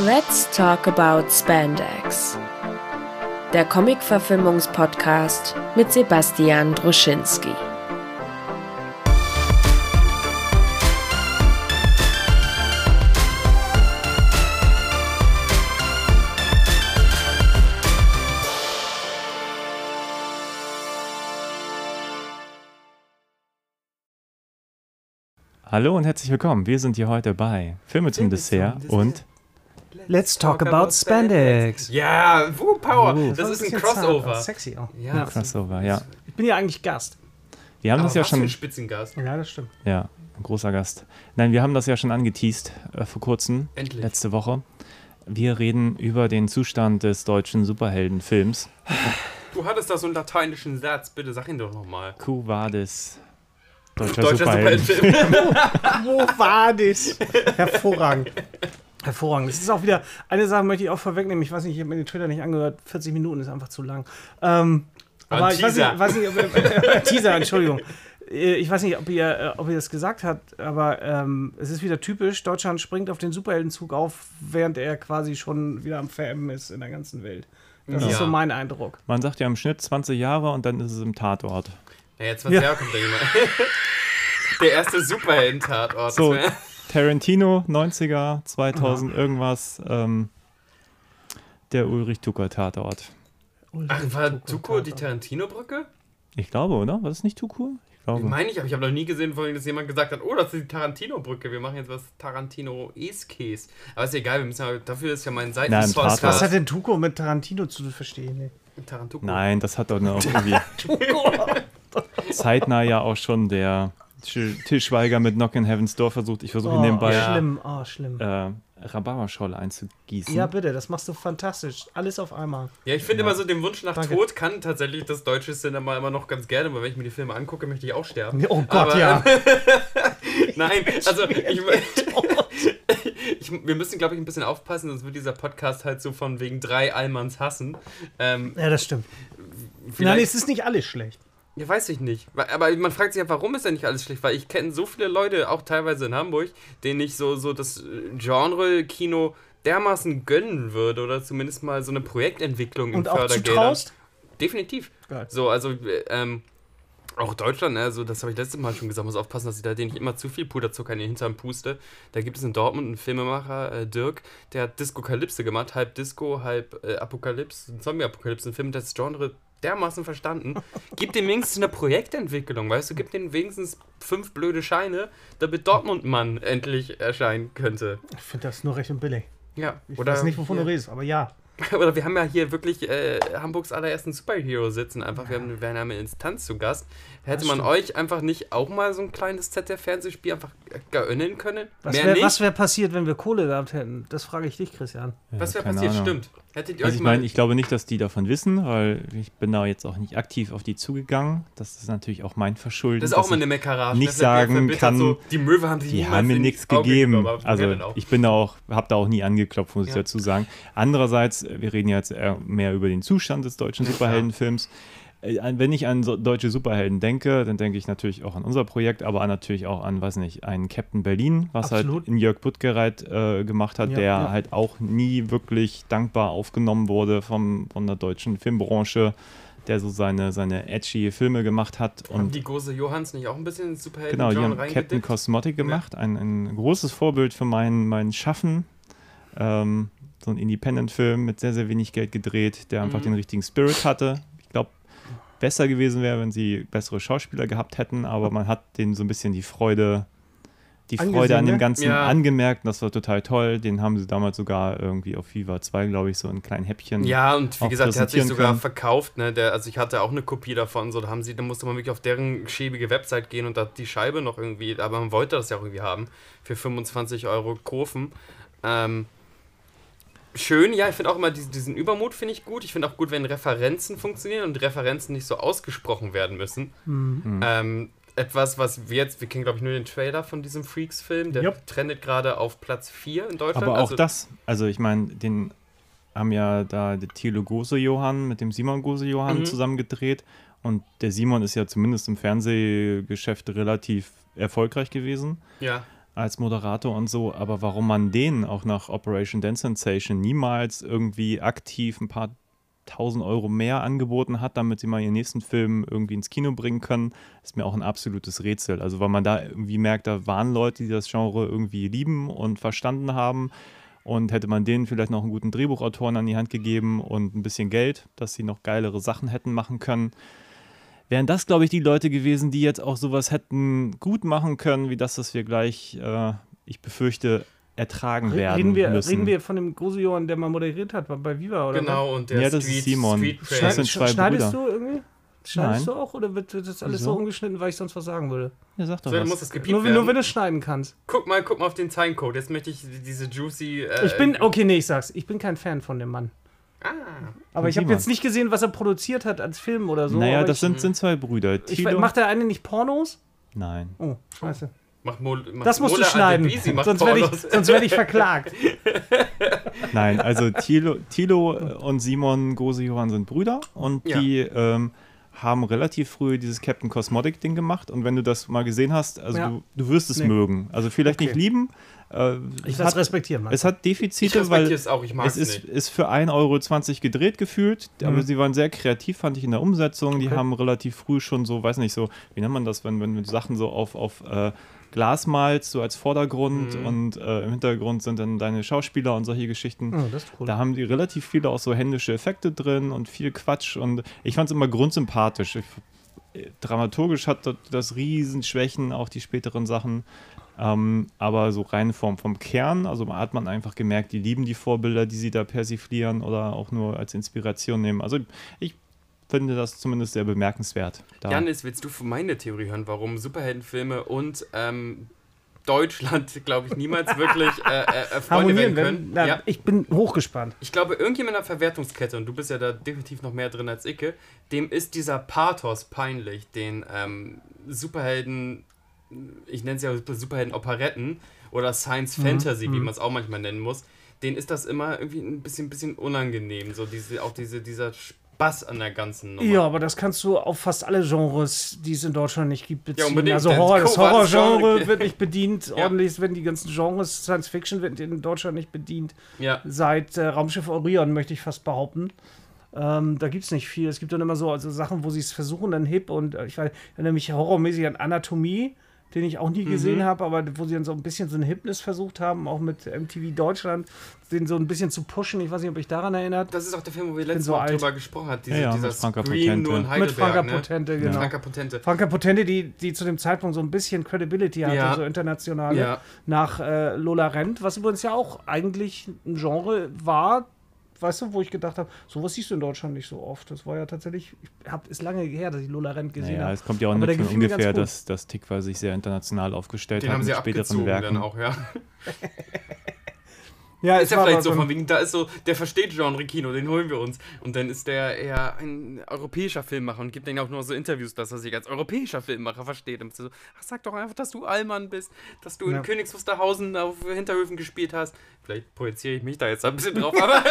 Let's talk about Spandex. Der Comic-Verfilmungspodcast mit Sebastian Druschinski. Hallo und herzlich willkommen. Wir sind hier heute bei Filme zum Dessert und Let's talk about Spandex. Ja, Woo Power. Oh, das ist ein Crossover. zart, Sexy auch. Ja, Crossover, ja. Ich bin ja eigentlich Gast. Wir haben aber das ja was für schon, ein Spitzengast. Ja, das stimmt. ja, ein großer Gast. Nein, wir haben das ja schon angeteased äh, vor kurzem, Endlich. letzte Woche. Wir reden über den Zustand des deutschen Superheldenfilms. Du hattest da so einen lateinischen Satz. Bitte sag ihn doch nochmal. Quo vadis deutscher, Deutscher Superhelden. Superheldenfilm. Wo war das? Hervorragend. Hervorragend. Es ist auch wieder, eine Sache möchte ich auch vorwegnehmen. Ich weiß nicht, ich habe mir den Trailer nicht angehört. 40 Minuten ist einfach zu lang. Ähm, aber Ein ich weiß Teaser. nicht, weiß nicht ob ihr, Teaser, Entschuldigung. Äh, Ich weiß nicht, ob ihr, äh, ob ihr das gesagt habt, aber ähm, es ist wieder typisch. Deutschland springt auf den Superheldenzug auf, während er quasi schon wieder am Verebben ist in der ganzen Welt. Das Ja. ist so mein Eindruck. Man sagt ja im Schnitt 20 Jahre und dann ist es im Tatort. Ja, jetzt was Ja. her kommt der jemand. Der erste Superhelden-Tatort. So, Das Tarantino, 90er, 2000, irgendwas. Ähm, der Ulrich Tucker Tatort. Ach, war Tuko die Tarantino-Brücke? Ich glaube, oder? War das nicht Tukur? Ich glaube. Meine ich, aber ich habe noch nie gesehen, vorhin, dass jemand gesagt hat, oh, das ist die Tarantino-Brücke, wir machen jetzt was Tarantino-Eskes. Aber ist egal, wir müssen ja, dafür ist ja mein Seitensponsor. Tatort. Was hat denn Tuko mit Tarantino zu verstehen? Nee. Tarantuko. Nein, das hat doch noch irgendwie zeitnah ja auch schon der Til Til Schweiger mit Knock in Heaven's Door versucht. Ich versuche Oh, nebenbei Ja. Schlimm, oh, schlimm. äh, Rhabarberscholle einzugießen. Ja, bitte, das machst du fantastisch. Alles auf einmal. Ja, ich finde immer so, den Wunsch nach Danke. Tod kann tatsächlich das deutsche Cinema immer noch ganz gerne, weil wenn ich mir die Filme angucke, möchte ich auch sterben. Oh Gott, Aber, ja. Nein, also ich, ich, wir müssen, glaube ich, ein bisschen aufpassen, sonst wird dieser Podcast halt so von wegen drei Allmanns hassen. Ähm, Ja, das stimmt. Nein, es ist nicht alles schlecht. Ja, weiß ich nicht. Aber man fragt sich ja, warum ist denn nicht alles schlecht? Weil ich kenne so viele Leute, auch teilweise in Hamburg, denen ich so, so das äh, Genre-Kino dermaßen gönnen würde oder zumindest mal so eine Projektentwicklung Und im Fördergeldern. Definitiv. Geil. So, also, äh, ähm, auch Deutschland, also das habe ich letztes Mal schon gesagt, muss aufpassen, dass ich da denen nicht immer zu viel Puderzucker in den Hintern puste. Da gibt es in Dortmund einen Filmemacher, äh, Dirk, der hat Disco-Kalypse gemacht, halb Disco, halb äh, Apokalypse, Zombie-Apokalypse, ein Film, das Genre dermaßen verstanden. Gib dem wenigstens eine Projektentwicklung, weißt du, gib denen wenigstens fünf blöde Scheine, damit Dortmund-Mann endlich erscheinen könnte. Ich finde das nur recht und billig. Ja, Ich oder, weiß nicht, wovon ja. du redest, aber ja. Oder wir haben ja hier wirklich äh, Hamburgs allerersten Superhero sitzen. Einfach, wir haben, wir haben eine Instanz zu Gast. Hätte Das man stimmt. euch einfach nicht auch mal so ein kleines ZDF-Fernsehspiel einfach gönnen können? Was wäre wär passiert, wenn wir Kohle gehabt hätten? Das frage ich dich, Christian. Ja, Was wäre passiert? Ahnung. Stimmt. Hättet ihr Also ich meine, ich glaube nicht, dass die davon wissen, weil ich bin da jetzt auch nicht aktiv auf die zugegangen. Das ist natürlich auch mein Verschulden. das ist auch mal ich- eine Meckerage. nicht sagen kann, So, die Möwe haben sie Die haben mir nichts gegeben. genommen, Also ich bin da auch, habe da auch nie angeklopft, muss ich Ja. dazu sagen. Andererseits, wir reden jetzt eher mehr über den Zustand des deutschen Ja, Superheldenfilms. Äh, an- Wenn ich an so deutsche Superhelden denke, dann denke ich natürlich auch an unser Projekt, aber natürlich auch an, weiß nicht, einen Captain Berlin, was Absolut. halt in Jörg Buttgereit äh, gemacht hat, Ja, der ja. halt auch nie wirklich dankbar aufgenommen wurde vom, von der deutschen Filmbranche, der so seine, seine edgy Filme gemacht hat. haben Und die Gose Johans nicht auch ein bisschen ins Genau, Superhelden-Genre die haben Captain? Cosmotic gemacht, ein, ein großes Vorbild für mein, mein Schaffen. Ähm, so ein Independent-Film mit sehr, sehr wenig Geld gedreht, der einfach Mhm. den richtigen Spirit hatte. Besser gewesen wäre, wenn sie bessere Schauspieler gehabt hätten, aber man hat denen so ein bisschen die Freude, die Angesehen, Freude an dem ne? Ganzen Ja. angemerkt. Das war total toll. Den haben sie damals sogar irgendwie auf Viva 2, glaube ich, so ein kleinen Häppchen. Ja, und wie gesagt, der hat sich sogar können. verkauft, ne? Der, also ich hatte auch eine Kopie davon, so da haben sie, da musste man wirklich auf deren schäbige Website gehen und da die Scheibe noch irgendwie, aber man wollte das ja auch irgendwie haben, für 25 Euro kaufen. Ähm, schön, ja, ich finde auch immer diesen, diesen Übermut finde ich gut. Ich finde auch gut, wenn Referenzen funktionieren und Referenzen nicht so ausgesprochen werden müssen. Mhm. Ähm, etwas, was wir jetzt, wir kennen glaube ich nur den Trailer von diesem Freaks-Film, der Jupp. trendet gerade auf Platz 4 in Deutschland. Aber auch also, das, also ich meine, den haben ja da der Thilo Gose-Johann mit dem Simon Gose-Johann Mhm. zusammen gedreht. Und der Simon ist ja zumindest im Fernsehgeschäft relativ erfolgreich gewesen. Ja, als Moderator und so, aber warum man denen auch nach Operation Dance Sensation niemals irgendwie aktiv ein paar tausend Euro mehr angeboten hat, damit sie mal ihren nächsten Film irgendwie ins Kino bringen können, ist mir auch ein absolutes Rätsel. Also weil man da irgendwie merkt, da waren Leute, die das Genre irgendwie lieben und verstanden haben. Und hätte man denen vielleicht noch einen guten Drehbuchautoren an die Hand gegeben und ein bisschen Geld, dass sie noch geilere Sachen hätten machen können, wären das, glaube ich, die Leute gewesen, die jetzt auch sowas hätten gut machen können, wie das, was wir gleich, äh, ich befürchte, ertragen werden Reden wir, müssen. reden wir von dem Großjohann, der mal moderiert hat bei- bei Viva, oder? Genau, und der Ja, das ist Simon. Street Das was? sind zwei Schneidest Brüder. du irgendwie? Schneidest Nein. du auch oder wird, das alles Wieso? so umgeschnitten, weil ich sonst was sagen würde? Ja, sag doch So, dann muss was. das Nur, nur wenn du es schneiden kannst. guck mal, guck mal auf den Timecode. Jetzt möchte ich diese juicy. Äh, Ich bin, okay, nee, ich sag's. Ich bin kein Fan von dem Mann. Ah, Aber ich habe jetzt nicht gesehen, was er produziert hat als Film oder so. naja, das ich, sind, sind zwei Brüder. ich, Macht der eine nicht Pornos? Nein. Oh, scheiße. mach Mol, mach Das musst du Mola schneiden. Adebisi macht Sonst werde ich, sonst werd ich verklagt. Nein, also Thilo, Thilo und Simon Gose-Johann sind Brüder und Ja. die ähm, haben relativ früh dieses Captain Cosmotic-Ding gemacht und wenn du das mal gesehen hast, also Ja. du, du wirst es Nee. mögen. Also vielleicht nicht Okay. lieben. Äh, Ich es, das hat, respektieren, Mann. es hat Defizite, weil es auch, es ist, nicht. ist für 1,20 Euro gedreht gefühlt, aber Mhm. sie waren sehr kreativ, fand ich in der Umsetzung. Die Okay. haben relativ früh schon so, weiß nicht, so, wie nennt man das, wenn, wenn du Sachen so auf, auf äh, Glas malst, so als Vordergrund Mhm. und äh, im Hintergrund sind dann deine Schauspieler und solche Geschichten. oh, das ist cool. Da haben die relativ viele auch so händische Effekte drin und viel Quatsch und ich fand es immer grundsympathisch. Ich, äh, dramaturgisch hat das, das Riesenschwächen, auch die späteren Sachen. Ähm, aber so rein vom, vom Kern, also hat man einfach gemerkt, die lieben die Vorbilder, die sie da persiflieren oder auch nur als Inspiration nehmen. Also ich finde das zumindest sehr bemerkenswert. Da. Janis, willst du für meine Theorie hören, warum Superheldenfilme und ähm, Deutschland, glaube ich, niemals wirklich äh, äh, Freunde Harmonieren, werden wenn, können? na, ja. ich bin hochgespannt. Ich glaube, irgendjemand in der Verwertungskette, und du bist ja da definitiv noch mehr drin als Icke, dem ist dieser Pathos peinlich, den ähm, Superhelden, ich nenne es ja Superhelden-Operetten oder Science Fantasy, wie mhm. man es auch manchmal nennen muss, denen ist das immer irgendwie ein bisschen, bisschen unangenehm, so diese, auch diese, dieser Spaß an der ganzen Nummer. Ja, aber das kannst du auf fast alle Genres, die es in Deutschland nicht gibt, beziehen. unbedingt. also Das Horror, das Horror- das Genre- Horrorgenre wird nicht bedient. Ja. Ordentlich werden die ganzen Genres. Science Fiction wird in Deutschland nicht bedient. Ja. Seit äh, Raumschiff Orion, möchte ich fast behaupten. Ähm, da gibt es nicht viel. Es gibt dann immer so also Sachen, wo sie es versuchen, dann hip und äh, ich weiß, ich erinnere mich horrormäßig an Anatomie, den ich auch nie Mhm. gesehen habe, aber wo sie dann so ein bisschen so ein Hipness versucht haben, auch mit MTV Deutschland, den so ein bisschen zu pushen. Ich weiß nicht, ob euch daran erinnert. Das ist auch der Film, wo wir letztes so Mal alt. drüber gesprochen haben. Diese, Ja, ja, dieser mit Franka Scream Potente. nur in Mit Heidelberg. Franka ne? Potente, genau. Franka Potente. Franka Potente, die, die zu dem Zeitpunkt so ein bisschen Credibility hatte, Ja. so international, Ja. nach äh, Lola Rent, was übrigens ja auch eigentlich ein Genre war, weißt du, wo ich gedacht habe, sowas siehst du in Deutschland nicht so oft. Das war ja tatsächlich, ich hab, ist lange her, dass ich Lola Rent gesehen Naja, habe. es kommt ja auch nicht von ungefähr, dass, dass Tikva sich sehr international aufgestellt Den hat haben sie späteren abgezogen Werken. dann auch, ja. Ja, Ist ja vielleicht so, von wegen, da ist so, der versteht Genre-Kino, den holen wir uns. Und dann ist der eher ein europäischer Filmmacher und gibt denen auch nur so Interviews, dass er sich als europäischer Filmmacher versteht. Und so, ach, sag doch einfach, dass du Allmann bist, dass du Ja. in Königs Wusterhausen auf Hinterhöfen gespielt hast. Vielleicht projiziere ich mich da jetzt ein bisschen drauf, aber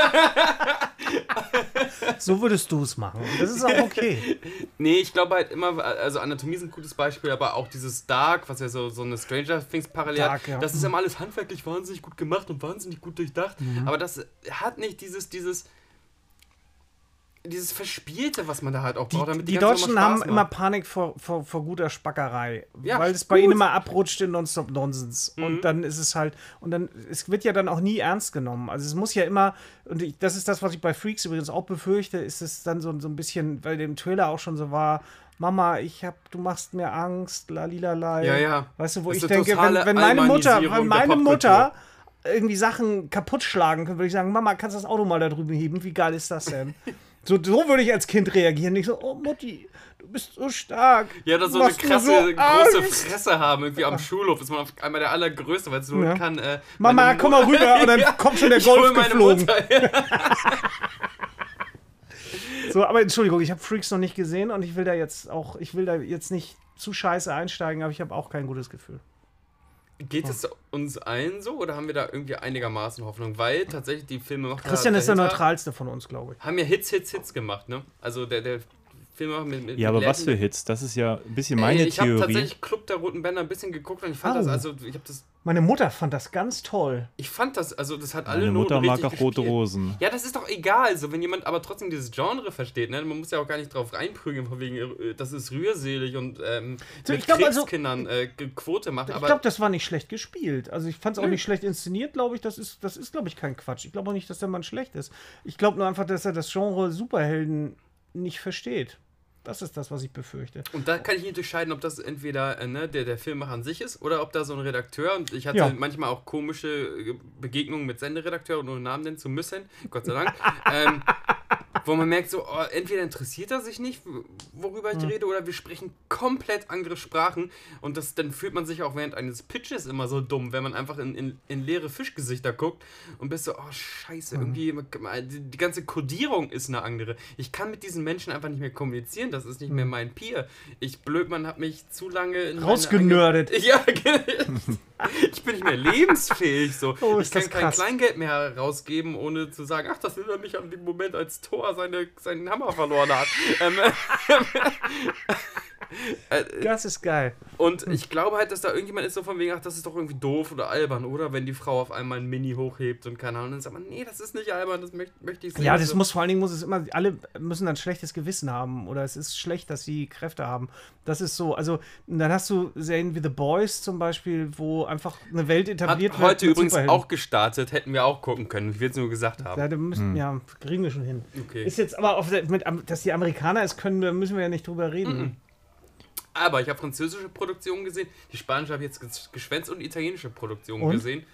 So würdest du es machen. Das ist auch okay. nee, ich glaube halt immer, also Anatomie ist ein gutes Beispiel, aber auch dieses Dark, was ja so, so eine Stranger Things parallel Dark, hat, ja. das ist immer alles handwerklich wahnsinnig gut gemacht und wahnsinnig gut durchdacht. Mhm. Aber das hat nicht dieses, dieses, dieses Verspielte, was man da halt auch braucht, damit Die ganze Deutschen haben Spaß immer macht. Panik vor, vor, vor guter Spackerei, Ja, weil es bei gut. ihnen immer abrutscht in Nonstop Nonsens. Mhm. Und dann ist es halt, und dann, es wird ja dann auch nie ernst genommen. Also es muss ja immer, und ich, das ist das, was ich bei Freaks übrigens auch befürchte, ist es dann so, so ein bisschen, weil dem Trailer auch schon so war, Mama, ich hab, du machst mir Angst, lalilalai. Ja, ja. Weißt du, wo Das ich denke, wenn, wenn meine Mutter, wenn meine. Mutter irgendwie Sachen kaputt schlagen könnte, würde ich sagen, Mama, kannst du das Auto mal da drüben heben? Wie geil ist das denn? so, so würde ich als Kind reagieren. Nicht so, oh Mutti, du bist so stark. Ja, Du so eine krasse, so große. Fresse haben, irgendwie am Schulhof ist man auf einmal der Allergrößte, weil es nur Ja. kann. Äh, Mama, komm mal rüber und dann kommt schon der Golf geflogen. So, aber Entschuldigung, ich habe Freaks noch nicht gesehen und ich will da jetzt auch, ich will da jetzt nicht zu scheiße einsteigen, aber ich habe auch kein gutes Gefühl. Geht es uns allen so oder haben wir da irgendwie einigermaßen Hoffnung? Weil tatsächlich die Filme macht Christian ist der neutralste von uns, glaube ich. haben ja Hits, Hits, Hits gemacht, ne? Also der, der Filme mit, mit Ja, aber was für Hits? Das ist ja ein bisschen meine Ey, ich habe Theorie. tatsächlich Club der Roten Bänder ein bisschen geguckt und ich fand Oh. das, also ich habe das, Meine Mutter fand das ganz toll. ich fand das, also das hat alle Meine Noten Mutter mag auch rote gespielt. Rosen. Ja, das ist doch egal, so wenn jemand aber trotzdem dieses Genre versteht, ne? Man muss ja auch gar nicht drauf reinprügeln, von wegen, äh, das ist rührselig und ähm, So, mit ich glaub, also- Kriegskindern äh, Quote machen, Ich glaube, das war nicht schlecht gespielt. Also ich fand es auch nicht schlecht inszeniert, glaube ich. Das ist, das ist, glaube ich, kein Quatsch. Ich glaube auch nicht, dass der Mann schlecht ist. Ich glaube nur einfach, dass er das Genre Superhelden nicht versteht. Das ist das, was ich befürchte. Und da kann ich nicht unterscheiden, ob das entweder äh, ne, der, der Filmemacher an sich ist oder ob da so ein Redakteur, und ich hatte Ja. manchmal auch komische äh, Begegnungen mit Senderedakteur, ohne Namen nennen zu müssen, Gott sei Dank, ähm, wo man merkt, so, oh, entweder interessiert er sich nicht, worüber ich rede, oder wir sprechen komplett andere Sprachen und das, dann fühlt man sich auch während eines Pitches immer so dumm, wenn man einfach in, in, in leere Fischgesichter guckt und bist so, oh scheiße, irgendwie, die, die ganze Kodierung ist eine andere. Ich kann mit diesen Menschen einfach nicht mehr kommunizieren, das ist nicht mehr mein Peer. Ich, Blödmann, habe mich zu lange Rausgenördet. eigene- Ja, ich bin nicht mehr lebensfähig, so. Oh, ich kann kein. Kleingeld mehr rausgeben, ohne zu sagen, ach, das erinnert mich an den Moment, als Thor seine, seinen Hammer verloren hat. ähm, äh, Das ist geil. und ich glaube halt, dass da irgendjemand ist so von wegen, ach, das ist doch irgendwie doof oder albern, oder? Wenn die Frau auf einmal ein Mini hochhebt und keine Ahnung, dann sagt man, nee, das ist nicht albern, das möchte, möchte ich sehen. Ja, das So. muss vor allen Dingen muss es immer, alle müssen dann schlechtes Gewissen haben oder es ist schlecht, dass sie Kräfte haben. Das ist so. Also dann hast du Serien wie The Boys zum Beispiel, wo einfach eine Welt Hat etabliert wird. heute übrigens Superhelden. auch gestartet, hätten wir auch gucken können. Ich will es nur gesagt haben. Ja, da müssen, ja, kriegen wir schon hin. Okay. Ist jetzt aber, auf mit, dass die Amerikaner es können, da müssen wir ja nicht drüber reden. Aber ich habe französische Produktionen gesehen, die spanische habe ich jetzt ges- geschwänzt und italienische Produktionen Und? gesehen.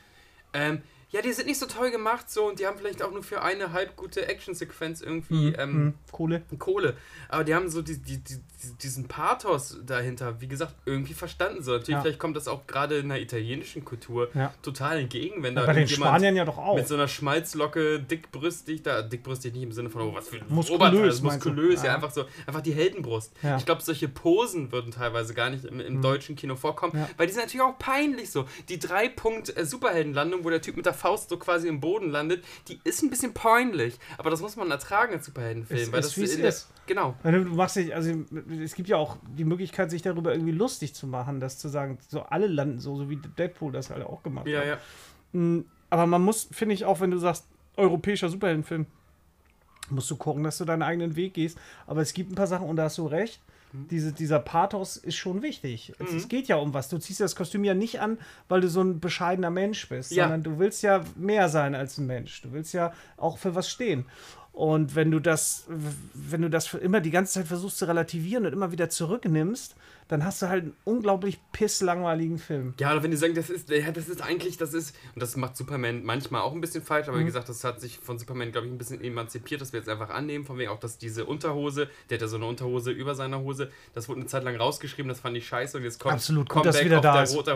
Ähm, ja, die sind nicht so toll gemacht so und die haben vielleicht auch nur für eine halb gute Actionsequenz irgendwie ähm, Hm, Kohle. Kohle. Aber die haben so die, die, die, diesen Pathos dahinter, wie gesagt, irgendwie verstanden. So, natürlich, Ja. vielleicht kommt das auch gerade in der italienischen Kultur Ja. total entgegen, wenn da Bei den Spaniern ja doch auch. mit so einer Schmalzlocke, dickbrüstig, da dickbrüstig nicht im Sinne von, oh, was für ein Muskulös, muskulös, ja. Einfach so, einfach die Heldenbrust. Ich glaube, solche Posen würden teilweise gar nicht im, im deutschen Kino vorkommen, weil die sind natürlich auch peinlich so. Die Drei-Punkt-Superheldenlandung, wo der Typ mit der Faust so quasi im Boden landet, die ist ein bisschen peinlich, aber das muss man ertragen als Superheldenfilm, Es weil das wie es in ist. Genau. Du machst dich, also es gibt ja auch die Möglichkeit, sich darüber irgendwie lustig zu machen, das zu sagen, so alle landen so, so wie Deadpool das halt auch gemacht Ja, hat. ja. Mm, Aber man muss, finde ich, auch wenn du sagst, europäischer Superheldenfilm, musst du gucken, dass du deinen eigenen Weg gehst. Aber es gibt ein paar Sachen, und da hast du recht. Diese, dieser Pathos ist schon wichtig. Es, es geht ja um was. Du ziehst das Kostüm ja nicht an, weil du so ein bescheidener Mensch bist, Ja. sondern du willst ja mehr sein als ein Mensch. Du willst ja auch für was stehen. Und wenn du das, wenn du das immer die ganze Zeit versuchst zu relativieren und immer wieder zurücknimmst, dann hast du halt einen unglaublich pisslangweiligen Film. Ja, oder wenn die sagen, das ist, ja, das ist eigentlich, das ist, und das macht Superman manchmal auch ein bisschen falsch, aber wie gesagt, das hat sich von Superman, glaube ich, ein bisschen emanzipiert, dass wir jetzt einfach annehmen, von wegen auch, dass diese Unterhose, der hat ja so eine Unterhose über seiner Hose, das wurde eine Zeit lang rausgeschrieben, das fand ich scheiße und jetzt kommt Absolut, gut, dass wieder da ist. Gut,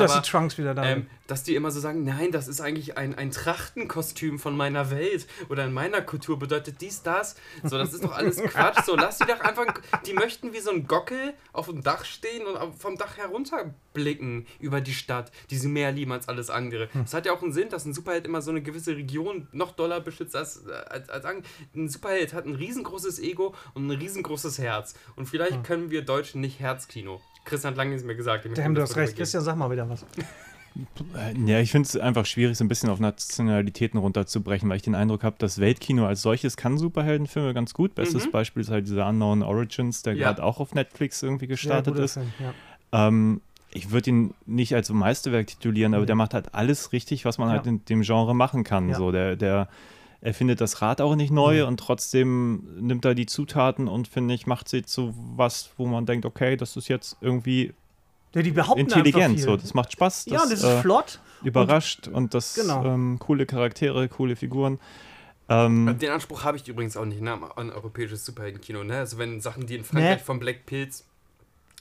dass Aber, die Trunks wieder da Ähm, sind. dass die immer so sagen, nein, das ist eigentlich ein, ein Trachtenkostüm von meiner Welt oder in meiner Kultur bedeutet dies, das. So, das ist doch alles Quatsch. So, lass die doch einfach, die möchten wie so ein Gockel auf dem Dach stehen und vom Dach herunterblicken über die Stadt, die sie mehr lieben als alles andere. Es hat ja auch einen Sinn, dass ein Superheld immer so eine gewisse Region noch doller beschützt als, als, als an- ein Superheld hat ein riesengroßes Ego und ein riesengroßes Herz. Und vielleicht können wir Deutschen nicht Herzkino. Christian hat lange nicht mehr gesagt. Damn, du das hast recht. übergeben. Christian, sag mal wieder was. Ja, ich finde es einfach schwierig, so ein bisschen auf Nationalitäten runterzubrechen, weil ich den Eindruck habe, das Weltkino als solches kann Superheldenfilme ganz gut. Bestes Beispiel ist halt dieser Unknown Origins, der Ja. gerade auch auf Netflix irgendwie gestartet guter ist. Film, ja. Ähm, ich würde ihn nicht als Meisterwerk titulieren, aber Nee. der macht halt alles richtig, was man Ja. halt in dem Genre machen kann. Ja. So, der, der erfindet das Rad auch nicht neu und trotzdem nimmt er die Zutaten und finde ich, macht sie zu was, wo man denkt, okay, das ist jetzt irgendwie Ja, die behaupten intelligent. einfach So, das macht Spaß. ja, das ist äh, flott. überrascht und, das Genau. ähm, coole Charaktere, coole Figuren. Ähm, Den Anspruch habe ich übrigens auch nicht, ne, an europäisches Superheldenkino, ne? Also wenn Sachen, die in Frankreich Nee. von Black Pills,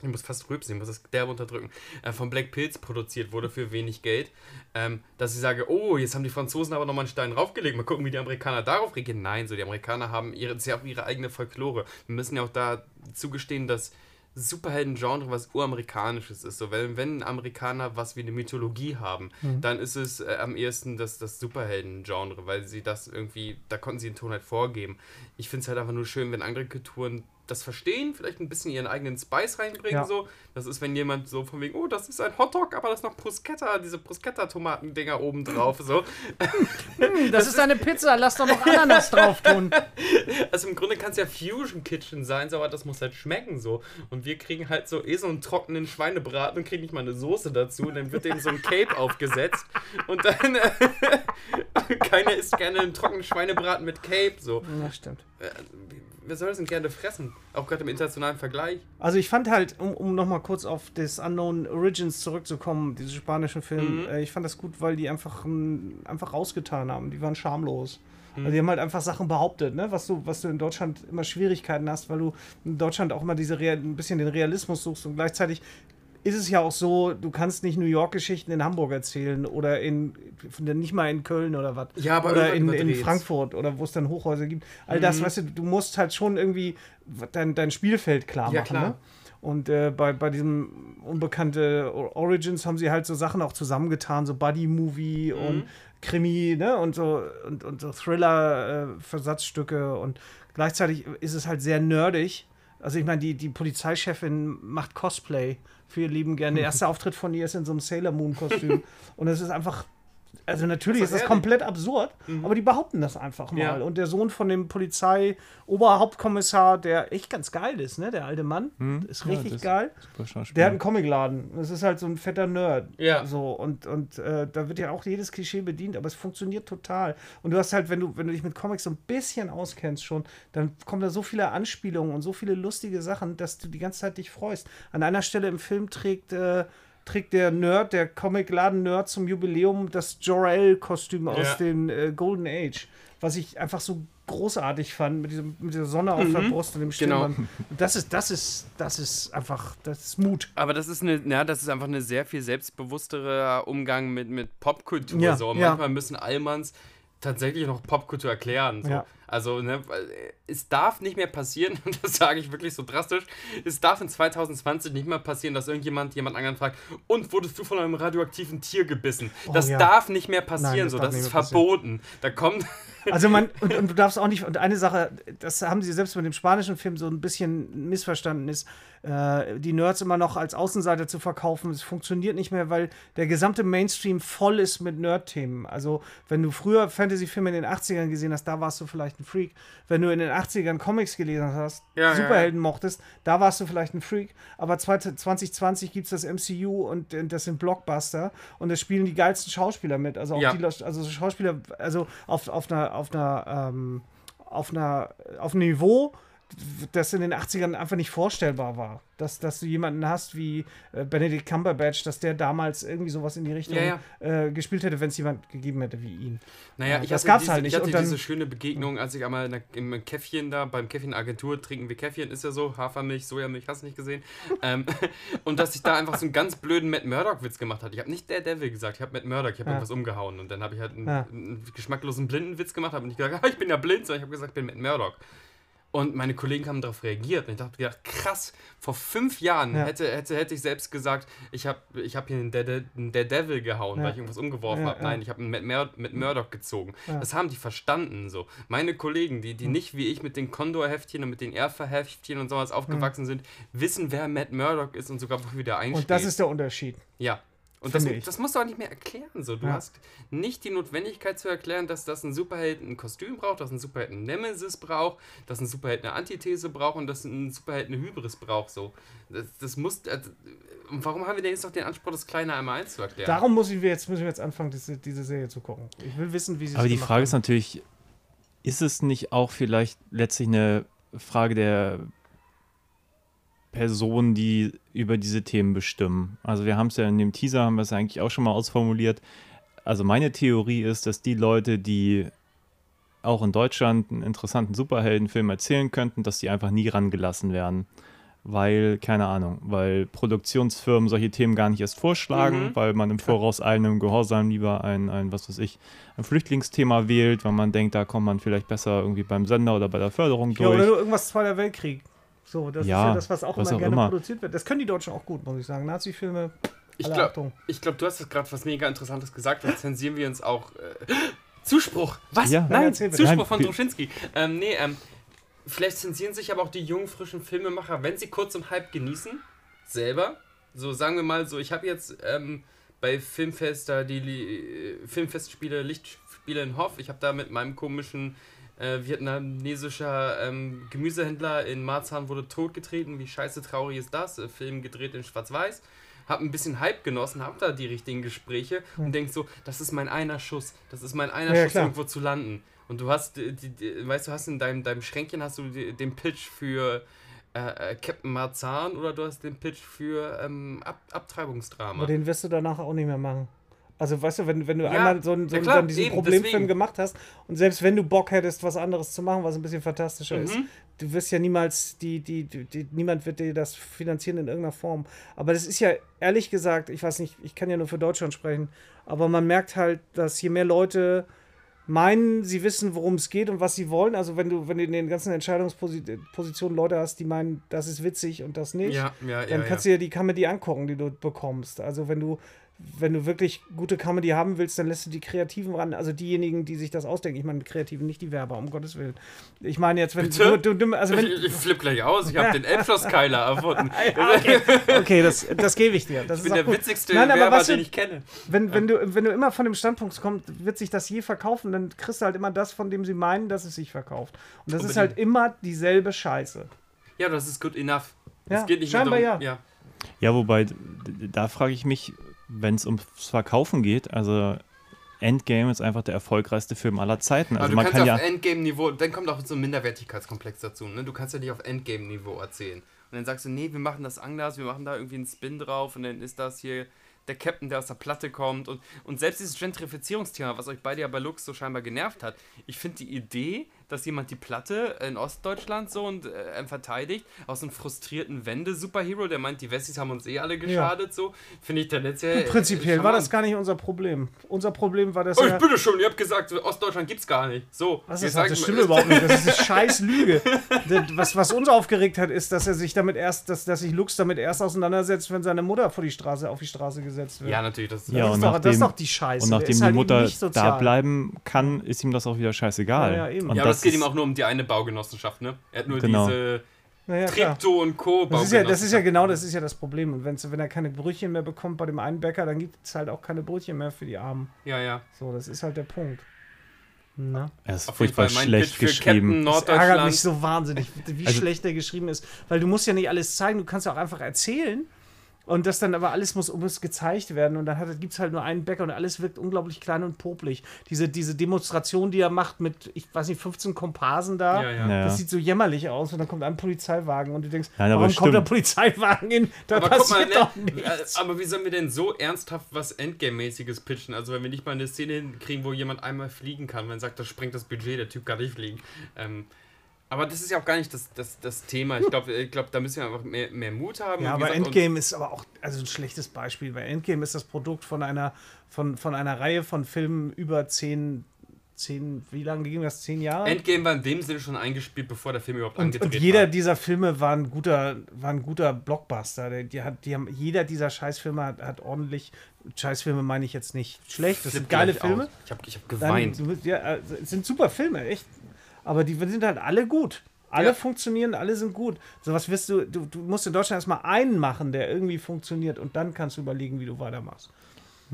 ich muss fast rülpsen, ich muss das derbe unterdrücken, äh, von Black Pills produziert wurde für wenig Geld, ähm, dass ich sage, oh, jetzt haben die Franzosen aber nochmal einen Stein draufgelegt, mal gucken, wie die Amerikaner darauf reagieren. Nein, so die Amerikaner haben ihre, das ja auch ihre eigene Folklore. Wir müssen ja auch da zugestehen, dass Superhelden-Genre was uramerikanisches ist. So, wenn, wenn Amerikaner was wie eine Mythologie haben, mhm. dann ist es äh, am ehesten das, das Superhelden-Genre, weil sie das irgendwie, da konnten sie den Ton halt vorgeben. Ich finde es halt einfach nur schön, wenn andere Kulturen das verstehen, vielleicht ein bisschen ihren eigenen Spice reinbringen. Ja. So. Das ist, wenn jemand so von wegen, oh, das ist ein Hotdog, aber das ist noch Bruschetta, diese Bruschetta-Tomatendinger oben drauf. So. Hm, das, das, ist eine Pizza, lass doch noch Ananas drauf tun. Also im Grunde kann es ja Fusion Kitchen sein, so, aber das muss halt schmecken so. Und wir kriegen halt so eh so einen trockenen Schweinebraten und kriegen nicht mal eine Soße dazu. Und dann wird dem so ein Cape aufgesetzt. Und dann äh, keiner isst gerne einen trockenen Schweinebraten mit Cape. So. Ja, stimmt. Äh, wer soll das denn gerne fressen? Auch gerade im internationalen Vergleich. Also ich fand halt, um, um nochmal kurz auf das Unknown Origins zurückzukommen, diese spanischen Film, mhm. äh, ich fand das gut, weil die einfach, m, einfach rausgetan haben. Die waren schamlos. Mhm. Also die haben halt einfach Sachen behauptet, ne? was, du, was du in Deutschland immer Schwierigkeiten hast, weil du in Deutschland auch immer diese Real, ein bisschen den Realismus suchst und gleichzeitig ist es ja auch so, du kannst nicht New York-Geschichten in Hamburg erzählen oder in nicht mal in Köln oder was. Ja, aber oder in, in Frankfurt oder wo es dann Hochhäuser gibt. All mhm. das, weißt du, du musst halt schon irgendwie dein, dein Spielfeld klar ja, machen. Klar. Ne? Und äh, bei, bei diesem unbekannte Origins haben sie halt so Sachen auch zusammengetan, so Buddy-Movie mhm. und Krimi, ne? Und so und, und so Thriller-Versatzstücke äh, und gleichzeitig ist es halt sehr nerdig. Also ich meine, die, die Polizeichefin macht Cosplay für ihr Leben gerne. Der erste Auftritt von ihr ist in so einem Sailor Moon-Kostüm. und es ist einfach also natürlich ist das komplett absurd, mhm. aber die behaupten das einfach mal. Ja. Und der Sohn von dem Polizei-Oberhauptkommissar, der echt ganz geil ist, ne? Der alte Mann, mhm. ist richtig ja, geil. Der hat einen Comicladen. Das ist halt so ein fetter Nerd. Ja. So und und äh, da wird ja auch jedes Klischee bedient, aber es funktioniert total. Und du hast halt, wenn du wenn du dich mit Comics so ein bisschen auskennst schon, dann kommen da so viele Anspielungen und so viele lustige Sachen, dass du die ganze Zeit dich freust. An einer Stelle im Film trägt äh, trägt der Nerd, der Comicladen-Nerd zum Jubiläum das Jor-El-Kostüm aus ja. dem äh, Golden Age, was ich einfach so großartig fand mit, diesem, mit dieser Sonne auf mhm. der Brust und dem Stirnband. Genau. Das ist, das ist, das ist einfach, das ist Mut. Aber das ist eine, ja, das ist einfach eine sehr viel selbstbewussterer Umgang mit, mit Popkultur. Ja, so. Manchmal ja. müssen Allmanns tatsächlich noch Popkultur erklären. So. Ja. Also, ne, es darf nicht mehr passieren, und das sage ich wirklich so drastisch, es darf in 2020 nicht mehr passieren, dass irgendjemand jemand anderen fragt, und wurdest du von einem radioaktiven Tier gebissen? Oh, das ja. darf nicht mehr passieren, Nein, das so, das ist verboten. Passieren. Da kommt. Also man, und, und, du darfst auch nicht, und eine Sache, das haben sie selbst mit dem spanischen Film so ein bisschen missverstanden ist, äh, die Nerds immer noch als Außenseiter zu verkaufen. Es funktioniert nicht mehr, weil der gesamte Mainstream voll ist mit Nerd-Themen. Also, wenn du früher Fantasy-Filme in den 80ern gesehen hast, da warst du vielleicht ein Freak. Wenn du in den 80ern Comics gelesen hast, ja, Superhelden ja. mochtest, da warst du vielleicht ein Freak. Aber 2020 gibt es das MCU und, und, das sind Blockbuster und es spielen die geilsten Schauspieler mit. Also auch ja. die also Schauspieler, also auf, auf einer, auf einer, ähm, auf einer, auf einem Niveau, das in den 80ern einfach nicht vorstellbar war. Dass, dass du jemanden hast wie äh, Benedict Cumberbatch, dass der damals irgendwie sowas in die Richtung ja, ja. Äh, gespielt hätte, wenn es jemand gegeben hätte wie ihn. Naja, ich das gab's diese, halt nicht. Ich hatte und dann, diese schöne Begegnung, als ich einmal der, im Käffchen da, beim Käffchen-Agentur trinken wir Käffchen, ist ja so, Hafermilch, Sojamilch, hast du nicht gesehen. ähm, und dass ich da einfach so einen ganz blöden Matt Murdock-Witz gemacht hatte. Ich habe nicht der Devil gesagt, ich habe Matt Murdock, ich habe ja. irgendwas umgehauen. Und dann habe ich halt einen, einen geschmacklosen Blindenwitz gemacht, habe nicht gesagt, ich bin ja blind, sondern ich habe gesagt, ich bin Matt Murdock. Und meine Kollegen haben darauf reagiert. Und ich dachte, krass, vor fünf Jahren ja. hätte, hätte, hätte ich selbst gesagt, ich habe ich hab hier einen Daredevil gehauen, ja. weil ich irgendwas umgeworfen ja, habe. Nein, ich habe einen mit, Mur mit Murdoch gezogen. Das haben die verstanden so. Meine Kollegen, die, die nicht wie ich mit den Condor-Heftchen und mit den Erfa-Heftchen und sowas aufgewachsen sind, wissen, wer Matt Murdoch ist und sogar wofür der einsteht. Und das ist der Unterschied. Ja, und das, das, musst du auch nicht mehr erklären. So. Du ja. hast nicht die Notwendigkeit zu erklären, dass das ein Superheld ein Kostüm braucht, dass ein Superheld ein Nemesis braucht, dass ein Superheld eine Antithese braucht und dass ein Superheld eine Hybris braucht. So. Das, das muss. Also, warum haben wir denn jetzt noch den Anspruch, das Kleine einmal eins zu erklären? Darum müssen wir jetzt, müssen wir jetzt anfangen, diese, diese Serie zu gucken. Ich will wissen, wie sie Aber die Frage haben. ist natürlich, ist es nicht auch vielleicht letztlich eine Frage der Personen, die über diese Themen bestimmen. Also wir haben es ja in dem Teaser, haben wir es eigentlich auch schon mal ausformuliert. Also meine Theorie ist, dass die Leute, die auch in Deutschland einen interessanten Superheldenfilm erzählen könnten, dass die einfach nie rangelassen werden. Weil, keine Ahnung, weil Produktionsfirmen solche Themen gar nicht erst vorschlagen, mhm. weil man im Voraus im Gehorsam lieber ein, ein, was weiß ich, ein Flüchtlingsthema wählt, weil man denkt, da kommt man vielleicht besser irgendwie beim Sender oder bei der Förderung durch. Ja, oder irgendwas Zweiter Weltkrieg. So, das Ja, ist ja das, was auch was immer auch gerne immer. produziert wird. Das können die Deutschen auch gut, muss ich sagen. Nazi-Filme, Ich glaube, glaub, du hast jetzt gerade was mega Interessantes gesagt. Dann zensieren wir uns auch. Äh, Zuspruch! Was? Ja. Nein, Nein. Zuspruch Nein, von Droschinski. Ähm, nee, ähm, vielleicht zensieren sich aber auch die jungen, frischen Filmemacher, wenn sie kurz und halb genießen, selber. So, sagen wir mal so, ich habe jetzt ähm, bei Filmfest da die äh, Filmfestspiele, Lichtspiele in Hoff, ich habe da mit meinem komischen äh, vietnamesischer ähm, Gemüsehändler in Marzahn wurde totgetreten. Wie scheiße traurig ist das? Äh, Film gedreht in Schwarz-Weiß. Hab ein bisschen Hype genossen, hab da die richtigen Gespräche und denk so, das ist mein einer Schuss. Das ist mein einer Ja, Schuss, klar. irgendwo zu landen. Und du hast, die, die, die, weißt du, hast in deinem, deinem Schränkchen hast du die, den Pitch für äh, äh, Captain Marzahn oder du hast den Pitch für ähm, Ab Abtreibungsdrama. Aber den wirst du danach auch nicht mehr machen. Also, weißt du, wenn, wenn du Ja, einmal so, einen- so ja klar, dann diesen eben, Problemfilm deswegen. gemacht hast und selbst wenn du Bock hättest, was anderes zu machen, was ein bisschen fantastischer ist, Mhm. du wirst ja niemals, die, die, die, die, niemand wird dir das finanzieren in irgendeiner Form. Aber das ist ja, ehrlich gesagt, ich weiß nicht, ich kann ja nur für Deutschland sprechen, aber man merkt halt, dass je mehr Leute meinen, sie wissen, worum es geht und was sie wollen. Also wenn du, wenn du in den ganzen Entscheidungspositionen Leute hast, die meinen, das ist witzig und das nicht, ja, ja, dann ja, kannst ja. du dir die Comedy angucken, die du bekommst. Also wenn du, wenn du wirklich gute Comedy haben willst, dann lässt du die Kreativen ran, also diejenigen, die sich das ausdenken. Ich meine Kreativen, nicht die Werber, um Gottes Willen. Ich meine jetzt, wenn Bitte? du, du, also wenn, Ich, ich flipp gleich aus, ich habe den Elbschlosskeiler erfunden. Ja, okay, okay das, das gebe ich dir. Das Ich ist bin der gut. witzigste Nein, aber Werber, du- den ich kenne. Wenn, wenn, du, wenn du immer von dem Standpunkt kommst, wird sich das je verkaufen, dann kriegst du halt immer das, von dem sie meinen, dass es sich verkauft. Und das ist Unbedingt. halt immer dieselbe Scheiße. Ja, das ist good enough. Ja, es geht nicht scheinbar mehr darum, ja. ja. Ja, wobei, da frage ich mich, wenn es ums Verkaufen geht, also Endgame ist einfach der erfolgreichste Film aller Zeiten. Aber Also du man kannst kann ja ja, auf Endgame-Niveau, dann kommt auch so ein Minderwertigkeitskomplex dazu. Ne? Du kannst ja nicht auf Endgame-Niveau erzählen. Und dann sagst du, nee, wir machen das anders, wir machen da irgendwie einen Spin drauf und dann ist das hier der Captain, der aus der Platte kommt. Und, und selbst dieses Gentrifizierungsthema, was euch beide ja bei Lux so scheinbar genervt hat, ich finde die Idee, dass jemand die Platte in Ostdeutschland so und äh, verteidigt, aus einem frustrierten Wende-Superhero, der meint, die Wessis haben uns eh alle geschadet, so, finde ich tendenziell. äh, Prinzipiell war das gar nicht unser Problem. Unser Problem war das Oh, ja. ich bitte schon, ihr habt gesagt, Ostdeutschland gibt's gar nicht. So, Was ist das? Das stimmt überhaupt nicht. Das ist eine scheiß Lüge. Was, was uns aufgeregt hat, ist, dass er sich damit erst, dass, dass sich Lux damit erst auseinandersetzt, wenn seine Mutter vor die Straße, auf die Straße gesetzt wird. Ja, natürlich, das Ja, das, und ist doch, das ist nachdem- doch die Scheiße. und nachdem ist die halt Mutter da bleiben kann, ist ihm das auch wieder scheißegal. Ja, ja, eben. Und ja, das es geht ihm auch nur um die eine Baugenossenschaft, ne? Er hat nur Genau. diese naja. Tripto und Co. Das ist, ja, das ist ja genau das ist ja das Problem. Und wenn's, wenn er keine Brötchen mehr bekommt bei dem einen Bäcker, dann gibt es halt auch keine Brötchen mehr für die Armen. Ja, ja. So, das ist halt der Punkt. Na? er ist Auf furchtbar Fall schlecht geschrieben. Das ärgert mich so wahnsinnig, wie Also- schlecht der geschrieben ist. Weil du musst ja nicht alles zeigen, du kannst ja auch einfach erzählen. Und das dann aber alles muss, muss gezeigt werden. Und dann gibt es halt nur einen Bäcker und alles wirkt unglaublich klein und popelig. Diese, diese Demonstration, die er macht mit, ich weiß nicht, 15 Komparsen da. Ja, ja. Ja. Das sieht so jämmerlich aus und dann kommt ein Polizeiwagen und du denkst, Nein, warum kommt der stimmt. Polizeiwagen hin? Da Aber guck mal, passiert ne, doch nichts. aber wie sollen wir denn so ernsthaft was Endgame-mäßiges pitchen? Also wenn wir nicht mal eine Szene hinkriegen, wo jemand einmal fliegen kann, wenn man sagt, das sprengt das Budget, der Typ kann nicht fliegen. Ähm, aber das ist ja auch gar nicht das, das, das Thema. Ich glaube, ich glaub, da müssen wir einfach mehr, mehr Mut haben. Ja, aber gesagt, Endgame ist aber auch also ein schlechtes Beispiel, weil Endgame ist das Produkt von einer, von, von einer Reihe von Filmen über zehn, zehn wie lange ging das? Zehn Jahre? Endgame war in dem Sinne schon eingespielt, bevor der Film überhaupt und, angedreht und jeder war. dieser Filme war ein guter, war ein guter Blockbuster. Der, die hat, die haben, jeder dieser Scheißfilme hat, hat ordentlich, Scheißfilme meine ich jetzt nicht schlecht, das sind Flipp geile Filme. aus. Ich habe ich hab Dann, geweint. bist- ja, äh, es sind super Filme, echt. Aber die sind halt alle gut. Alle Ja. funktionieren, alle sind gut. So was wirst du, du, du musst in Deutschland erstmal einen machen, der irgendwie funktioniert und dann kannst du überlegen, wie du weitermachst.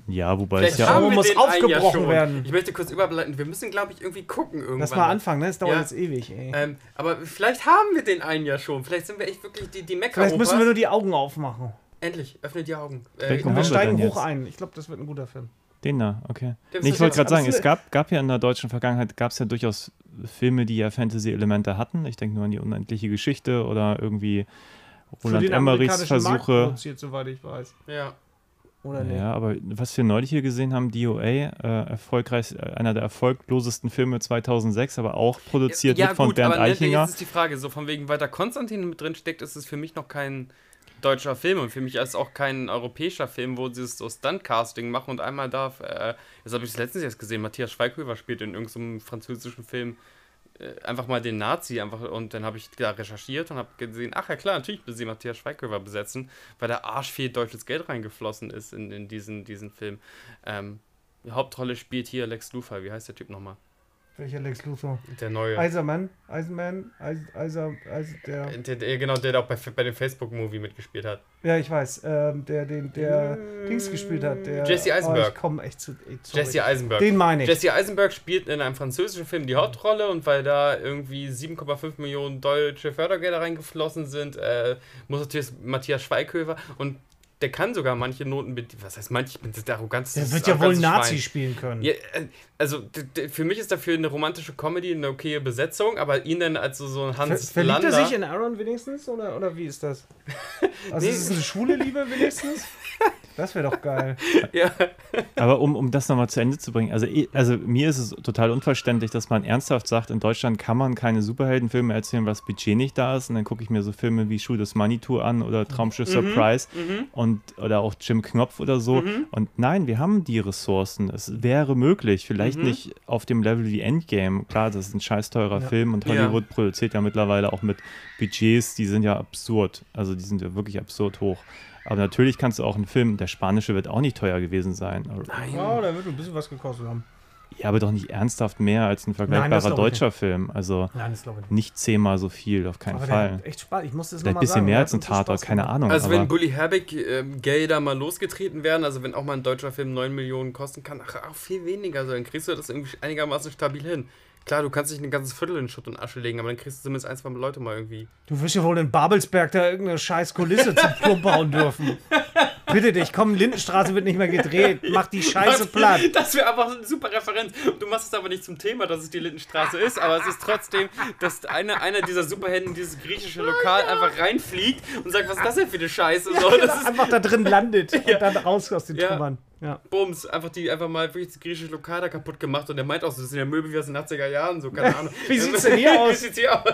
Ja, wobei Vielleicht es ja auch, muss aufgebrochen schon. werden. Ich möchte kurz überleiten. Wir müssen, glaube ich, irgendwie gucken irgendwann. Lass mal anfangen, ne? Das dauert Ja. jetzt ewig, ey. Ähm, aber vielleicht haben wir den einen ja schon. Vielleicht sind wir echt wirklich die, die mecker Vielleicht müssen wir nur die Augen aufmachen. Endlich, öffne die Augen. Äh, wir steigen hoch jetzt? ein. Ich glaube, das wird ein guter Film. Den da, okay. Nee, ich wollte gerade sagen, es gab, gab ja in der deutschen Vergangenheit, gab es ja durchaus Filme, die ja Fantasy-Elemente hatten. Ich denke nur an die unendliche Geschichte oder irgendwie Roland Emmerichs Versuche. produziert, soweit ich weiß. ja. Oder nicht? Ja, aber was wir neulich hier gesehen haben, DOA, äh, erfolgreich, äh, einer der erfolglosesten Filme 2006, aber auch produziert ja, mit von gut, Bernd aber ne, Eichinger. jetzt ist die Frage, so von wegen, weil da Konstantin mit drin steckt, ist es für mich noch kein deutscher Film und für mich ist es auch kein europäischer Film, wo sie es so Stunt-Casting machen und einmal darf, äh, das habe ich letztens erst gesehen, Matthias Schweighöfer spielt in irgendeinem französischen Film äh, einfach mal den Nazi einfach und dann habe ich da recherchiert und habe gesehen, ach ja klar, natürlich müssen sie Matthias Schweighöfer besetzen, weil da arsch viel deutsches Geld reingeflossen ist in, in diesen, diesen Film. Ähm, Hauptrolle spielt hier Lex Luthor, wie heißt der Typ nochmal? Welcher Lex Luthor? Der neue. Eisermann? Eisenman? Eis, Eiser, Eis, der. Der, der, genau, der da auch bei, bei dem Facebook-Movie mitgespielt hat. Ja, ich weiß. Ähm, der, den, der Dings gespielt hat. Der, Jesse Eisenberg. Oh, ich komm echt zu. Ey. Jesse Eisenberg. Den meine ich. Jesse Eisenberg spielt in einem französischen Film die Hauptrolle und weil da irgendwie 7,5 Millionen deutsche Fördergelder reingeflossen sind, äh, muss natürlich Matthias Schweighöfer und der kann sogar manche Noten bedienen. Was heißt manche? Ich bin das arrogant. Der wird ja wohl Nazi spielen können. Ja, äh, also für mich ist dafür eine romantische Comedy eine okaye Besetzung, aber ihn dann als so, so ein Ver Hans verliebt Lander. er sich in Aaron wenigstens? Oder, oder wie ist das? Also Nee. ist es eine schwule Liebe wenigstens? Das wäre doch geil. ja. Aber um, um das nochmal zu Ende zu bringen, also, also mir ist es total unverständlich, dass man ernsthaft sagt, in Deutschland kann man keine Superheldenfilme erzählen, weil das Budget nicht da ist. Und dann gucke ich mir so Filme wie Schuh des Manitou an oder Traumschiff Surprise und oder auch Jim Knopf oder so. Und nein, wir haben die Ressourcen. Es wäre möglich, vielleicht nicht auf dem Level wie Endgame. Klar, das ist ein scheiß teurer Ja. Film und Ja. Hollywood produziert ja mittlerweile auch mit Budgets, die sind ja absurd. Also die sind ja wirklich absurd hoch. Aber natürlich kannst du auch einen Film, der spanische wird auch nicht teuer gewesen sein. Ja, da wird ein bisschen was gekostet haben. Ja, aber doch nicht ernsthaft mehr als ein Nein, vergleichbarer ich deutscher Film. Also Nein, nicht. nicht zehnmal so viel, auf keinen Aber Fall. echt Spaß. Ich muss das Vielleicht ein bisschen sagen. mehr als ein Tatort, keine. Ahnung. Also wenn Bully Herbig ähm, Gelder mal losgetreten werden, also wenn auch mal ein deutscher Film 9 Millionen kosten kann, ach, auch viel weniger, also dann kriegst du das irgendwie einigermaßen stabil hin. Klar, du kannst nicht ein ganzes Viertel in Schutt und Asche legen, aber dann kriegst du zumindest ein, zwei Leute mal irgendwie. Du wirst ja wohl in Babelsberg da irgendeine scheiß Kulisse zum Plump bauen dürfen. Bitte dich, komm, Lindenstraße wird nicht mehr gedreht. Mach die Scheiße platt. Das wäre einfach eine super Referenz. Du machst es aber nicht zum Thema, dass es die Lindenstraße ist, aber es ist trotzdem, dass einer, einer dieser Superhelden in dieses griechische Lokal einfach reinfliegt und sagt, was ist das denn für eine Scheiße? So, das ist Einfach da drin landet und dann raus aus den Ja. Trümmern. Ja. Bums, einfach die einfach mal wirklich das griechische Lokal da kaputt gemacht und der meint auch so, das sind ja Möbel wie aus den 80er Jahren, so, keine Ahnung. Wie sieht's denn hier aus? Wie sieht's hier aus?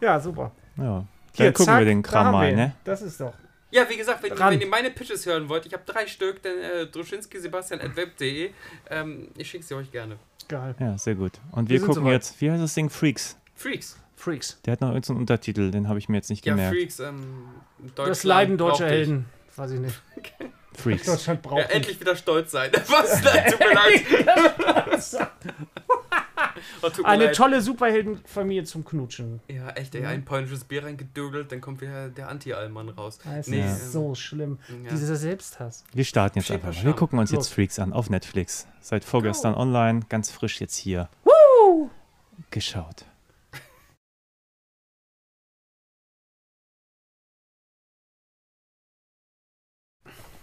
ja, super. ja, Hier, dann gucken zack, wir den Kram mal, ne? Das ist doch. Ja, wie gesagt, wenn, wenn ihr meine Pitches hören wollt, ich habe drei Stück, dann äh, Druschinski Sebastian at web.de. Ähm, ich schicke sie euch gerne. Geil. Ja, sehr gut. Und Wir wir gucken jetzt, wie heißt das Ding? Freaks. Freaks. Freaks. Der hat noch irgendeinen Untertitel, den habe ich mir jetzt nicht Ja, gemerkt. Freaks. Ähm, Das Leiden deutscher. Helden. Weiß ich nicht. Freaks. Deutschland Ja, braucht dich. endlich wieder stolz sein. Was? Nein, tut mir leid. Oh, tut mir Eine leid. tolle Superheldenfamilie zum Knutschen. Ja, echt, ey, ein polnisches Bier reingedödelt, dann kommt wieder der Anti-Allmann raus. Das Nee, ist ähm, so schlimm. ja. Dieser Selbsthass. Wir starten jetzt einfach mal. Wir gucken uns Los. jetzt Freaks an auf Netflix. Seit vorgestern online, ganz frisch jetzt hier. Geschaut.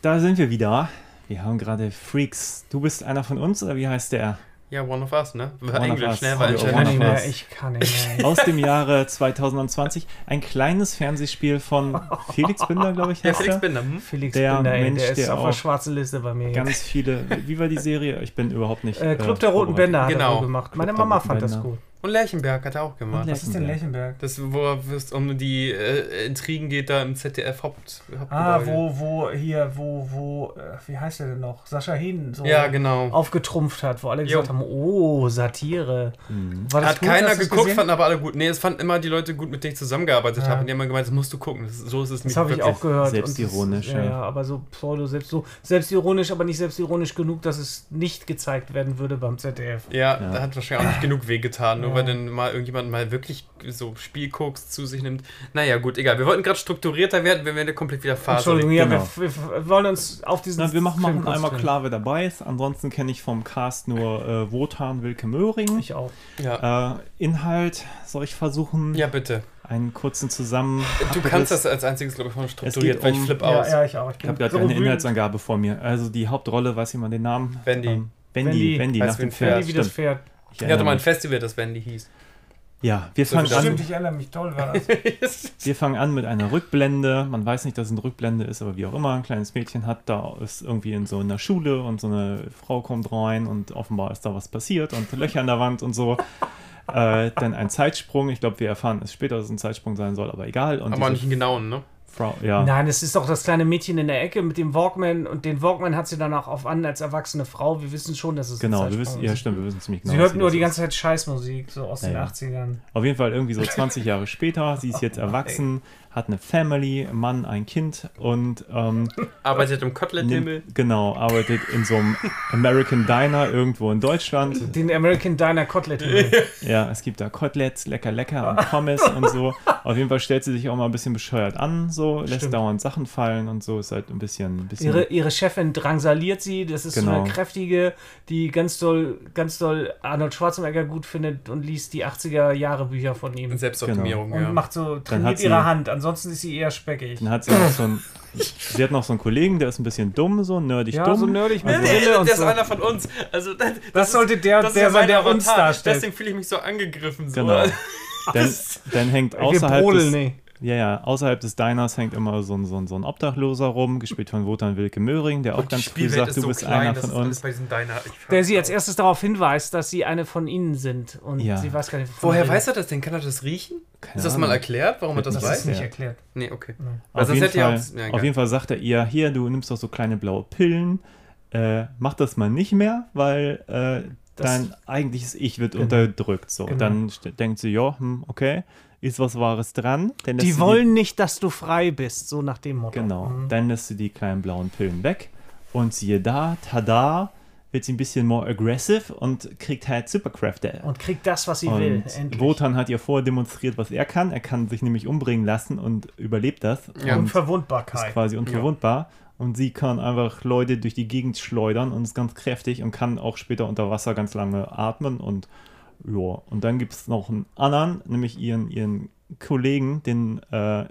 Da sind wir wieder. Wir haben gerade Freaks. Du bist einer von uns oder wie heißt der? Ja, One of Us, ne? War One of Englisch, Us. schnell Ja, Ich One kann of nicht International. mehr. Us. Ich kann nicht mehr. Aus dem Jahre 2020. Ein kleines Fernsehspiel von Felix Binder, glaube ich, Ja, heißt Felix er. Binder. Hm? Felix Der Binder, Mensch, der ist der auf der schwarzen Liste bei mir. jetzt. Ganz viele. Wie war die Serie? Ich bin überhaupt nicht. Äh, Club der äh, Roten vorbereitet. Bänder hat er Genau. wohl gemacht. Meine Club der Mama Roten fand das Bänder. gut. Und Lerchenberg hat er auch gemacht. Was ist denn Lerchenberg? Das, wo es um die äh, Intrigen geht, da im ZDF Haupt, Ah, wo, wo, hier, wo, wo, äh, wie heißt der denn noch? Sascha Hin so Ja, genau. aufgetrumpft hat, wo alle Jo. gesagt haben, oh, Satire. Mhm. War das Hat gut? keiner geguckt, fanden aber alle gut. Nee, es fanden immer die Leute gut, mit denen ich zusammengearbeitet Ja. habe. Und die haben immer gemeint, das musst du gucken. Das, so ist es Das nicht habe ich auch gehört. Selbstironisch, das, ja, ja. ja, aber so pseudo, selbst so selbstironisch, aber nicht selbstironisch genug, dass es nicht gezeigt werden würde beim ZDF. Ja, Ja. da hat wahrscheinlich auch nicht genug wehgetan, nur Weil dann mal irgendjemand mal wirklich so Spielkoks zu sich nimmt. Naja, gut, egal. Wir wollten gerade strukturierter werden, wenn wir eine komplett wieder Phase. Entschuldigung, ja, genau. wir, wir wollen uns auf diesen Na, wir machen, machen einmal klar, wer dabei ist. Ansonsten kenne ich vom Cast nur äh, Wotan Wilke Möhring. Ich auch. Ja. Äh, Inhalt soll ich versuchen, ja, bitte. einen kurzen Zusammen. Du kannst das als einziges, glaube ich, von strukturiert, geht weil ich um- flipp Ja, aus. ja, ich auch. Ich Ich habe gerade so eine wütend. Inhaltsangabe vor mir. Also die Hauptrolle, weiß jemand den Namen? Wendy. Ähm, Wendy, Wendy. Wendy, nach dem ein Pferd. Wendy wie das stimmt. Pferd. Ich Ich hatte erinnere mal ein. Festival, das Wendy hieß. Ja, wir So fangen, verstanden. an, Stimmt, ich erinnere mich, toll war das. wir fangen an mit einer Rückblende. Man weiß nicht, dass es eine Rückblende ist, aber wie auch immer, ein kleines Mädchen hat da ist irgendwie in so einer Schule und so eine Frau kommt rein und offenbar ist da was passiert und Löcher in der Wand und so. Äh, dann ein Zeitsprung. Ich glaube, wir erfahren es später, dass es ein Zeitsprung sein soll, aber egal. Und Aber diese nicht einen genauen, ne? Frau, ja. Nein, es ist doch das kleine Mädchen in der Ecke mit dem Walkman und den Walkman hat sie danach auf an als erwachsene Frau. Wir wissen schon, dass es Genau, wir wissen, ja ist. stimmt, wir wissen ziemlich genau. Sie hört nur die ganze Zeit Scheißmusik, so aus Ja, den ja. 80ern. Auf jeden Fall irgendwie so 20 Jahre später, sie ist jetzt erwachsen, hat eine Family, einen Mann, ein Kind und ähm, Arbeitet im Kotelett-Himmel. genau, arbeitet in so einem American Diner irgendwo in Deutschland. Den American Diner Cotlet. Ja, es gibt da Koteletts, lecker, lecker und Pommes und so. Auf jeden Fall stellt sie sich auch mal ein bisschen bescheuert an, so, lässt Stimmt. dauernd Sachen fallen und so, ist halt ein bisschen, ein bisschen Ihre, ihre Chefin drangsaliert sie. Das ist so Genau. eine kräftige, die ganz doll, ganz doll Arnold Schwarzenegger gut findet und liest die 80er Jahre Bücher von ihm. Selbstoptimierung, Und ja. macht so, trainiert ihre Hand. Ansonsten ist sie eher speckig. Dann hat sie noch so einen, sie hat noch so einen Kollegen, der ist ein bisschen dumm, so nerdig Ja, dumm. so nerdig mit Also- Brille der und ist so. einer von uns. Also, das, Das sollte der, das ist der sein, der uns Avatar. darstellt. Deswegen fühle ich mich so angegriffen. So. Genau. Dann, dann hängt außerhalb brodeln, des, nee. Ja, ja, außerhalb des Diners hängt immer so ein, so ein, so ein Obdachloser rum, gespielt von Wotan Wilke Möhring, der auch ganz früh sagt, ist du so bist klein, einer das von ist uns. Der sie als erstes darauf hinweist, dass sie eine von ihnen sind. Und Ja. sie weiß gar nicht, Woher weiß er das denn? Kann er das riechen? Keine ist das mal erklärt, warum er das, Das Wird ist weiß? nicht Ja. erklärt. Nee, okay. Weil Auf jeden, Fall, auch- ja, auf jeden Fall sagt er ihr, hier, du nimmst doch so kleine blaue Pillen, äh, mach das mal nicht mehr, weil äh, Das- dein eigentliches Ich wird Genau. unterdrückt. So. Genau. Dann denkt sie, ja, hm, okay, ist was Wahres dran. Die sie wollen nicht, dass du frei bist, so nach dem Motto. Genau, Mhm. dann lässt sie die kleinen blauen Pillen weg und siehe da, tada, wird sie ein bisschen more aggressive und kriegt halt Superkräfte. Und kriegt das, was sie will. Und Endlich. Wotan hat ihr vorher demonstriert, was er kann. Er kann sich nämlich umbringen lassen und überlebt das. Ja. und ist Unverwundbarkeit. quasi unverwundbar. Und sie kann einfach Leute durch die Gegend schleudern und ist ganz kräftig und kann auch später unter Wasser ganz lange atmen. Und ja, und dann gibt es noch einen anderen, nämlich ihren, ihren Kollegen, den äh,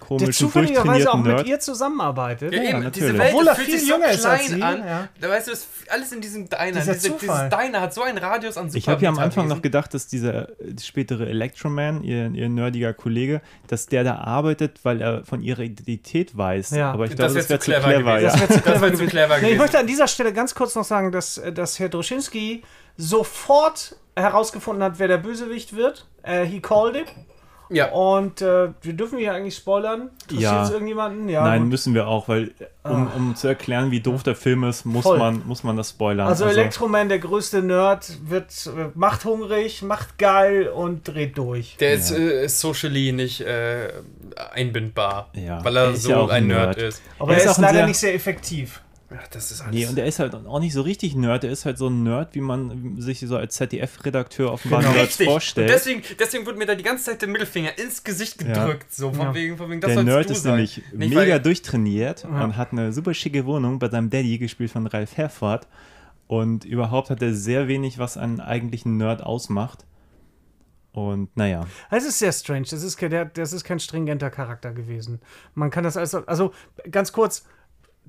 Der komischen, zufälligerweise auch mit Nerd. ihr zusammenarbeitet. Ja, Ja, eben, natürlich. diese Welt Obwohl er fühlt viel sich so jünger ist als klein sie, an. ja. Da weißt du, das alles in diesem Diner. Dieser Diese, dieses. Diner hat so einen Radius an Ich habe ja am Anfang noch gedacht, dass dieser äh, spätere Electroman, ihr, ihr nerdiger Kollege, dass der da arbeitet, weil er von ihrer Identität weiß. Ja. Aber ich glaube, wär das wäre zu zu clever clever. gewesen. ja. Das wäre zu clever wär gewesen. Nee, ich gewesen. möchte an dieser Stelle ganz kurz noch sagen, dass, äh, dass Herr Droschinski sofort herausgefunden hat, wer der Bösewicht wird. Äh, he called it. Ja. Und äh, wir dürfen hier eigentlich spoilern. Interessiert Ja. es irgendjemanden? Ja. Nein, gut. müssen wir auch, weil um, um zu erklären, wie doof der Film ist, muss, Voll. man, muss man das spoilern. also Elektroman, der größte Nerd, wird äh, macht hungrig, macht geil und dreht durch. Der ist, äh, ist socially nicht äh, einbindbar. Ja. Weil er, Er so ja ein Nerd, Nerd. ist. Aber Er er ist leider sehr- nicht sehr effektiv. Ja, das ist alles. Nee, und er ist halt auch nicht so richtig Nerd. Er ist halt so ein Nerd, wie man sich so als ZDF-Redakteur offenbar Genau. Nerds Richtig. Und vorstellt. deswegen, deswegen wurde mir da die ganze Zeit der Mittelfinger ins Gesicht gedrückt. So, von Ja. wegen, von wegen, das der Nerd du ist sein. nämlich Nicht, mega weil- durchtrainiert und hat eine super schicke Wohnung bei seinem Daddy, gespielt von Ralf Herford. Und überhaupt hat er sehr wenig, was einen eigentlichen Nerd ausmacht. Und naja, Es ist sehr strange. Das ist, das ist kein stringenter Charakter gewesen. Man kann das alles. Also, ganz kurz.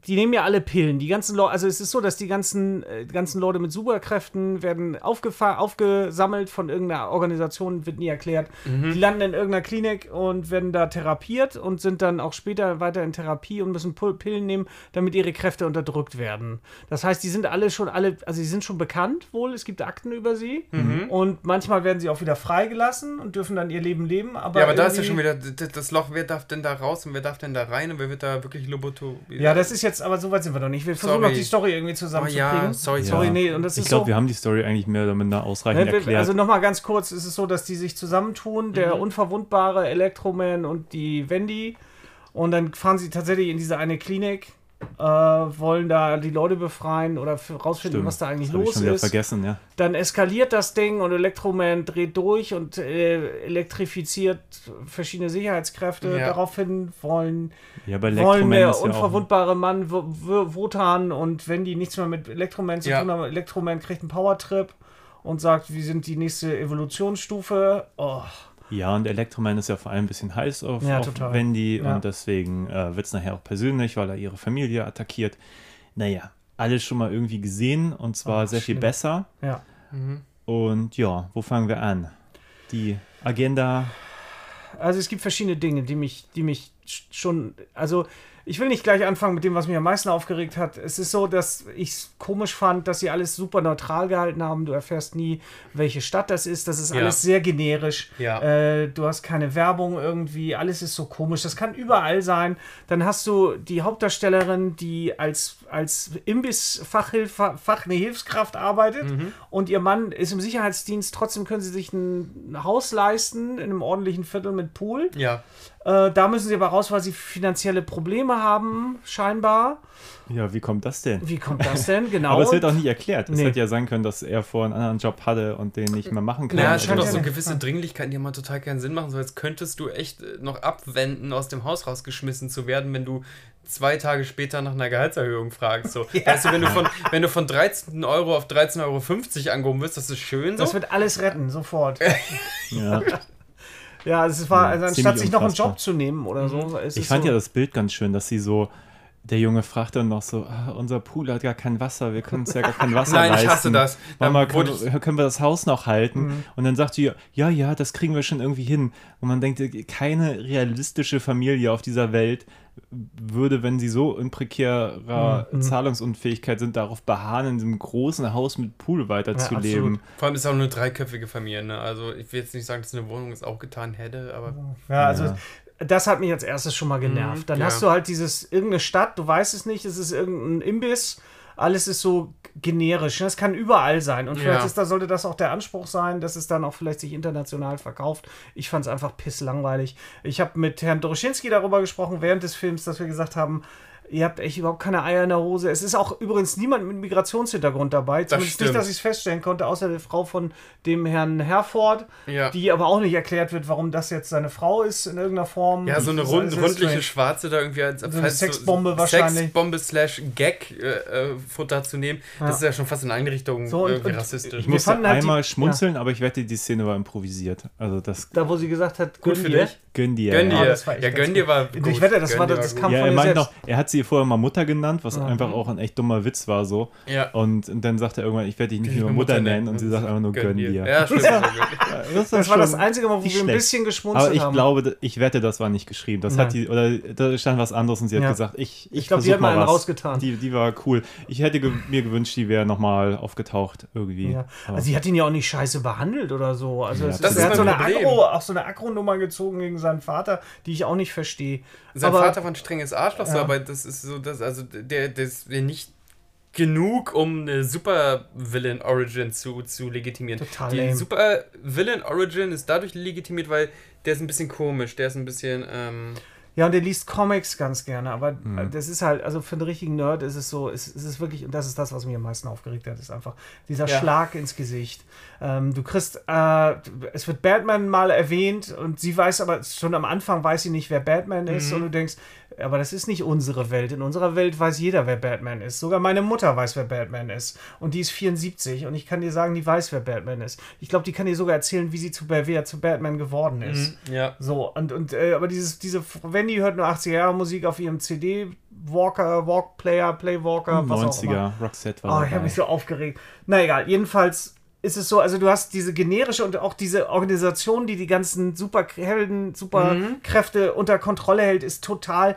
Die nehmen ja alle Pillen. Die ganzen Leute, also es ist so, dass die ganzen, äh, ganzen Leute mit Superkräften werden aufgesammelt von irgendeiner Organisation, wird nie erklärt. Die landen in irgendeiner Klinik und werden da therapiert und sind dann auch später weiter in Therapie und müssen Pillen nehmen, damit ihre Kräfte unterdrückt werden. Das heißt, die sind alle schon alle, also sie sind schon bekannt wohl, es gibt Akten über sie und manchmal werden sie auch wieder freigelassen und dürfen dann ihr Leben leben. Aber Ja, aber da ist ja schon wieder das Loch, wer darf denn da raus und wer darf denn da rein und wer wird da wirklich Loboto. Ja, das ist jetzt, aber so weit sind wir noch nicht. Wir versuchen Sorry. noch die Story irgendwie Oh, zusammenzukriegen. ja, sorry, Sorry, Ja. nee, und das ich glaube, so. wir haben die Story eigentlich mehr oder minder ausreichend Ne, erklärt. Also nochmal ganz kurz, ist es so, dass die sich zusammentun, der unverwundbare Elektroman und die Wendy. Und dann fahren sie tatsächlich in diese eine Klinik, äh, wollen da die Leute befreien oder rausfinden, Stimmt. was da eigentlich das hab ich los ist. vergessen, ja. Dann eskaliert das Ding und Elektroman dreht durch und äh, elektrifiziert verschiedene Sicherheitskräfte. Ja. Daraufhin wollen Ja, bei wollen der ist ja auch, unverwundbare Mann Wotan und wenn die nichts mehr mit Elektroman zu Ja. tun haben, Elektroman kriegt einen Powertrip und sagt, wir sind die nächste Evolutionsstufe. Oh, Ja, und Electroman ist ja vor allem ein bisschen heiß auf, Ja, auf. Wendy Ja. und deswegen äh, wird es nachher auch persönlich, weil er ihre Familie attackiert. Naja, alles schon mal irgendwie gesehen und zwar Ach, sehr viel schlimm. besser. ja. Und ja, wo fangen wir an? Die Agenda, Also es gibt verschiedene Dinge, die mich, die mich sch- schon, also ich will nicht gleich anfangen mit dem, was mich am meisten aufgeregt hat. Es ist so, dass ich es komisch fand, dass sie alles super neutral gehalten haben. Du erfährst nie, welche Stadt das ist. Das ist Ja. alles sehr generisch. Ja. Äh, du hast keine Werbung irgendwie. Alles ist so komisch. Das kann überall sein. Dann hast du die Hauptdarstellerin, die als, als Imbiss-Fachhilfe, Fach, eine Hilfskraft arbeitet Mhm. und ihr Mann ist im Sicherheitsdienst. Trotzdem können sie sich ein Haus leisten in einem ordentlichen Viertel mit Pool. Ja. Äh, da müssen sie aber raus, weil sie finanzielle Probleme haben, scheinbar. Ja, wie kommt das denn? Wie kommt das denn? Genau. Aber es wird auch nicht erklärt. Es Nee. hätte ja sein können, dass er vorher einen anderen Job hatte und den nicht mehr machen kann. Ja, Ja, es scheint auch ja so eine- gewisse Dringlichkeiten, die immer total keinen Sinn machen. So als könntest du echt äh, noch abwenden, aus dem Haus rausgeschmissen zu werden, wenn du zwei Tage später nach einer Gehaltserhöhung fragst. So. Weißt du, wenn du, von, wenn du von 13 Euro auf 13,50 Euro angehoben wirst, das ist schön so. das wird alles retten, sofort. Ja. Ja, es war, Ja, also anstatt ziemlich sich noch einen. Job zu nehmen oder so. Es Ich fand so, ja das Bild ganz schön, dass sie so, der Junge fragte dann noch so, ah, unser Pool hat gar kein Wasser, wir können uns ja gar kein Wasser Nein, leisten. ich hasse das. Da Mama, können, können wir das Haus noch halten? Mhm. Und dann sagt sie, ja, ja, das kriegen wir schon irgendwie hin. Und man denkt, keine realistische Familie auf dieser Welt würde, wenn sie so in prekärer Mhm. Zahlungsunfähigkeit sind, darauf beharren, in diesem großen Haus mit Pool weiterzuleben. absolut. Vor allem ist es auch eine dreiköpfige Familie. Ne? Also ich will jetzt nicht sagen, dass eine Wohnung es auch getan hätte, aber ja, also Ja. das hat mich als erstes schon mal genervt. Mhm, Dann ja. hast du halt dieses, irgendeine Stadt, du weißt es nicht, es ist irgendein Imbiss, alles ist so generisch. Das kann überall sein. Und vielleicht Ja. ist da, sollte das auch der Anspruch sein, dass es dann auch vielleicht sich international verkauft. Ich fand es einfach pisslangweilig. Ich habe mit Herrn Doroschinski darüber gesprochen während des Films, dass wir gesagt haben, ihr habt echt überhaupt keine Eier in der Hose. Es ist auch übrigens niemand mit Migrationshintergrund dabei. Zumindest nicht, stimmt. dass ich es feststellen konnte, außer der Frau von dem Herrn Herford, Ja. die aber auch nicht erklärt wird, warum das jetzt seine Frau ist in irgendeiner Form. Ja, so eine Das rund, rundliche strange. Schwarze da irgendwie als eine Sexbombe wahrscheinlich. Sexbombe slash Gag äh, äh, Futter zu nehmen, das ist ja schon fast in Einrichtung So, und- irgendwie und- rassistisch. Ich musste fanden halt die- einmal schmunzeln, aber ich wette, die Szene war improvisiert. Also das Da, wo sie gesagt hat, Gut gönn für dir. gönn dir. Gönn ja. dir. das war echt Ja, gönn dir gut. war Ich gut. wette, das war dir das- das kam- Ja, von er ihr meint selbst. noch, er hat sie vorher mal Mutter genannt, was einfach auch ein echt dummer Witz war so. Ja. Und, und dann sagt er irgendwann, ich werde dich nicht Ich mehr Mutter Mutter nennen. Und sie sagt einfach nur, gönn dir. Ja, stimmt. Das, Das war das einzige Mal, wo wir ein bisschen geschmunzelt Aber ich haben. glaube, ich wette, das war nicht geschrieben. Das Nein. hat die, oder da stand was anderes und sie hat Ja. gesagt, ich, ich, Ich glaub, die versuch hat mal einen was. rausgetan. Die, die war cool. Ich hätte ge mir gewünscht, die wäre nochmal aufgetaucht irgendwie. Ja. Aber- Also sie hat ihn ja auch nicht scheiße behandelt oder so. Also das ist, ist er hat so eine. Agro, auch so eine Agro-Nummer gezogen gegen seinen Vater, die ich auch nicht verstehe. Sein Vater war ein strenges Arschloch, aber das ist so, dass, also der, der ist nicht genug, um eine Super-Villain-Origin zu, zu legitimieren. Total Die lame. Super-Villain-Origin ist dadurch legitimiert, weil der ist ein bisschen komisch, der ist ein bisschen, ähm, Ja, und er liest Comics ganz gerne, aber Mhm. das ist halt, also für einen richtigen Nerd ist es so, es, es ist wirklich, und das ist das, was mich am meisten aufgeregt hat, ist einfach dieser Ja. Schlag ins Gesicht. Ähm, du kriegst, äh, es wird Batman mal erwähnt und sie weiß aber, schon am Anfang weiß sie nicht, wer Batman ist Mhm. und du denkst, aber das ist nicht unsere Welt. In unserer Welt weiß jeder, wer Batman ist. Sogar meine Mutter weiß, wer Batman ist. Und die ist 74 und ich kann dir sagen, die weiß, wer Batman ist. Ich glaube, die kann dir sogar erzählen, wie sie zu, wer zu Batman geworden ist. ja. So, und, und äh, aber dieses, diese, Wendy hört nur 80er Jahre Musik auf ihrem CD, Walker, Walk Player, Playwalker, was auch immer. 90er, Roxette war Oh, ich habe mich so aufgeregt. Na egal, jedenfalls ist es so, also du hast diese generische und auch diese Organisation, die die ganzen Superhelden, Superkräfte unter Kontrolle hält, ist total,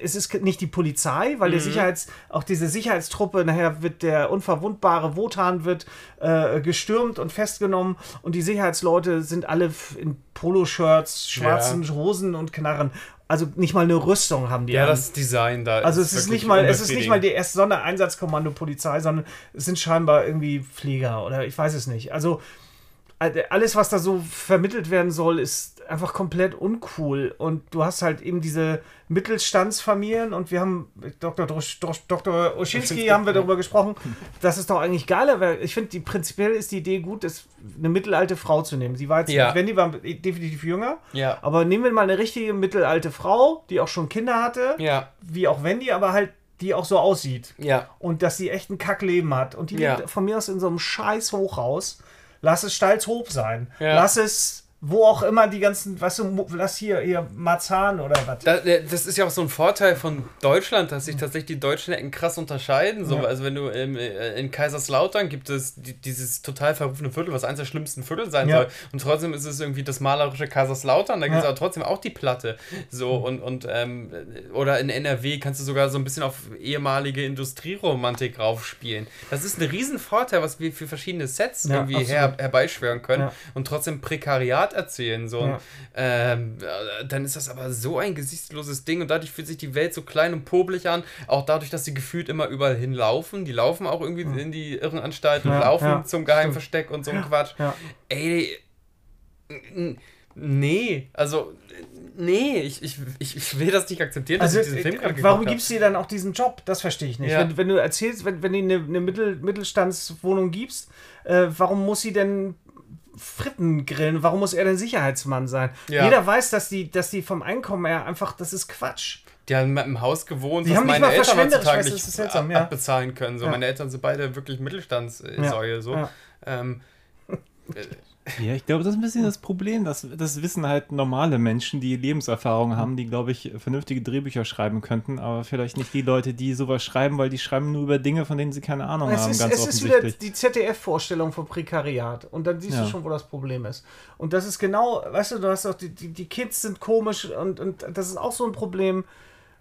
es ist nicht die Polizei, weil der Sicherheits, auch diese Sicherheitstruppe, nachher wird der unverwundbare Wotan wird äh, gestürmt und festgenommen und die Sicherheitsleute sind alle in Poloshirts, schwarzen Hosen und Knarren. Also nicht mal eine Rüstung haben die. Ja, an. das Design da Also es ist nicht mal, es ist nicht mal die erste Sondereinsatzkommando Polizei, sondern es sind scheinbar irgendwie Pfleger oder ich weiß es nicht. Also alles, was da so vermittelt werden soll, ist einfach komplett uncool. Und du hast halt eben diese Mittelstandsfamilien und wir haben Dr. Drosch, Drosch, Dr. Oschinski haben wir darüber gesprochen, dass es doch eigentlich geiler wäre. Ich finde, die prinzipiell ist die Idee gut, das, eine mittelalte Frau zu nehmen. Sie war jetzt, Ja. Wendy war definitiv jünger, Ja. aber nehmen wir mal eine richtige mittelalte Frau, die auch schon Kinder hatte Ja, wie auch Wendy, aber halt die auch so aussieht. ja. Und dass sie echt ein Kackleben hat. Und die Ja. lebt von mir aus in so einem scheiß Hochhaus. Lass es Stalzhof sein. Ja. Lass es wo auch immer die ganzen, weißt du, lass hier, hier Marzahn oder was. Da, äh, das ist ja auch so ein Vorteil von Deutschland, dass sich tatsächlich die deutschen Ecken krass unterscheiden. So, ja. Also wenn du ähm, in Kaiserslautern gibt es dieses total verrufene Viertel, was eines der schlimmsten Viertel sein ja. soll. Und trotzdem ist es irgendwie das malerische Kaiserslautern, da gibt es ja. aber trotzdem auch die Platte. So und, und ähm, oder in NRW kannst du sogar so ein bisschen auf ehemalige Industrieromantik raufspielen. Das ist ein Riesenvorteil, was wir für verschiedene Sets irgendwie her, herbeischwören können und trotzdem Prekariat erzählen. So. Ja. Ähm, dann ist das aber so ein gesichtsloses Ding und dadurch fühlt sich die Welt so klein und pobelig an. Auch dadurch, dass sie gefühlt immer überall hinlaufen. Die laufen auch irgendwie ja. in die Irrenanstalt und laufen zum Geheimversteck und so ein Quatsch. Ey, nee, also nee, ich, ich, ich, will das nicht akzeptieren, also, dass ich diesen Film äh, Warum gibst du dir dann auch diesen Job? Das verstehe ich nicht. Ja. Wenn, wenn, du erzählst, wenn, wenn du eine, eine Mittel, Mittelstandswohnung gibst, äh, warum muss sie denn Fritten grillen. Warum muss er denn Sicherheitsmann sein? Ja. Jeder weiß, dass die, dass die vom Einkommen her einfach, das ist Quatsch. Die haben im Haus gewohnt, die dass meine Eltern heutzutage nicht seltsam, ja. abbezahlen können. So, ja. Meine Eltern sind beide wirklich Mittelstandssäue. So. Ähm, Ja, ich glaube, das ist ein bisschen das Problem. Das, das wissen halt normale Menschen, die Lebenserfahrung haben, die, glaube ich, vernünftige Drehbücher schreiben könnten, aber vielleicht nicht die Leute, die sowas schreiben, weil die schreiben nur über Dinge, von denen sie keine Ahnung es haben. Ist, es ist wieder die ZDF-Vorstellung von Prekariat. Und dann siehst ja. du schon, wo das Problem ist. Und das ist genau, weißt du, du hast auch die, die, die Kids sind komisch und, und das ist auch so ein Problem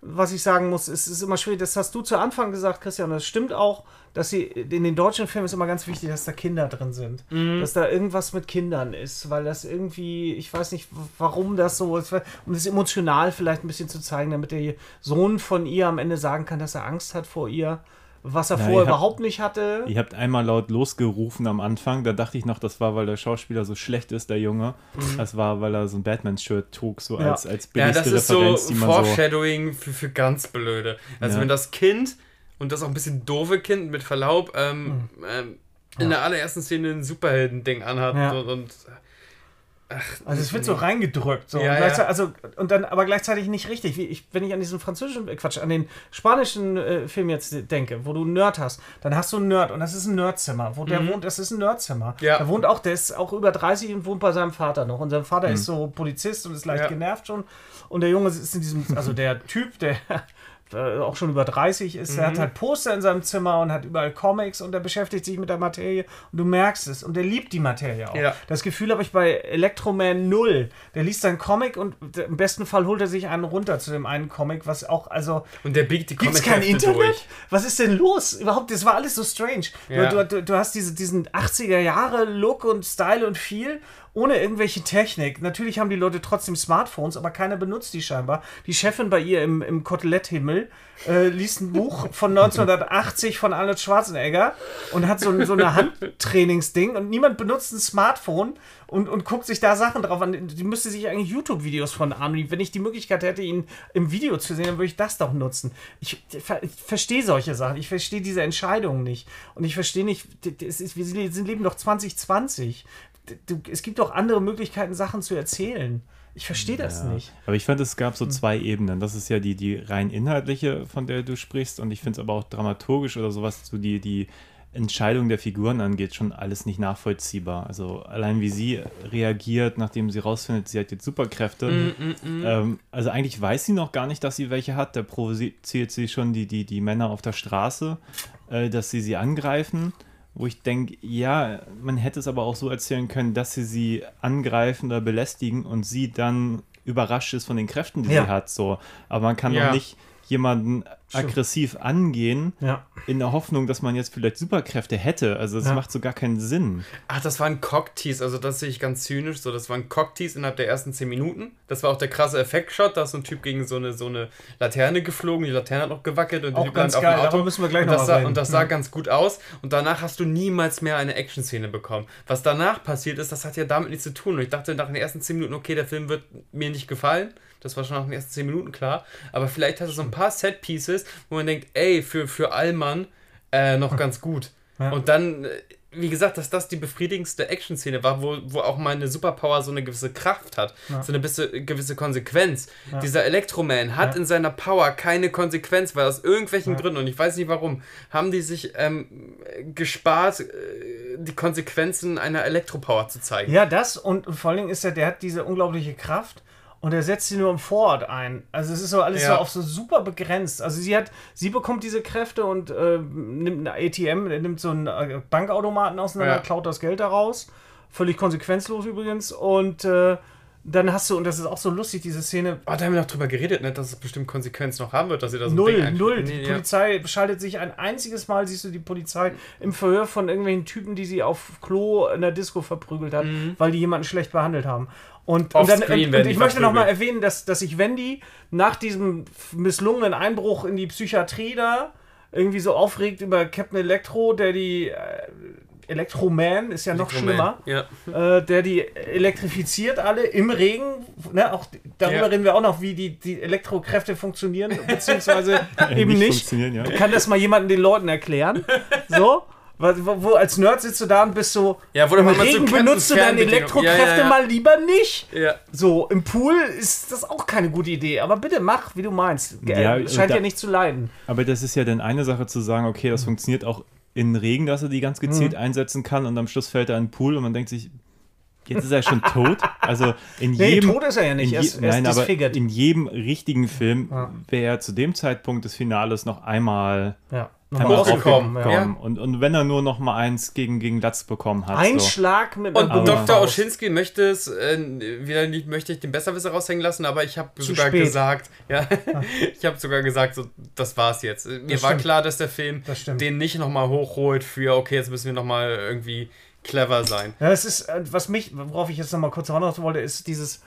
was ich sagen muss, es ist immer schwierig, das hast du zu Anfang gesagt, Christian, und das stimmt auch, dass sie in den deutschen Filmen ist immer ganz wichtig, dass da Kinder drin sind. Mhm. Dass da irgendwas mit Kindern ist, weil das irgendwie, ich weiß nicht, warum das so ist, um das emotional vielleicht ein bisschen zu zeigen, damit der Sohn von ihr am Ende sagen kann, dass er Angst hat vor ihr was er Na, vorher überhaupt nicht hatte. Ihr habt einmal laut losgerufen am Anfang, da dachte ich noch, das war, weil der Schauspieler so schlecht ist, der Junge. Mhm. Das war, weil er so ein Batman-Shirt trug, so ja. als, als billigste ja, das Referenz, ist so Foreshadowing so für, für ganz blöde. Also ja. wenn das Kind, und das auch ein bisschen doofe Kind, mit Verlaub, ähm, mhm. ähm, in der allerersten Szene ein Superhelden-Ding anhat und, und Ach, also es wird so reingedrückt. So. Ja, und, ja. Also, und dann aber gleichzeitig nicht richtig. Wie ich, wenn ich an diesen französischen, äh, Quatsch, an den spanischen äh, Film jetzt denke, wo du einen Nerd hast, dann hast du einen Nerd und das ist ein Nerdzimmer. Wo der mhm. wohnt, das ist ein Nerdzimmer. Ja. Der wohnt auch, der ist auch über 30 und wohnt bei seinem Vater noch. Und sein Vater mhm. ist so Polizist und ist leicht genervt schon. Und der Junge ist in diesem, also der Typ, der äh, auch schon über 30 ist. Mhm. Er hat mhm. halt Poster in seinem Zimmer und hat überall Comics und er beschäftigt sich mit der Materie und du merkst es und er liebt die Materie auch. Ja. Das Gefühl habe ich bei Electroman null. Der liest seinen Comic und im besten Fall holt er sich einen runter zu dem einen Comic, was auch, also. Und der biegt die Comics kein Internet? Durch. Was ist denn los? Überhaupt, das war alles so strange. Ja. Du, du, du, hast diese, diesen 80er Jahre Look und Style und viel ohne irgendwelche Technik. Natürlich haben die Leute trotzdem Smartphones, aber keiner benutzt die scheinbar. Die Chefin bei ihr im, im Koteletthimmel äh, liest ein Buch von 1980 von Arnold Schwarzenegger und hat so, so eine Handtrainingsding und niemand benutzt ein Smartphone und, und guckt sich da Sachen drauf an. Die müsste sich eigentlich YouTube-Videos von Arnold. Wenn ich die Möglichkeit hätte, ihn im Video zu sehen, dann würde ich das doch nutzen. Ich, ich, verstehe solche Sachen. Ich verstehe diese Entscheidungen nicht. Und ich verstehe nicht, ist, wir sind, leben doch 2020 du, es gibt auch andere Möglichkeiten, Sachen zu erzählen. Ich verstehe das ja. nicht. Aber ich fand, es gab so hm. zwei Ebenen. Das ist ja die, die rein inhaltliche, von der du sprichst. Und ich finde es aber auch dramaturgisch oder sowas, so die, die Entscheidung der Figuren angeht, schon alles nicht nachvollziehbar. Also allein wie sie reagiert, nachdem sie rausfindet, sie hat jetzt Superkräfte. Mm, mm, mm. Ähm, also eigentlich weiß sie noch gar nicht, dass sie welche hat. Da provoziert sie schon die, die, die Männer auf der Straße, äh, dass sie sie angreifen wo ich denke, ja, man hätte es aber auch so erzählen können, dass sie sie angreifen oder belästigen und sie dann überrascht ist von den Kräften, die ja. sie hat. So. Aber man kann ja. doch nicht jemanden aggressiv angehen, ja. in der Hoffnung, dass man jetzt vielleicht Superkräfte hätte. Also das ja. macht so gar keinen Sinn. Ach, das war ein Cocktease, also das sehe ich ganz zynisch so. Das war ein Cocktease innerhalb der ersten 10 Minuten. Das war auch der krasse Effektshot, da ist so ein Typ gegen so eine, so eine Laterne geflogen, die Laterne hat noch gewackelt und auch der Typ ganz geil, auf dem Auto. müssen wir gleich und, das sah, und das sah ja. ganz gut aus und danach hast du niemals mehr eine Action-Szene bekommen. Was danach passiert ist, das hat ja damit nichts zu tun. Und ich dachte nach den ersten 10 Minuten, okay, der Film wird mir nicht gefallen. Das war schon nach den ersten 10 Minuten klar. Aber vielleicht hast du so ein paar Set-Pieces, wo man denkt, ey, für, für Allmann äh, noch ganz gut. Ja. Und dann äh, wie gesagt, dass das die befriedigendste Action-Szene war, wo, wo auch mal eine Superpower so eine gewisse Kraft hat, Ja. so eine gewisse, gewisse Konsequenz. Ja. Dieser Elektroman hat Ja. in seiner Power keine Konsequenz, weil aus irgendwelchen Ja. Gründen, und ich weiß nicht warum, haben die sich ähm, gespart, äh, die Konsequenzen einer Elektropower zu zeigen. Ja, das und, vor allen Dingen ist er, der hat diese unglaubliche Kraft und er setzt sie nur im Vorort ein. Also es ist so alles Ja. so auf so super begrenzt. Also sie hat, sie bekommt diese Kräfte und äh, nimmt eine ATM, er nimmt so einen äh, Bankautomaten auseinander, Ja. klaut das Geld daraus. Völlig konsequenzlos übrigens. Und äh, dann hast du, und das ist auch so lustig, diese Szene, Oh, da haben wir noch drüber geredet, ne, dass es bestimmt Konsequenzen noch haben wird, dass sie da so ein Null, Ding null. Die Nee, ja. Polizei schaltet sich ein einziges Mal, siehst du die Polizei im Verhör von irgendwelchen Typen, die sie auf Klo in der Disco verprügelt hat, weil die jemanden schlecht behandelt haben. Und, und, dann, und, und ich möchte noch mal verprügelt. erwähnen, dass, dass ich Wendy nach diesem misslungenen Einbruch in die Psychiatrie da irgendwie so aufregt über Captain Electro, der die äh, Electroman ist ja noch schlimmer Ja. äh, der die elektrifiziert alle im Regen. Ne, auch darüber Ja. reden wir auch noch, wie die, die Elektrokräfte funktionieren, beziehungsweise eben nicht nicht. funktionieren, ja. Kann das mal jemanden den Leuten erklären? So? Wo, wo als Nerd sitzt du da und bist so, Ja, wo du im mal so Regen Captain benutzt du deine Elektrokräfte Ja, ja, ja. mal lieber nicht. Ja. So, im Pool ist das auch keine gute Idee. Aber bitte mach, wie du meinst. Ja, Scheint da- ja nicht zu leiden. Aber das ist ja dann eine Sache zu sagen, okay, Mhm. das funktioniert auch in Regen, dass er die ganz gezielt einsetzen kann und am Schluss fällt er in den Pool und man denkt sich, jetzt ist er schon tot. Also in Nee, jedem. tot ist er ja nicht. in Er je, ist, er ist nein, aber in jedem richtigen Film Ja. wäre er zu dem Zeitpunkt des Finales noch einmal, Ja. Einmal rausgekommen, rausgekommen. Und, und wenn er nur noch mal eins gegen, gegen Latz bekommen hat. Ein so. Schlag mit Und Dr. Gummifaust. Oschinski möchte es, äh, wieder nicht, möchte ich den Besserwisser raushängen lassen, aber ich habe sogar spät. gesagt, ja, ich habe sogar gesagt, so, das war's jetzt. Mir Das war stimmt. klar, dass der Film den nicht nochmal hochholt für, okay, jetzt müssen wir nochmal irgendwie clever sein. Ja, es ist, äh, was mich, worauf ich jetzt noch mal kurz hinaus wollte, ist dieses, äh,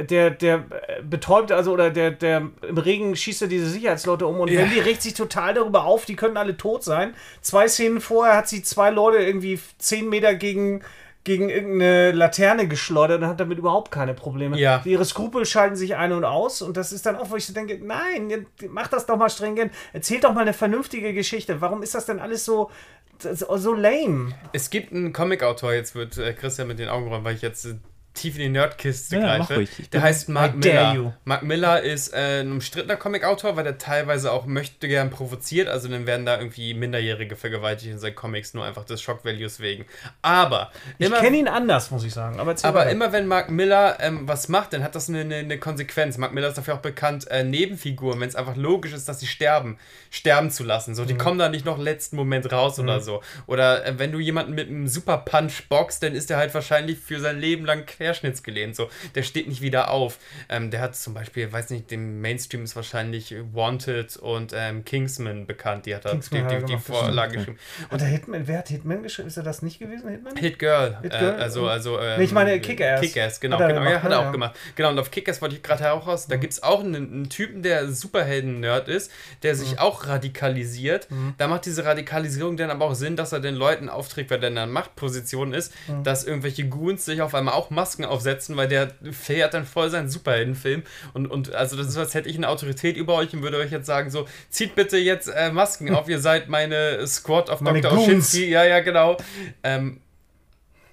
der, der äh, betäubt, also, oder der, der im Regen schießt er diese Sicherheitsleute um und Ja. Wendy regt sich total darüber auf, die können alle tot sein. Zwei Szenen vorher hat sie zwei Leute irgendwie zehn Meter gegen, gegen irgendeine Laterne geschleudert und hat damit überhaupt keine Probleme. Ja. Ihre Skrupel schalten sich ein und aus und das ist dann auch, wo ich so denke, nein, mach das doch mal stringent, erzählt doch mal eine vernünftige Geschichte. Warum ist das denn alles so, so, lame? Es gibt einen Comic-Autor, jetzt wird äh, Christian mit den Augen rollen, weil ich jetzt tief in die Nerdkiste Ja, greife. Ich Der heißt Mark Miller. Mark Miller ist äh, ein umstrittener Comic-Autor, weil der teilweise auch möchte gern provoziert. Also dann werden da irgendwie Minderjährige vergewaltigt in seinen Comics, nur einfach des Shock-Values wegen. Aber Ich immer, kenne ihn anders, muss ich sagen. Aber, aber immer wenn Mark Miller ähm, was macht, dann hat das eine, eine, eine Konsequenz. Mark Miller ist dafür auch bekannt, äh, Nebenfiguren, wenn es einfach logisch ist, dass sie sterben, sterben zu lassen. So, die kommen da nicht noch letzten Moment raus oder so. Oder äh, wenn du jemanden mit einem Super Punch boxt, dann ist er halt wahrscheinlich für sein Leben lang querschnittsgelähmt. So, der steht nicht wieder auf. Ähm, der hat zum Beispiel, weiß nicht, dem Mainstream ist wahrscheinlich Wanted und ähm, Kingsman bekannt. Die hat er Kingsman die, er die, die Vorlage geschrieben. Und der Hitman, wer hat Hitman geschrieben? Ist er das nicht gewesen, Hitman? Hit Girl. Hit äh, Girl? also, also, ähm, Nee, ich meine Kick-Ass. Kick-Ass, genau. Hat er genau gemacht, ja, hat er auch Ja. gemacht. Genau, und auf Kick-Ass wollte ich gerade heraus. Da gibt es auch einen, einen Typen, der Superhelden-Nerd ist, der sich auch radikalisiert. Da macht diese Radikalisierung dann aber auch Sinn, dass er den Leuten aufträgt, weil der in einer Machtposition ist, dass irgendwelche Goons sich auf einmal auch Masken aufsetzen, weil der fährt dann voll seinen Superheldenfilm. Und, und also das ist, als hätte ich eine Autorität über euch und würde euch jetzt sagen, so, zieht bitte jetzt äh, Masken auf, ihr seid meine Squad of Meine Dr. Goons. Oschinski. Ja, ja, genau. Ähm,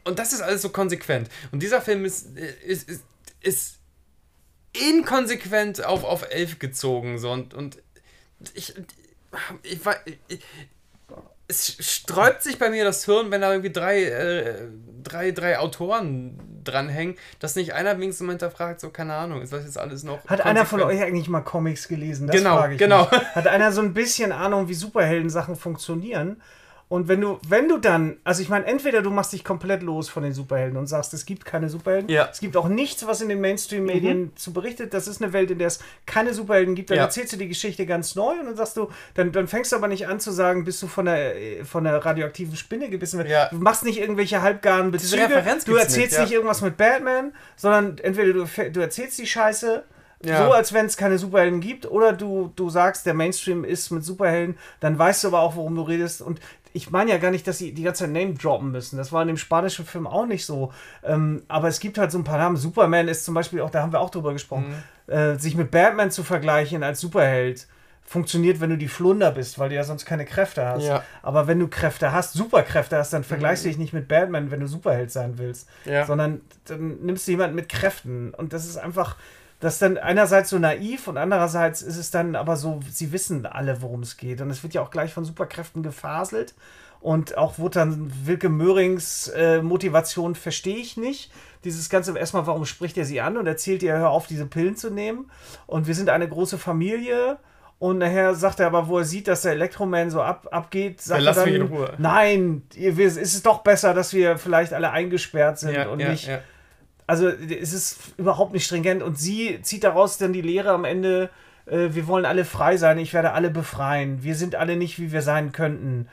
und das ist alles so konsequent. Und dieser Film ist, ist, ist, ist inkonsequent auf, auf elf gezogen. So. Und, und ich, ich, war- ich, es sträubt sich bei mir das Hirn, wenn da irgendwie drei, äh, drei, drei Autoren dranhängen, dass nicht einer wenigstens mal hinterfragt, so keine Ahnung, ist das jetzt alles noch. Hat einer von euch eigentlich mal Comics gelesen? Das Genau, frage ich genau. Mich. Hat einer so ein bisschen Ahnung, wie Superhelden-Sachen funktionieren? Und wenn du, wenn du dann, also ich meine, entweder du machst dich komplett los von den Superhelden und sagst, es gibt keine Superhelden, Ja. es gibt auch nichts, was in den Mainstream-Medien zu berichtet, das ist eine Welt, in der es keine Superhelden gibt, dann Ja. erzählst du die Geschichte ganz neu und dann sagst du, dann, dann fängst du aber nicht an zu sagen, bist du von der, äh, von der radioaktiven Spinne gebissen. Ja. Du machst nicht irgendwelche halbgaren Bezüge, du erzählst nicht, nicht irgendwas mit Batman, sondern entweder du, du erzählst die Scheiße, Ja. so als wenn es keine Superhelden gibt, oder du, du sagst, der Mainstream ist mit Superhelden, dann weißt du aber auch, worum du redest. Und ich meine ja gar nicht, dass sie die ganze Zeit Name droppen müssen. Das war in dem spanischen Film auch nicht so. Ähm, aber es gibt halt so ein paar Namen. Superman ist zum Beispiel auch, da haben wir auch drüber gesprochen, Mhm. äh, sich mit Batman zu vergleichen als Superheld. funktioniert, wenn du die Flunder bist, weil du ja sonst keine Kräfte hast. Ja. Aber wenn du Kräfte hast, Superkräfte hast, dann vergleichst du dich nicht mit Batman, wenn du Superheld sein willst. Ja. Sondern dann nimmst du jemanden mit Kräften. Und das ist einfach, das ist dann einerseits so naiv und andererseits ist es dann aber so, sie wissen alle, worum es geht. Und es wird ja auch gleich von Superkräften gefaselt. Und auch wo dann Wilke Möhrings äh, Motivation verstehe ich nicht. Dieses Ganze, erstmal, warum spricht er sie an und erzählt ihr, hör auf, diese Pillen zu nehmen. Und wir sind eine große Familie. Und nachher sagt er aber, wo er sieht, dass der Elektroman so ab, abgeht, sagt Verlass er dann, mich in Ruhe. nein, ihr- es ist doch besser, dass wir vielleicht alle eingesperrt sind und nicht also es ist überhaupt nicht stringent und sie zieht daraus dann die Lehre am Ende, äh, wir wollen alle frei sein, ich werde alle befreien, wir sind alle nicht, wie wir sein könnten.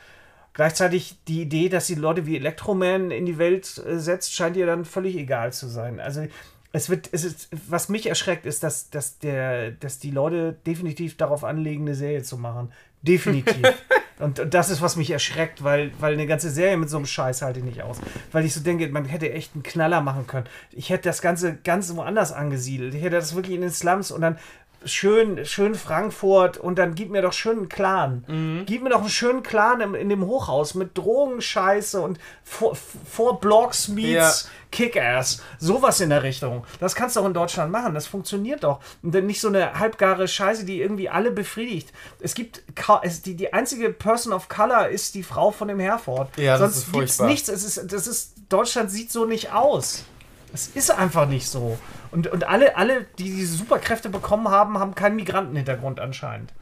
Gleichzeitig die Idee, dass sie Leute wie Electroman in die Welt äh, setzt, scheint ihr dann völlig egal zu sein. Also es wird, es ist, was mich erschreckt, ist, dass, dass, der, dass die Leute definitiv darauf anlegen, eine Serie zu machen. Definitiv. und, das ist, was mich erschreckt, weil, weil eine ganze Serie mit so einem Scheiß halte ich nicht aus. Weil ich so denke, man hätte echt einen Knaller machen können. Ich hätte das Ganze ganz woanders angesiedelt. Ich hätte das wirklich in den Slums und dann schön, schön Frankfurt und dann gib mir doch schön einen Clan. Gib mir doch einen schönen Clan im, in dem Hochhaus mit Drogenscheiße und vor, vor Blocks meets Kick-Ass. Sowas in der Richtung. Das kannst du auch in Deutschland machen. Das funktioniert doch. Und dann nicht so eine halbgare Scheiße, die irgendwie alle befriedigt. Es gibt es, die, die einzige Person of Color ist die Frau von dem Herford. Ja, das Sonst ist gibt's furchtbar. nichts. Es ist, das ist, Deutschland sieht so nicht aus. Es ist einfach nicht so. Und, und alle, alle, die diese Superkräfte bekommen haben, haben keinen Migrantenhintergrund anscheinend.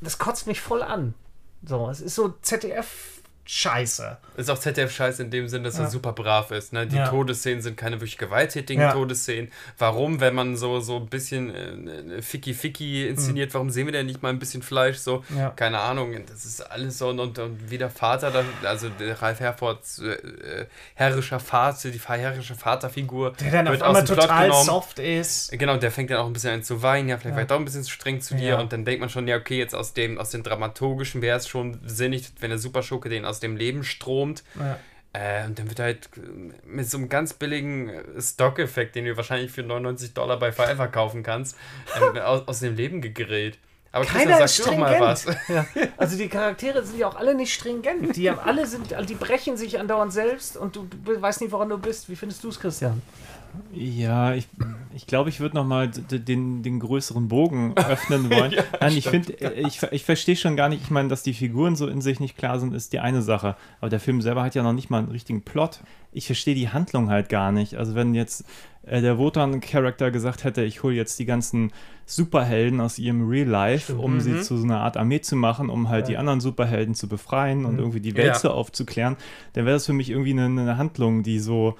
Das kotzt mich voll an. So, es ist so ZDF-Scheiße. Ist auch ZDF-Scheiß in dem Sinn, dass er Ja. super brav ist. Ne? Die Ja. Todesszenen sind keine wirklich gewalttätigen Ja. Todesszenen. Warum, wenn man so, so ein bisschen äh, Ficky-Ficky inszeniert, warum sehen wir denn nicht mal ein bisschen Fleisch? So, keine Ahnung. Das ist alles so. Und, und, und wie der Vater, dann, also der Ralf Herfords äh, äh, herrischer Vater, die herrische Vaterfigur, Der dann auf wird aus einmal total soft ist. Genau, der fängt dann auch ein bisschen an zu weinen, ja, vielleicht war ich doch ein bisschen zu streng zu dir und dann denkt man schon, ja, okay, jetzt aus dem, aus dem Dramaturgischen wäre es schon sinnig, wenn der Superschurke den aus dem Leben stromt. Ja. Äh, und dann wird halt äh, mit so einem ganz billigen äh, Stock-Effekt, den du wahrscheinlich für 99 Dollar bei Fiverr kaufen kannst, äh, aus, aus dem Leben gegrillt. Aber Keiner Christian, ist sag du doch mal was. Ja. Also die Charaktere sind ja auch alle nicht stringent. Die haben alle sind, also die brechen sich andauernd selbst und du, du weißt nicht, woran du bist. Wie findest du es, Christian? Ja, ich glaube, ich, glaub, ich würde nochmal den, den größeren Bogen öffnen wollen. Nein, ich finde, ich, ich verstehe schon gar nicht, ich meine, dass die Figuren so in sich nicht klar sind, ist die eine Sache. Aber der Film selber hat ja noch nicht mal einen richtigen Plot. Ich verstehe die Handlung halt gar nicht. Also wenn jetzt äh, der Wotan-Charakter gesagt hätte, ich hole jetzt die ganzen Superhelden aus ihrem Real Life, um sie zu so einer Art Armee zu machen, um halt die anderen Superhelden zu befreien und irgendwie die Welt Ja. so aufzuklären, dann wäre das für mich irgendwie eine, eine Handlung, die so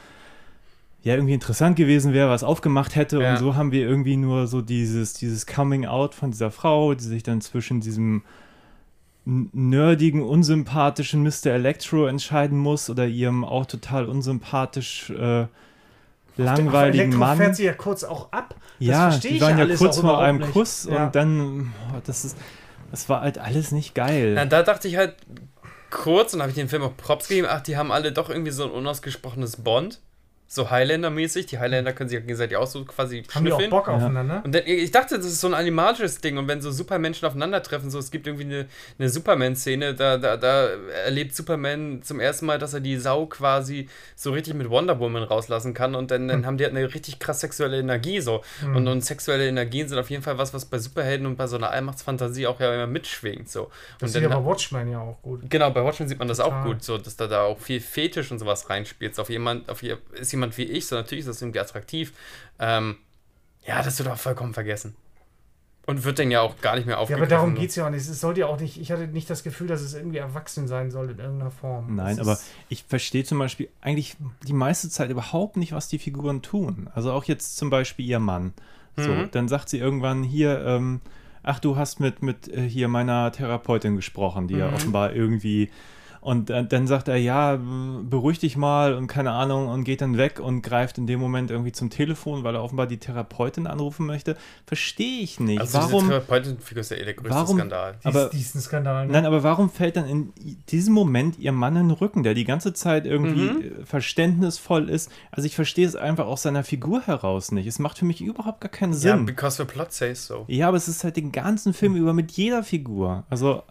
ja irgendwie interessant gewesen wäre, was aufgemacht hätte. Ja. Und so haben wir irgendwie nur so dieses, dieses Coming Out von dieser Frau, die sich dann zwischen diesem nerdigen, unsympathischen Mr. Electro entscheiden muss oder ihrem auch total unsympathisch äh, langweiligen Mann. fährt sie ja kurz auch ab. Das Ja, verstehe die waren ja kurz vor einem nicht. Kuss Ja. und dann, oh, das ist, das war halt alles nicht geil. Na, da dachte ich halt kurz und habe ich den Film auch Props gegeben, ach, die haben alle doch irgendwie so ein unausgesprochenes Bond. So Highlander-mäßig. Die Highlander können sich ja gegenseitig auch so quasi Haben die auch schnüffeln. Bock aufeinander? Und dann, ich dachte, das ist so ein animatisches Ding. Und wenn so Supermenschen aufeinandertreffen, so es gibt irgendwie eine, eine Superman-Szene, da, da, da erlebt Superman zum ersten Mal, dass er die Sau quasi so richtig mit Wonder Woman rauslassen kann. Und dann, dann haben die halt eine richtig krass sexuelle Energie so. Und, und sexuelle Energien sind auf jeden Fall was, was bei Superhelden und bei so einer Allmachtsfantasie auch ja immer mitschwingt. So. Das Und sieht dann, aber Watchmen ja auch gut. Genau, bei Watchmen sieht man das Total. auch gut, so dass da, da auch viel Fetisch und sowas reinspielt. So Auf jemand, auf ist jemand wie ich, so natürlich ist das irgendwie attraktiv. Ähm, ja, das wird auch vollkommen vergessen. Und wird dann ja auch gar nicht mehr Ja, aufgegriffen. aber darum geht es ja auch nicht. Es sollte ja auch nicht, ich hatte nicht das Gefühl, dass es irgendwie erwachsen sein soll in irgendeiner Form. Nein, Das aber ich verstehe zum Beispiel eigentlich die meiste Zeit überhaupt nicht, was die Figuren tun. Also auch jetzt zum Beispiel ihr Mann. So, Mhm. dann sagt sie irgendwann hier, ähm, ach, du hast mit, mit äh, hier meiner Therapeutin gesprochen, die ja Mhm. offenbar irgendwie Und äh, dann sagt er, ja, beruhig dich mal und keine Ahnung und geht dann weg und greift in dem Moment irgendwie zum Telefon, weil er offenbar die Therapeutin anrufen möchte. Verstehe ich nicht. Also warum? diese Therapeutenfigur ist ja eh der größte warum- Skandal. Aber- diesen Skandal. ne? Nein, aber warum fällt dann in diesem Moment ihr Mann in den Rücken, der die ganze Zeit irgendwie Mhm. äh, verständnisvoll ist? Also ich verstehe es einfach aus seiner Figur heraus nicht. Es macht für mich überhaupt gar keinen Ja, Sinn. because the plot says so. Ja, aber es ist halt den ganzen Film über mit jeder Figur. Also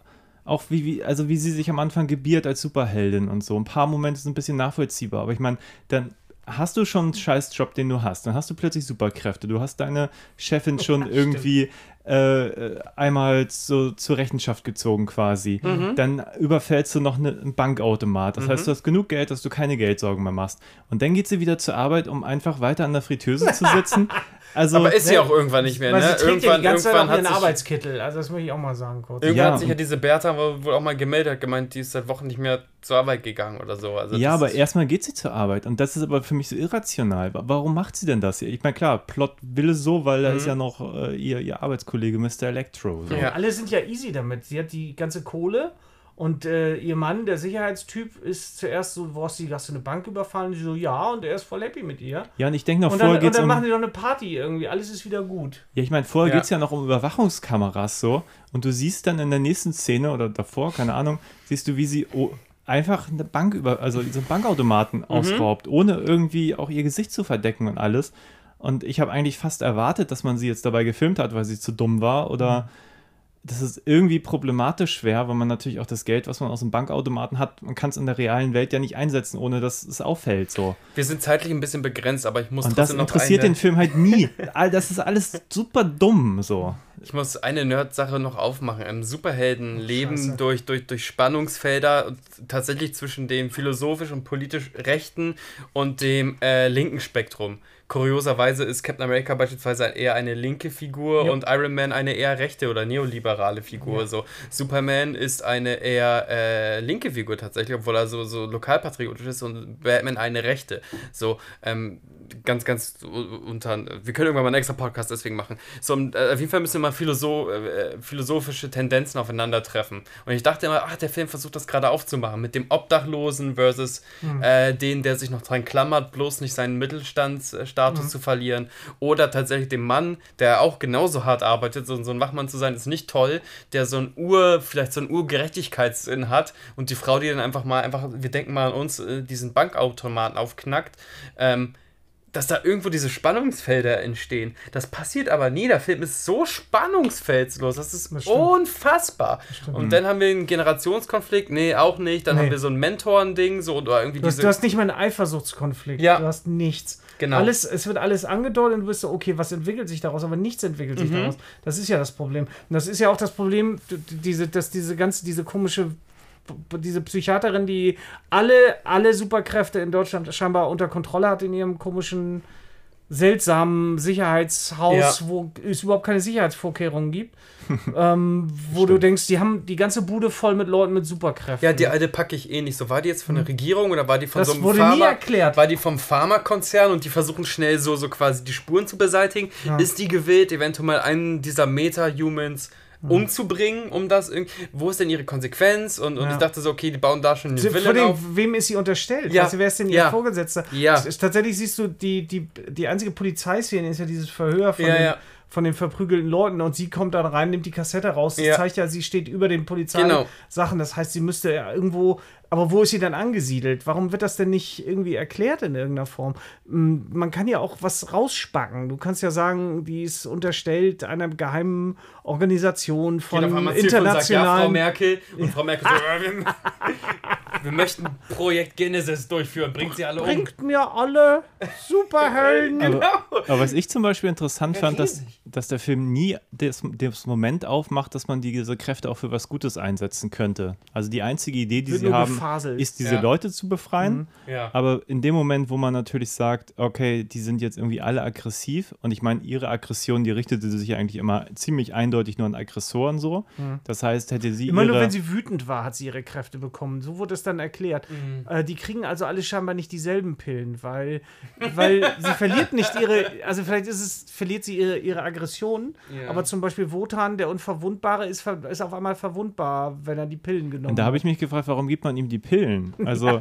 auch wie, wie, also wie sie sich am Anfang gebiert als Superheldin und so. Ein paar Momente sind ein bisschen nachvollziehbar, aber ich meine, dann hast du schon einen Scheißjob, den du hast. Dann hast du plötzlich Superkräfte. Du hast deine Chefin schon irgendwie äh, äh, einmal so zur Rechenschaft gezogen quasi. Dann überfällst du noch eine, einen Bankautomat. Das heißt, du hast genug Geld, dass du keine Geldsorgen mehr machst. Und dann geht sie wieder zur Arbeit, um einfach weiter an der Fritteuse zu sitzen. Also, Aber ist sie auch irgendwann nicht mehr, ne? sie trägt ja Irgendwann, die ganze Zeit irgendwann auch hat ihren sich, Arbeitskittel. Also das möchte ich auch mal sagen kurz. irgendwann Ja, hat sich ja diese Bertha wohl wohl auch mal gemeldet, hat gemeint, die ist seit Wochen nicht mehr zur Arbeit gegangen oder so. Also ja, aber erstmal geht sie zur Arbeit und das ist aber für mich so irrational. Wa- Warum macht sie denn das? Ich meine, klar, Plot will es so, weil da ist ja noch äh, ihr, ihr Arbeitskollege Mr. Electro. So. Mhm. Ja. Alle sind ja easy damit. Sie hat die ganze Kohle und äh, ihr Mann, der Sicherheitstyp, ist zuerst so, wo hast du, hast du eine Bank überfallen? Sie so, ja, und er ist voll happy mit ihr. Ja, und ich denke noch, Und dann, vorher und geht es dann um. machen die doch eine Party irgendwie. Alles ist wieder gut. Ja, ich meine, vorher Ja. geht es ja noch um Überwachungskameras so. Und du siehst dann in der nächsten Szene oder davor, keine Ahnung, siehst du, wie sie oh, einfach eine Bank über, also so einen Bankautomaten ausraubt, ohne irgendwie auch ihr Gesicht zu verdecken und alles. Und ich habe eigentlich fast erwartet, dass man sie jetzt dabei gefilmt hat, weil sie zu dumm war oder. Das ist irgendwie problematisch schwer, weil man natürlich auch das Geld, was man aus dem Bankautomaten hat, man kann es in der realen Welt ja nicht einsetzen, ohne dass es auffällt. So. Wir sind zeitlich ein bisschen begrenzt, aber ich muss Und das trotzdem noch interessiert eine, den Film halt nie. All das ist alles super dumm. So. Ich muss eine Nerd-Sache noch aufmachen. Im Superhelden leben durch, durch, durch Spannungsfelder tatsächlich zwischen dem philosophisch und politisch rechten und dem äh, linken Spektrum. Kurioserweise ist Captain America beispielsweise eher eine linke Figur Ja. und Iron Man eine eher rechte oder neoliberale Figur. So. Superman ist eine eher äh, linke Figur tatsächlich, obwohl er so, so lokalpatriotisch ist und Batman eine rechte. So, ähm, ganz, ganz unter. Wir können irgendwann mal einen extra Podcast deswegen machen. So, und, äh, auf jeden Fall müssen mal philosoph äh, philosophische Tendenzen aufeinandertreffen. Und ich dachte immer, ach, der Film versucht das gerade aufzumachen mit dem Obdachlosen versus äh, den, der sich noch dran klammert, bloß nicht seinen Mittelstandsstatus zu verlieren. Oder tatsächlich dem Mann, der auch genauso hart arbeitet, so, so ein Wachmann zu sein, ist nicht toll, der so ein Ur, vielleicht so ein Urgerechtigkeitssinn hat und die Frau, die dann einfach mal, einfach, wir denken mal an uns, äh, diesen Bankautomaten aufknackt. Ähm, dass da irgendwo diese Spannungsfelder entstehen. Das passiert aber nie. Der Film ist so spannungsfeldslos. Das ist Das unfassbar. Und dann haben wir einen Generationskonflikt. Nee, auch nicht. Dann Nee. haben wir so ein Mentoren-Ding. So, oder irgendwie Du hast, diese. du hast nicht mal einen Eifersuchtskonflikt. Ja. Du hast nichts. Genau. Alles, es wird alles angedeutet und du bist so, okay, was entwickelt sich daraus? Aber nichts entwickelt Mhm. sich daraus. Das ist ja das Problem. Und das ist ja auch das Problem, diese, dass diese ganze, diese komische, diese Psychiaterin, die alle, alle Superkräfte in Deutschland scheinbar unter Kontrolle hat in ihrem komischen, seltsamen Sicherheitshaus, Ja. wo es überhaupt keine Sicherheitsvorkehrungen gibt. ähm, wo du denkst, die haben die ganze Bude voll mit Leuten mit Superkräften. ja, die alte packe ich eh nicht so. War die jetzt von der Regierung oder war die von Das so einem wurde nie Pharma? erklärt. War die vom Pharmakonzern und die versuchen schnell so, so quasi die Spuren zu beseitigen? Ist die gewillt, eventuell mal einen dieser Meta-Humans umzubringen, um das irgendwie. Wo ist denn ihre Konsequenz? Und, und Ja. ich dachte so, okay, die bauen da schon eine Von Villa dem, auf. wem ist sie unterstellt? Ja. Weißt du, wer ist denn ihr Ja. Vorgesetzter? Ja. Tatsächlich siehst du, die, die, die einzige Polizeiszene ist ja dieses Verhör von, Ja, den, ja. von den verprügelten Leuten und sie kommt dann rein, nimmt die Kassette raus. Das Ja. zeigt ja, sie steht über den Polizei Genau. Sachen. Das heißt, sie müsste ja irgendwo. Aber wo ist sie dann angesiedelt? Warum wird das denn nicht irgendwie erklärt in irgendeiner Form? Mm, Man kann ja auch was rausspacken. Du kannst ja sagen, die ist unterstellt einer geheimen Organisation von Geht auf einmal Zirkel und sagt, ja, Frau internationalen. Merkel. Und Frau Merkel so, wir, wir möchten Projekt Genesis durchführen. Bringt sie alle um. Bringt mir alle Superhelden. Genau. Aber was ich zum Beispiel interessant fand, dass, dass der Film nie das, das Moment aufmacht, dass man diese Kräfte auch für was Gutes einsetzen könnte. Also die einzige Idee, die Wird sie haben, gefaselt. ist, diese Ja. Leute zu befreien. Ja. Aber in dem Moment, wo man natürlich sagt, okay, die sind jetzt irgendwie alle aggressiv und ich meine, ihre Aggression, die richtete sich eigentlich immer ziemlich eindeutig nur an Aggressoren so. Das heißt, hätte sie Immer ihre... nur, wenn sie wütend war, hat sie ihre Kräfte bekommen. So wurde es dann erklärt. Äh, die kriegen also alle scheinbar nicht dieselben Pillen, weil, weil sie verliert nicht ihre, also vielleicht ist es, verliert sie ihre, ihre Aggressionen. Ja. Aber zum Beispiel Wotan, der Unverwundbare, ist, ist auf einmal verwundbar, wenn er die Pillen genommen Und da habe ich mich gefragt, warum gibt man ihm die Pillen? Also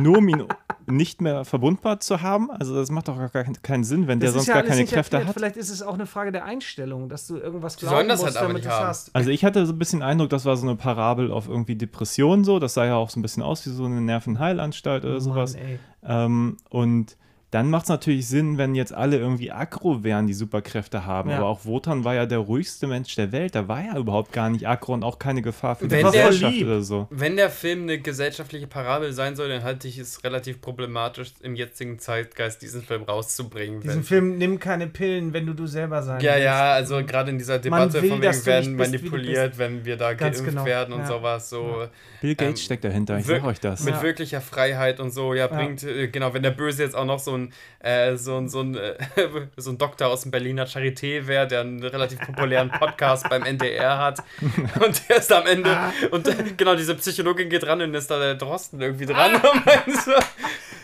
nur um ihn nicht mehr verwundbar zu haben? Also das macht doch gar keinen- Sinn, wenn der Das ist sonst ja gar keine Kräfte erklärt. hat. Vielleicht ist es auch eine Frage der Einstellung, dass du irgendwas glauben das musst, halt damit du es hast. Also ich hatte so ein bisschen Eindruck, das war so eine Parabel auf irgendwie Depression so. Das sah ja auch so ein bisschen aus wie so eine Nervenheilanstalt oder sowas. Oh Mann, ey. Ähm, und dann macht es natürlich Sinn, wenn jetzt alle irgendwie aggro wären, die Superkräfte haben. Ja. Aber auch Wotan war ja der ruhigste Mensch der Welt. Da war ja überhaupt gar nicht aggro und auch keine Gefahr für die Wenn der Gesellschaft lieb. oder so. Wenn der Film eine gesellschaftliche Parabel sein soll, dann halte ich es relativ problematisch, im jetzigen Zeitgeist diesen Film rauszubringen. Diesen Film, nimm keine Pillen, wenn du du selber sein Ja, willst. ja, also gerade in dieser Debatte will, von wegen werden bist, manipuliert, wenn wir da Ganz geimpft genau, werden und ja. sowas, so Bill Gates Ähm, steckt dahinter, ich sag euch das. mit Ja. wirklicher Freiheit und so, ja, bringt, äh, genau, wenn der Böse jetzt auch noch so ein, äh, so ein, so ein, äh, so ein Doktor aus dem Berliner Charité wäre, der einen relativ populären Podcast beim NDR hat und der ist am Ende, und äh, genau, diese Psychologin geht ran und ist da der Drosten irgendwie dran und meint so,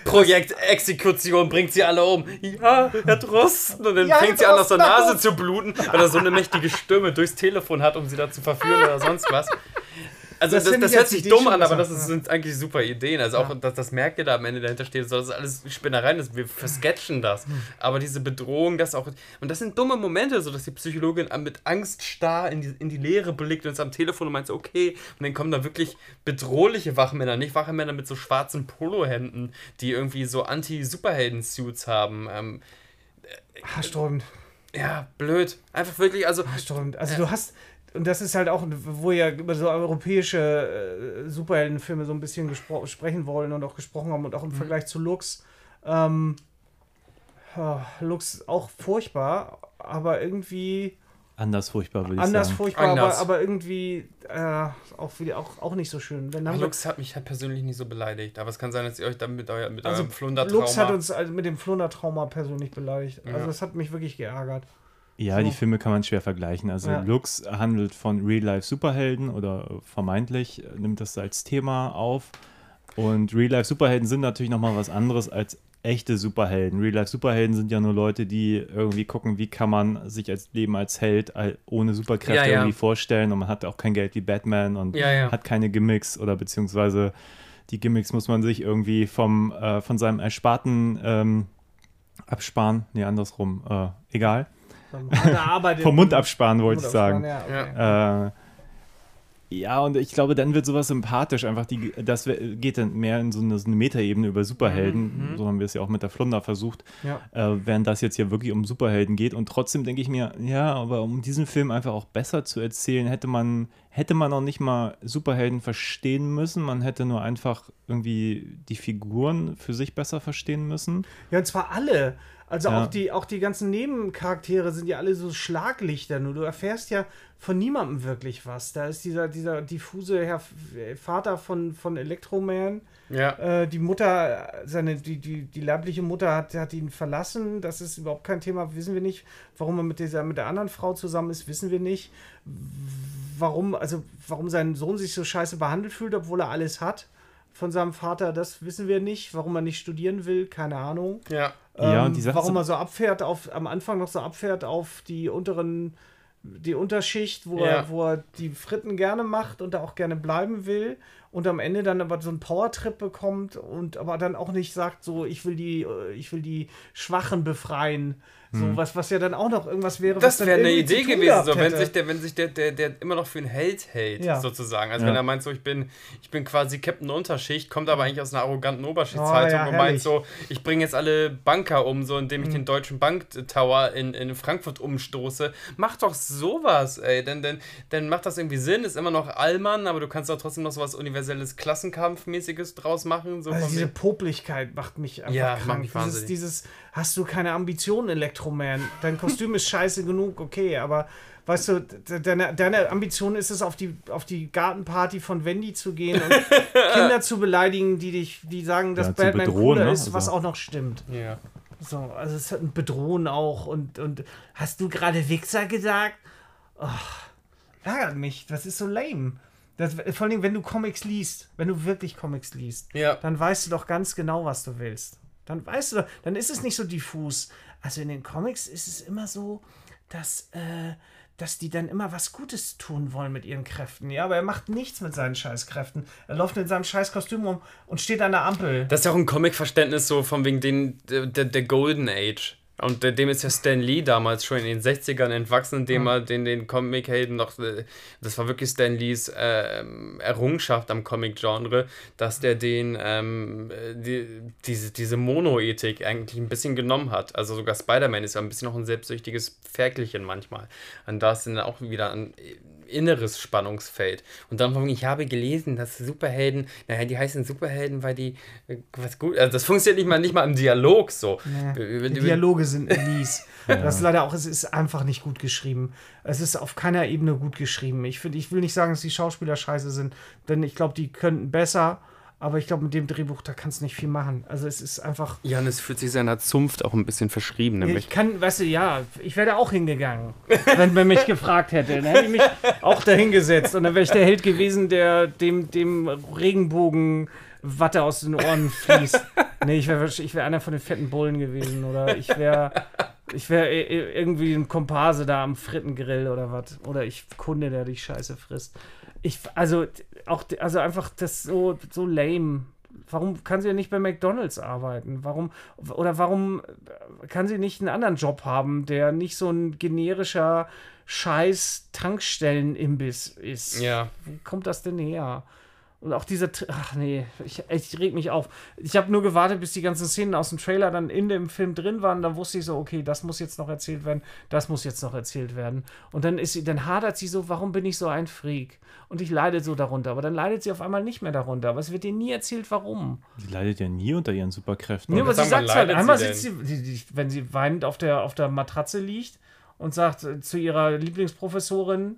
Projekt Exekution bringt sie alle um. Ja, Herr Drosten. Und dann Ja, fängt sie an, aus der. Nase zu bluten, weil er so eine mächtige Stimme durchs Telefon hat, um sie da zu verführen oder sonst was. Also Das das, das, hört sich dumm an, aber das ist, ja. sind eigentlich super Ideen. Also auch, dass das Merkel da am Ende dahinter steht, so, das ist alles Spinnereien, das, wir versketchen das. Hm. Aber diese Bedrohung, das auch, und das sind dumme Momente, so dass die Psychologin mit Angst starr in die, in die Leere blickt und ist am Telefon und meint okay, und dann kommen da wirklich bedrohliche Wachmänner, nicht Wachmänner mit so schwarzen Polohemden, die irgendwie so Anti-Superhelden-Suits haben. Ähm, Haarsträubend. ja, blöd. Einfach wirklich, also, Haarsträubend. Also du hast, und das ist halt auch, wo wir ja über so europäische äh, Superheldenfilme so ein bisschen sprechen wollen und auch gesprochen haben und auch im Vergleich zu Lux. Ähm, Lux auch furchtbar, aber irgendwie Anders furchtbar, würde ich anders sagen. furchtbar, aber, Anders. aber irgendwie äh, auch, wieder, auch, auch nicht so schön. Dann haben Lux hat mich halt persönlich nicht so beleidigt. Aber es kann sein, dass ihr euch dann mit, euer, mit also eurem Flundertrauma... Lux hat uns also mit dem Flundertrauma persönlich beleidigt. Also Ja. das hat mich wirklich geärgert. Ja, So. die Filme kann man schwer vergleichen. Also Ja. Lux handelt von Real-Life-Superhelden oder vermeintlich nimmt das als Thema auf. Und Real-Life-Superhelden sind natürlich nochmal was anderes als echte Superhelden. Real-Life-Superhelden sind ja nur Leute, die irgendwie gucken, wie kann man sich als Leben als Held ohne Superkräfte Ja, ja. irgendwie vorstellen. Und man hat auch kein Geld wie Batman und ja. hat keine Gimmicks oder beziehungsweise die Gimmicks muss man sich irgendwie vom, äh, von seinem Ersparten ähm, absparen. Nee, andersrum. Äh, egal. Vom Mund absparen, wollte ich sagen. Ja, okay. Äh, ja, und ich glaube, dann wird sowas sympathisch. Einfach die, das geht dann mehr in so eine, so eine Metaebene über Superhelden. So haben wir es ja auch mit der Flunder versucht. Ja. Äh, während das jetzt hier wirklich um Superhelden geht. Und trotzdem denke ich mir, ja, aber um diesen Film einfach auch besser zu erzählen, hätte man, hätte man auch nicht mal Superhelden verstehen müssen. Man hätte nur einfach irgendwie die Figuren für sich besser verstehen müssen. Ja, und zwar alle. Also Ja. auch, die, auch die ganzen Nebencharaktere sind ja alle so Schlaglichter. Nur du erfährst ja von niemandem wirklich was. Da ist dieser, dieser diffuse Herr Vater von, von Electroman. Ja. Äh, die Mutter, seine, die, die, die leibliche Mutter hat, hat ihn verlassen. Das ist überhaupt kein Thema, wissen wir nicht. Warum er mit dieser, mit der anderen Frau zusammen ist, wissen wir nicht. Warum, also warum sein Sohn sich so scheiße behandelt fühlt, obwohl er alles hat von seinem Vater, das wissen wir nicht. Warum er nicht studieren will, keine Ahnung. Ja. Ja, Ähm, und die Sache warum er so abfährt, auf, am Anfang noch so abfährt auf die unteren, die Unterschicht, wo, Ja. er, wo er die Fritten gerne macht und da auch gerne bleiben will und am Ende dann aber so einen Powertrip bekommt und aber dann auch nicht sagt, so ich will die, äh, ich will die Schwachen befreien. So was, was ja dann auch noch irgendwas wäre, Das wäre eine Idee gewesen, so, wenn sich, der, wenn sich der, der, der immer noch für einen Held hält, Ja. sozusagen. Also Ja. wenn er meint, so ich bin, ich bin quasi Captain Unterschicht, kommt aber eigentlich aus einer arroganten Oh, Oberschichtszeitung ja, und meint so, ich bringe jetzt alle Banker um, so indem Mhm. ich den deutschen Banktower in, in Frankfurt umstoße. Mach doch sowas, ey. Denn, denn, denn macht das irgendwie Sinn, ist immer noch Allmann, aber du kannst doch trotzdem noch sowas universelles Klassenkampfmäßiges draus machen. So Also diese Poplichkeit macht mich einfach Ja, macht krank. mich dieses, wahnsinnig. dieses, hast du keine Ambitionen, Elektroman? Dein Kostüm ist scheiße genug, okay, aber weißt du, de- deine, deine Ambition ist es, auf die, auf die Gartenparty von Wendy zu gehen und Kinder zu beleidigen, die dich, die sagen, dass Ja, Batman bedrohen, cooler ne? ist, was Also- auch noch stimmt. ja. So, also es hat ein Bedrohen auch und, und hast du gerade Wichser gesagt? Oh, ärgert mich, das ist so lame. Das, vor allem, wenn du Comics liest, wenn du wirklich Comics liest, Ja. dann weißt du doch ganz genau, was du willst. Dann weißt du, dann ist es nicht so diffus. Also in den Comics ist es immer so, dass, äh, dass die dann immer was Gutes tun wollen mit ihren Kräften. Ja, aber er macht nichts mit seinen Scheißkräften. Er läuft in seinem Scheißkostüm rum und steht an der Ampel. Das ist ja auch ein Comic-Verständnis so von wegen den, der, der Golden Age. Und dem ist ja Stan Lee damals schon in den 60ern entwachsen, indem er den, den Comic-Helden noch, äh, das war wirklich Stan Lees äh, Errungenschaft am Comic-Genre, dass der den, ähm, die, diese, diese Mono-Ethik eigentlich ein bisschen genommen hat. Also sogar Spider-Man ist ja ein bisschen noch ein selbstsüchtiges Ferkelchen manchmal. Und da ist dann auch wieder ein inneres Spannungsfeld. Und dann von ich habe gelesen, dass Superhelden, naja, die heißen Superhelden, weil die äh, was gut, also das funktioniert nicht mal, nicht mal im Dialog so. Nee, die Dialoge sind mies. Das ist leider auch, es ist einfach nicht gut geschrieben. Es ist auf keiner Ebene gut geschrieben. Ich finde, ich will nicht sagen, dass die Schauspieler scheiße sind, denn ich glaube, die könnten besser. Aber ich glaube, mit dem Drehbuch, da kannst du nicht viel machen. Also es ist einfach. Jan, es fühlt sich seiner Zunft auch ein bisschen verschrieben. Nämlich. Ich kann, weißt du, ja, ich wäre da auch hingegangen, wenn man mich gefragt hätte. Dann hätte ich mich auch dahingesetzt und dann wäre ich der Held gewesen, der dem, dem Regenbogen Watte aus den Ohren fließt. Nee, ich wäre ich wär einer von den fetten Bullen gewesen oder ich wäre ich wäre irgendwie ein Komparse da am Frittengrill oder was. Oder ich Kunde, der dich scheiße frisst. Ich, also, auch, also einfach das so, so lame. Warum kann sie ja nicht bei McDonalds arbeiten? Warum, oder warum kann sie nicht einen anderen Job haben, der nicht so ein generischer scheiß Tankstellenimbiss ist? Ja. Wo kommt das denn her? Und auch dieser, ach nee, ich, ich reg mich auf. Ich habe nur gewartet, bis die ganzen Szenen aus dem Trailer dann in dem Film drin waren. Dann wusste ich so, okay, das muss jetzt noch erzählt werden, das muss jetzt noch erzählt werden. Und dann ist sie, dann hadert sie so, warum bin ich so ein Freak? Und ich leide so darunter. Aber dann leidet sie auf einmal nicht mehr darunter. Aber es wird ihr nie erzählt, warum. Sie leidet ja nie unter ihren Superkräften. Nee, aber sie sagt halt, einmal sitzt sie, wenn sie weinend auf der, auf der Matratze liegt und sagt zu ihrer Lieblingsprofessorin,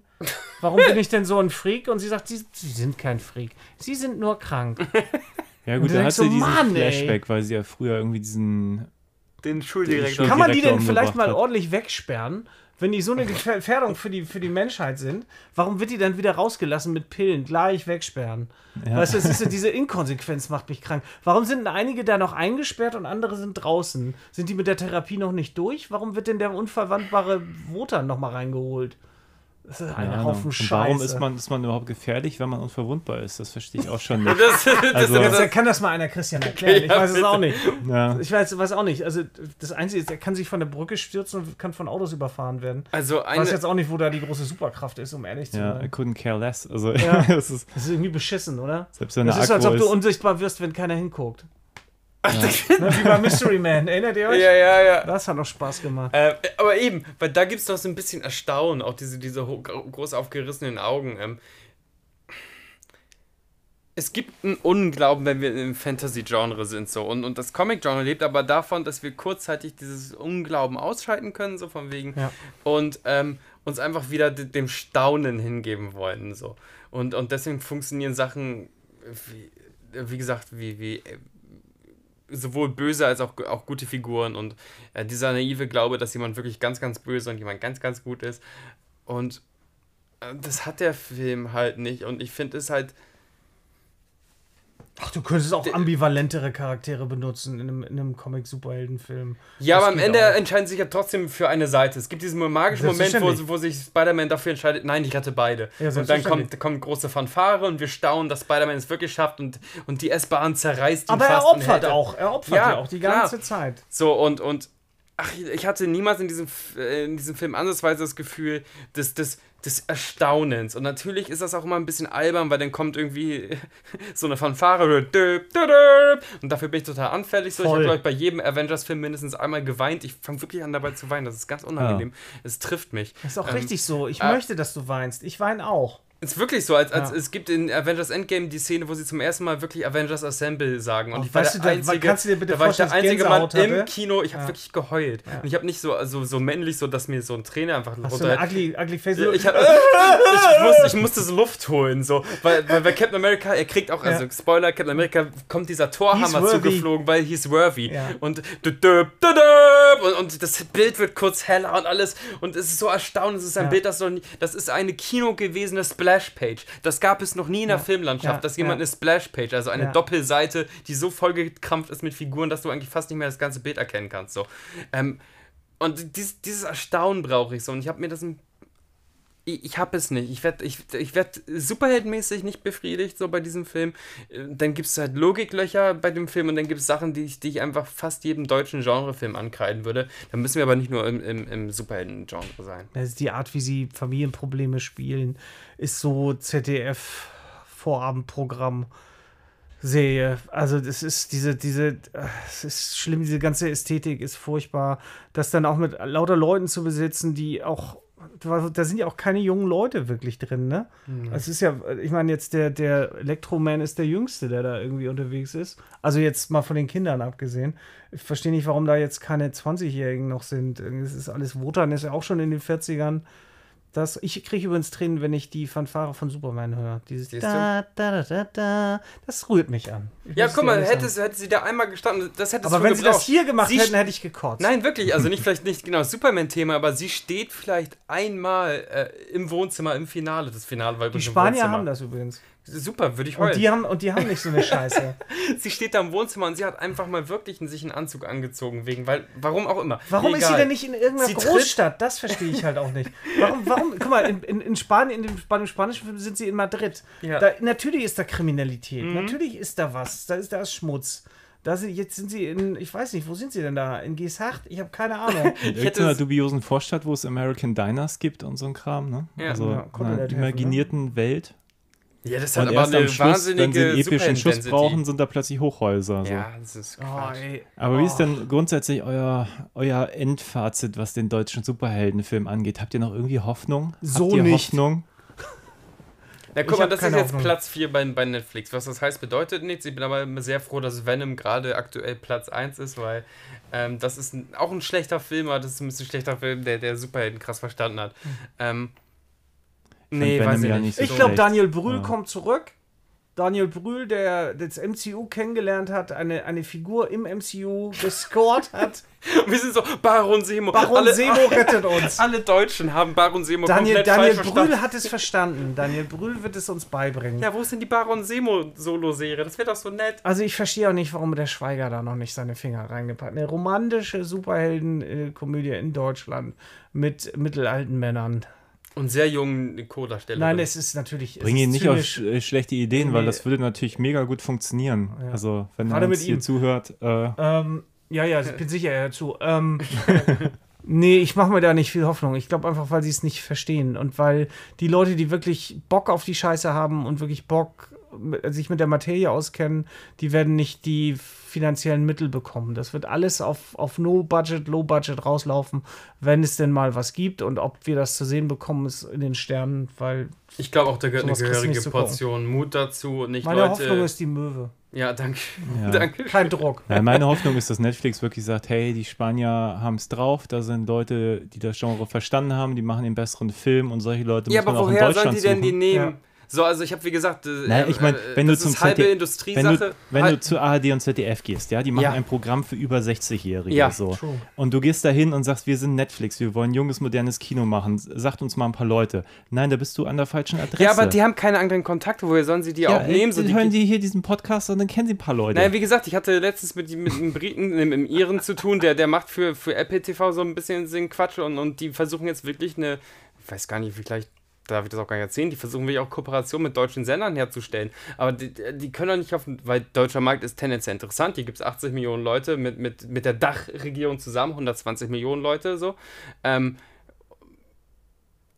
warum bin ich denn so ein Freak? Und sie sagt, sie, sie sind kein Freak. Sie sind nur krank. Ja gut, dann hat sie so, diesen Mann, Flashback, ey. weil sie ja früher irgendwie diesen den Schuldirektor. Kann man die denn vielleicht mal ordentlich wegsperren? Wenn die so eine Gefährdung für die, für die Menschheit sind, warum wird die dann wieder rausgelassen mit Pillen? Gleich wegsperren. Ja. Weißt du, das ist diese Inkonsequenz macht mich krank. Warum sind einige da noch eingesperrt und andere sind draußen? Sind die mit der Therapie noch nicht durch? Warum wird denn der unverwandbare Wotan noch mal reingeholt? Das ist ein Haufen Scheiße. warum ist man, ist man überhaupt gefährlich, wenn man unverwundbar ist? Das verstehe ich auch schon nicht. das, das, also, das, kann das mal einer Christian erklären. Ich weiß es auch nicht. Ja. Ich weiß, weiß auch nicht. Also das Einzige ist, er kann sich von der Brücke stürzen und kann von Autos überfahren werden. Also eine, ich weiß jetzt auch nicht, wo da die große Superkraft ist, um ehrlich zu sein. Ja, I couldn't care less. Also, ja. das, ist, das ist irgendwie beschissen, oder? Selbst wenn das ist, als ob du unsichtbar wirst, wenn keiner hinguckt. Ja. Wie bei Mystery Man, erinnert ihr euch? Ja, ja, ja. Das hat noch Spaß gemacht. Äh, aber eben, weil da gibt es noch so ein bisschen Erstaunen, auch diese, diese groß aufgerissenen Augen. Ähm, es gibt einen Unglauben, wenn wir im Fantasy-Genre sind, so. Und, und das Comic-Genre lebt aber davon, dass wir kurzzeitig dieses Unglauben ausschalten können, so von wegen. Ja. Und ähm, uns einfach wieder dem Staunen hingeben wollen, so. Und, und deswegen funktionieren Sachen, wie, wie gesagt, wie, wie sowohl böse als auch, auch gute Figuren und äh, dieser naive Glaube, dass jemand wirklich ganz, ganz böse und jemand ganz, ganz gut ist. Und äh, das hat der Film halt nicht und ich finde es halt Ach, du könntest auch ambivalentere Charaktere benutzen in einem, in einem Comic-Superheldenfilm. Ja, das aber am Ende auch. entscheiden sich ja trotzdem für eine Seite. Es gibt diesen magischen Moment, wo, wo sich Spider-Man dafür entscheidet, nein, ich hatte beide. Ja, und dann kommt, kommt große Fanfare und wir staunen, dass Spider-Man es wirklich schafft und, und die S-Bahn zerreißt ihn aber fast. Aber er opfert auch, er opfert ja, ja auch die ganze klar. Zeit. So, und, und ach, ich hatte niemals in diesem, äh, in diesem Film ansatzweise das Gefühl, dass das des Erstaunens. Und natürlich ist das auch immer ein bisschen albern, weil dann kommt irgendwie so eine Fanfare und dafür bin ich total anfällig. So, ich habe, glaube ich, bei jedem Avengers-Film mindestens einmal geweint. Ich fange wirklich an dabei zu weinen. Das ist ganz unangenehm. Ja. Es trifft mich. Das ist auch ähm, richtig so. Ich äh, möchte, dass du weinst. Ich weine auch. Ist wirklich so, als, als ja. es gibt in Avengers Endgame die Szene, wo sie zum ersten Mal wirklich Avengers Assemble sagen. Und oh, ich war der einzige, kannst du dir bitte da war ich der einzige Mann hatte? im Kino, ich habe ja. wirklich geheult. Ja. Und ich habe nicht so also, so männlich, so dass mir so ein Trainer einfach Hast runter. Du ugly, ugly face ich, hab, ich, musste, ich musste so Luft holen, so. Weil, weil bei Captain America, er kriegt auch, also Spoiler, Captain America kommt dieser Torhammer zugeflogen, weil he's worthy. Und, und, und das Bild wird kurz heller und alles. Und es ist so erstaunlich, es ist ein Bild, das noch nie, das ist eine Kino gewesene Splash-Page. Splash-Page. Das gab es noch nie in der ja. Filmlandschaft, ja. dass jemand eine Splash-Page, also eine Doppelseite, die so vollgekrampft ist mit Figuren, dass du eigentlich fast nicht mehr das ganze Bild erkennen kannst. So. Ähm, Und dies, dieses Erstaunen brauche ich so. Und ich habe mir das ein ich, ich habe es nicht. Ich werde ich, ich werd superheldenmäßig nicht befriedigt, so bei diesem Film. Dann gibt es halt Logiklöcher bei dem Film und dann gibt es Sachen, die ich, die ich einfach fast jedem deutschen Genrefilm ankreiden würde. Da müssen wir aber nicht nur im, im, im Superhelden-Genre sein. Also die Art, wie sie Familienprobleme spielen, ist so ZDF-Vorabendprogramm. Serie. Also das ist diese, diese, es ist schlimm, diese ganze Ästhetik ist furchtbar. Das dann auch mit lauter Leuten zu besitzen, die auch da sind ja auch keine jungen Leute wirklich drin, ne? Mhm. Es ist ja, ich meine, jetzt der, der Elektroman ist der Jüngste, der da irgendwie unterwegs ist. Also jetzt mal von den Kindern abgesehen. Ich verstehe nicht, warum da jetzt keine 20-Jährigen noch sind. Es ist alles, Wotan ist ja auch schon in den 40ern. Das, ich kriege übrigens Tränen, wenn ich die Fanfare von Superman höre. Dieses da, da, da, da, Das rührt mich an. Ich ja, guck mal, hätte, hätte sie da einmal gestanden, das hätte Aber wenn sie das hier gemacht sie hätten, hätte ich gekotzt. Nein, wirklich, also nicht vielleicht nicht genau das Superman-Thema, aber sie steht vielleicht einmal äh, im Wohnzimmer im Finale. Das Finale war Die Spanier haben das übrigens. Super, würde ich heulen. Und die, haben, und die haben nicht so eine Scheiße. sie steht da im Wohnzimmer und sie hat einfach mal wirklich sich einen Anzug angezogen, wegen, weil, warum auch immer. Warum Egal. ist sie denn nicht in irgendeiner sie Großstadt? Das verstehe ich halt auch nicht. Warum, warum guck mal, in, in, in Spanien, in dem, bei dem spanischen Film sind sie in Madrid. Ja. Da, natürlich ist da Kriminalität, mhm. natürlich ist da was, da ist da ist Schmutz. Da sind, jetzt sind sie in, ich weiß nicht, wo sind sie denn da? In Gesacht? Ich habe keine Ahnung. In irgendeiner dubiosen Vorstadt, wo es American Diners gibt und so ein Kram, ne? Ja. Also ja, in einer imaginierten ne? Welt. Ja, das hat und aber eine Schluss, wahnsinnige Wenn sie einen epischen Schuss brauchen, sind da plötzlich Hochhäuser. So. Ja, das ist oh, Aber oh. wie ist denn grundsätzlich euer, euer Endfazit, was den deutschen Superheldenfilm angeht? Habt ihr noch irgendwie Hoffnung? So Habt ihr nicht. Hoffnung? Ja, guck mal, das ist jetzt Hoffnung. Platz 4 bei, bei Netflix. Was das heißt, bedeutet nichts. Ich bin aber sehr froh, dass Venom gerade aktuell Platz 1 ist, weil ähm, das ist ein, auch ein schlechter Film, aber das ist ein bisschen schlechter Film, der, der Superhelden krass verstanden hat. Mhm. Ähm, Nee, weiß ich ja nicht. So ich glaube, Daniel Brühl ja. kommt zurück. Daniel Brühl, der das MCU kennengelernt hat, eine, eine Figur im MCU gescored hat. Wir sind so, Baron Semo. Baron alle, Semo rettet uns. Alle Deutschen haben Baron Semo Daniel, komplett Daniel falsch Brühl verstanden. hat es verstanden. Daniel Brühl wird es uns beibringen. Ja, wo ist denn die Baron Semo Solo-Serie? Das wäre doch so nett. Also ich verstehe auch nicht, warum der Schweiger da noch nicht seine Finger reingepackt hat. Eine romantische Superhelden-Komödie in Deutschland mit mittelalten Männern. Und sehr jungen Co-Darstellern. Nein, es ist natürlich. Bring ihn nicht auf sch äh, schlechte Ideen, weil das würde natürlich mega gut funktionieren. Ja. Also, wenn er uns hier ihm. zuhört. Äh ähm, ja, ja, ich bin sicher, er hört zu. Ähm, nee, ich mache mir da nicht viel Hoffnung. Ich glaube einfach, weil sie es nicht verstehen und weil die Leute, die wirklich Bock auf die Scheiße haben und wirklich Bock sich mit der Materie auskennen, die werden nicht die finanziellen Mittel bekommen. Das wird alles auf, auf No-Budget, Low-Budget rauslaufen, wenn es denn mal was gibt. Und ob wir das zu sehen bekommen, ist in den Sternen, weil. Ich glaube auch, da gehört eine gehörige Portion Mut dazu. Nicht Meine Leute, Hoffnung ist die Möwe. Ja, danke. Ja. danke. Kein Druck. Ja, meine Hoffnung ist, dass Netflix wirklich sagt, hey, die Spanier haben es drauf, da sind Leute, die das Genre verstanden haben, die machen den besseren Film und solche Leute ja, muss man auch in Deutschland Ja, aber woher sollen die denn die nehmen? Ja. So, also ich habe wie gesagt, äh, naja, ich mein, wenn das du zum halbe ZDF, Industriesache. Wenn, du, wenn halt. du zu ARD und ZDF gehst, ja, die machen ja. ein Programm für über 60-Jährige. Ja, so. True. Und du gehst da hin und sagst, wir sind Netflix, wir wollen junges, modernes Kino machen. Sagt uns mal ein paar Leute. Nein, da bist du an der falschen Adresse. Ja, aber die haben keine anderen Kontakte, woher sollen sie die ja, auch nehmen? So, die hören die hier diesen Podcast und dann kennen sie ein paar Leute. Naja, wie gesagt, ich hatte letztens mit, mit einem Briten, einem, einem Iren zu tun, der, der macht für, für Apple TV so ein bisschen den Quatsch und, und die versuchen jetzt wirklich eine, ich weiß gar nicht, vielleicht darf ich das auch gar nicht erzählen, die versuchen wirklich auch Kooperation mit deutschen Sendern herzustellen. Aber die, die können doch nicht auf, weil deutscher Markt ist tendenziell interessant. Hier gibt es 80 Millionen Leute mit, mit, mit der Dachregierung zusammen, 120 Millionen Leute so. Ähm,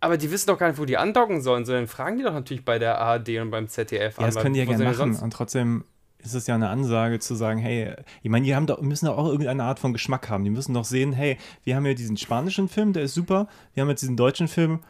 aber die wissen doch gar nicht, wo die andocken sollen, sondern fragen die doch natürlich bei der ARD und beim ZDF ja, an. das können die ja gerne machen. Und trotzdem ist es ja eine Ansage zu sagen, hey, ich meine, die haben doch, müssen doch auch irgendeine Art von Geschmack haben. Die müssen doch sehen, hey, wir haben ja diesen spanischen Film, der ist super. Wir haben jetzt diesen deutschen Film,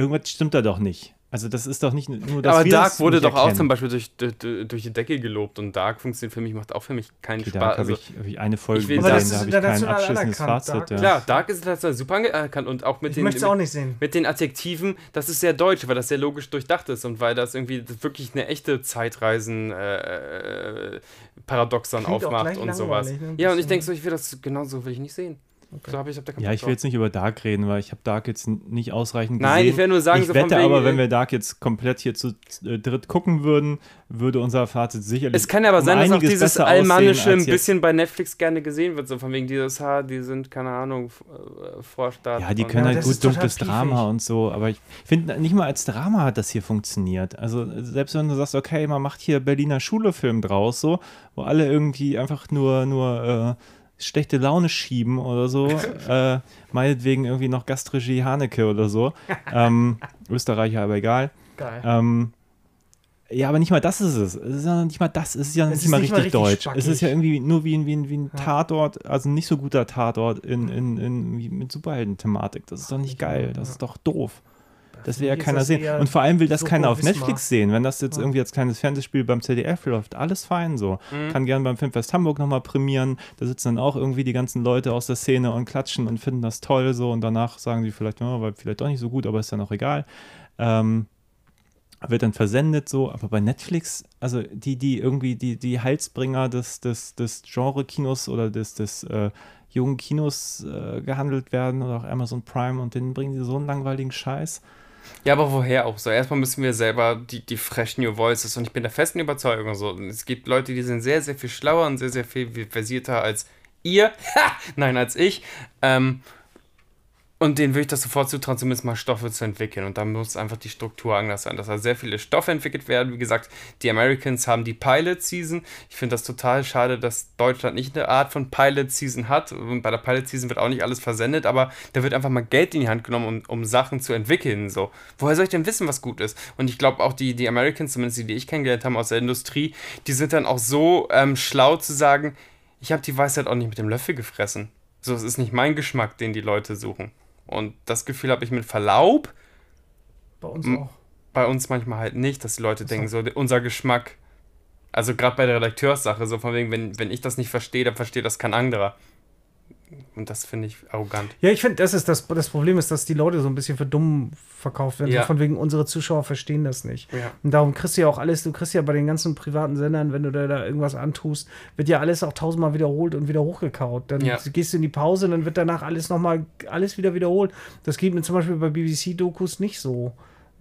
irgendwas stimmt da doch nicht. Also das ist doch nicht nur das. Aber Dark wurde doch erkennen. auch zum Beispiel durch, durch, durch, die Decke gelobt und Dark funktioniert für mich, macht auch für mich keinen okay, Spaß. Dark also, habe ich, ich, eine Folge gesehen, da habe ich kein abschließendes Fazit. Dark. Ja. Klar, Dark ist tatsächlich super anerkannt und auch mit ich den, mit, auch nicht sehen. mit den Adjektiven, das ist sehr deutsch, weil das sehr logisch durchdacht ist und weil das irgendwie wirklich eine echte Zeitreisen-Paradoxon äh, aufmacht und sowas. Ne? Ja, und ich denke so, ich will das genauso will ich nicht sehen. So habe ich hab da keinen Ja, ich will jetzt nicht über Dark reden, weil ich habe Dark jetzt nicht ausreichend Nein, gesehen. ich will nur sagen, ich so wette wegen, aber, wenn wir Dark jetzt komplett hier zu äh, dritt gucken würden, würde unser Fazit sicherlich Es kann ja aber um sein, dass auch dieses Almanische ein bisschen bei Netflix gerne gesehen wird. So von wegen dieses Haar, die sind, keine Ahnung, äh, Vorstadt. Ja, die können Ja, halt gut dunkles Drama und so, aber ich finde, nicht mal als Drama hat das hier funktioniert. Also, selbst wenn du sagst, okay, man macht hier Berliner Schulefilm draus, so, wo alle irgendwie einfach nur, nur äh, schlechte Laune schieben oder so, äh, meinetwegen irgendwie noch Gastregie Haneke oder so. ähm, Österreicher, aber egal. Geil. Ähm, ja, aber nicht mal das ist es. Es ist ja nicht mal das, es ist ja nicht ist mal nicht mal richtig, richtig deutsch. Es ist ja spackig. irgendwie nur wie ein, wie ein, wie ein Tatort, also ein nicht so guter Tatort in, in, in, mit Superhelden-Thematik. Das ist doch nicht geil, das ist doch doof. Das will ja keiner sehen. Und vor allem will das so keiner auf Wismar. Netflix sehen. Wenn das jetzt irgendwie als kleines Fernsehspiel beim ZDF läuft, alles fein so. Mhm. Kann gern beim Filmfest Hamburg nochmal prämieren. Da sitzen dann auch irgendwie die ganzen Leute aus der Szene und klatschen und finden das toll so. Und danach sagen sie vielleicht, oh, war vielleicht doch nicht so gut, aber ist ja noch egal. Ähm, wird dann versendet so, aber bei Netflix, also die, die irgendwie die, die Heilsbringer des, des, des Genre-Kinos oder des, des äh, jungen Kinos äh, gehandelt werden oder auch Amazon Prime und denen bringen die so einen langweiligen Scheiß. Ja, aber woher auch so? Erstmal müssen wir selber die, die fresh New Voices und ich bin der festen Überzeugung so. Es gibt Leute, die sind sehr, sehr viel schlauer und sehr, sehr viel versierter als ihr. Ha! Nein, als ich. Ähm, und denen würde ich das sofort zutrauen, zumindest mal Stoffe zu entwickeln. Und da muss einfach die Struktur anders sein, dass da sehr viele Stoffe entwickelt werden. Wie gesagt, die Americans haben die Pilot Season. Ich finde das total schade, dass Deutschland nicht eine Art von Pilot Season hat. Und bei der Pilot Season wird auch nicht alles versendet, aber da wird einfach mal Geld in die Hand genommen, um, um Sachen zu entwickeln. So. Woher soll ich denn wissen, was gut ist? Und ich glaube auch die, die Americans, zumindest die, die ich kennengelernt habe aus der Industrie, die sind dann auch so ähm, schlau zu sagen, ich habe die Weisheit auch nicht mit dem Löffel gefressen. So, es ist nicht mein Geschmack, den die Leute suchen. Und das Gefühl habe ich mit Verlaub Bei uns auch. bei uns manchmal halt nicht, dass die Leute denken, so unser Geschmack, also gerade bei der Redakteurssache, so von wegen, wenn, wenn ich das nicht verstehe, dann versteht das kein anderer. Und das finde ich arrogant. Ja, ich finde, das ist das, das Problem ist, dass die Leute so ein bisschen für dumm verkauft werden. Ja. Von wegen, unsere Zuschauer verstehen das nicht. Ja. Und darum kriegst du ja auch alles, du kriegst ja bei den ganzen privaten Sendern, wenn du da, da irgendwas antust, wird ja alles auch tausendmal wiederholt und wieder hochgekaut. Dann Ja. gehst du in die Pause und dann wird danach alles nochmal, alles wieder wiederholt. Das geht mir zum Beispiel bei BBC-Dokus nicht so.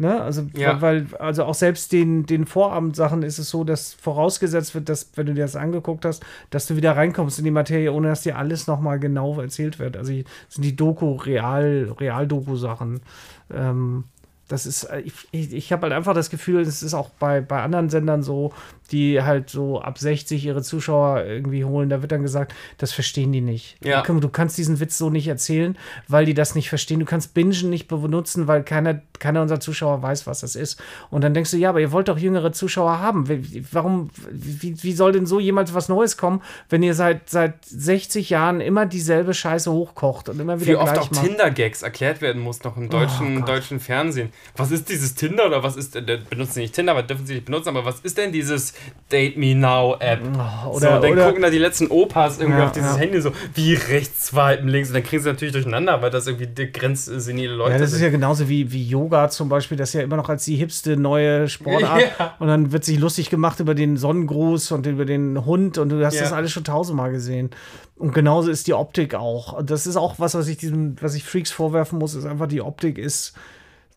Ne? Also, Ja. weil, also auch selbst den, den Vorabendsachen ist es so, dass vorausgesetzt wird, dass, wenn du dir das angeguckt hast, dass du wieder reinkommst in die Materie, ohne dass dir alles nochmal genau erzählt wird. Also sind die Doku, Real, Real-Doku-Sachen. Ähm, das ist, äh, ich, ich, ich habe halt einfach das Gefühl, es ist auch bei, bei anderen Sendern so, die halt so ab 60 ihre Zuschauer irgendwie holen, da wird dann gesagt, das verstehen die nicht. Ja. Du, kannst diesen Witz so nicht erzählen, weil die das nicht verstehen. Du kannst Bingen nicht benutzen, weil keiner, keiner unserer Zuschauer weiß, was das ist. Und dann denkst du, ja, aber ihr wollt doch jüngere Zuschauer haben. Wie- Warum, wie, wie soll denn so jemals was Neues kommen, wenn ihr seit, seit 60 Jahren immer dieselbe Scheiße hochkocht und immer wieder Wie oft auch? Tinder-Gags erklärt werden muss noch im deutschen, Gott. deutschen Fernsehen. Was ist dieses Tinder oder was ist, äh, benutzen sie nicht Tinder, aber dürfen sie nicht benutzen, aber was ist denn dieses Date Me Now App? Oh, so, oder- dann oder- gucken da die letzten Opas irgendwie Ja, auf dieses ja. Handy so, wie rechts swipen, links und dann kriegen sie natürlich durcheinander, weil das irgendwie grenzsenile Leute Ja, das ist sind. ja genauso wie, wie Yoga zum Beispiel, das ist ja immer noch als die hipste neue Sportart. Ja. Und dann wird sich lustig gemacht über den Sonnengruß und über den Hund und du hast das alles schon tausendmal gesehen. Und genauso ist die Optik auch. Und das ist auch was, was ich diesem, was ich Freaks vorwerfen muss, ist einfach die Optik ist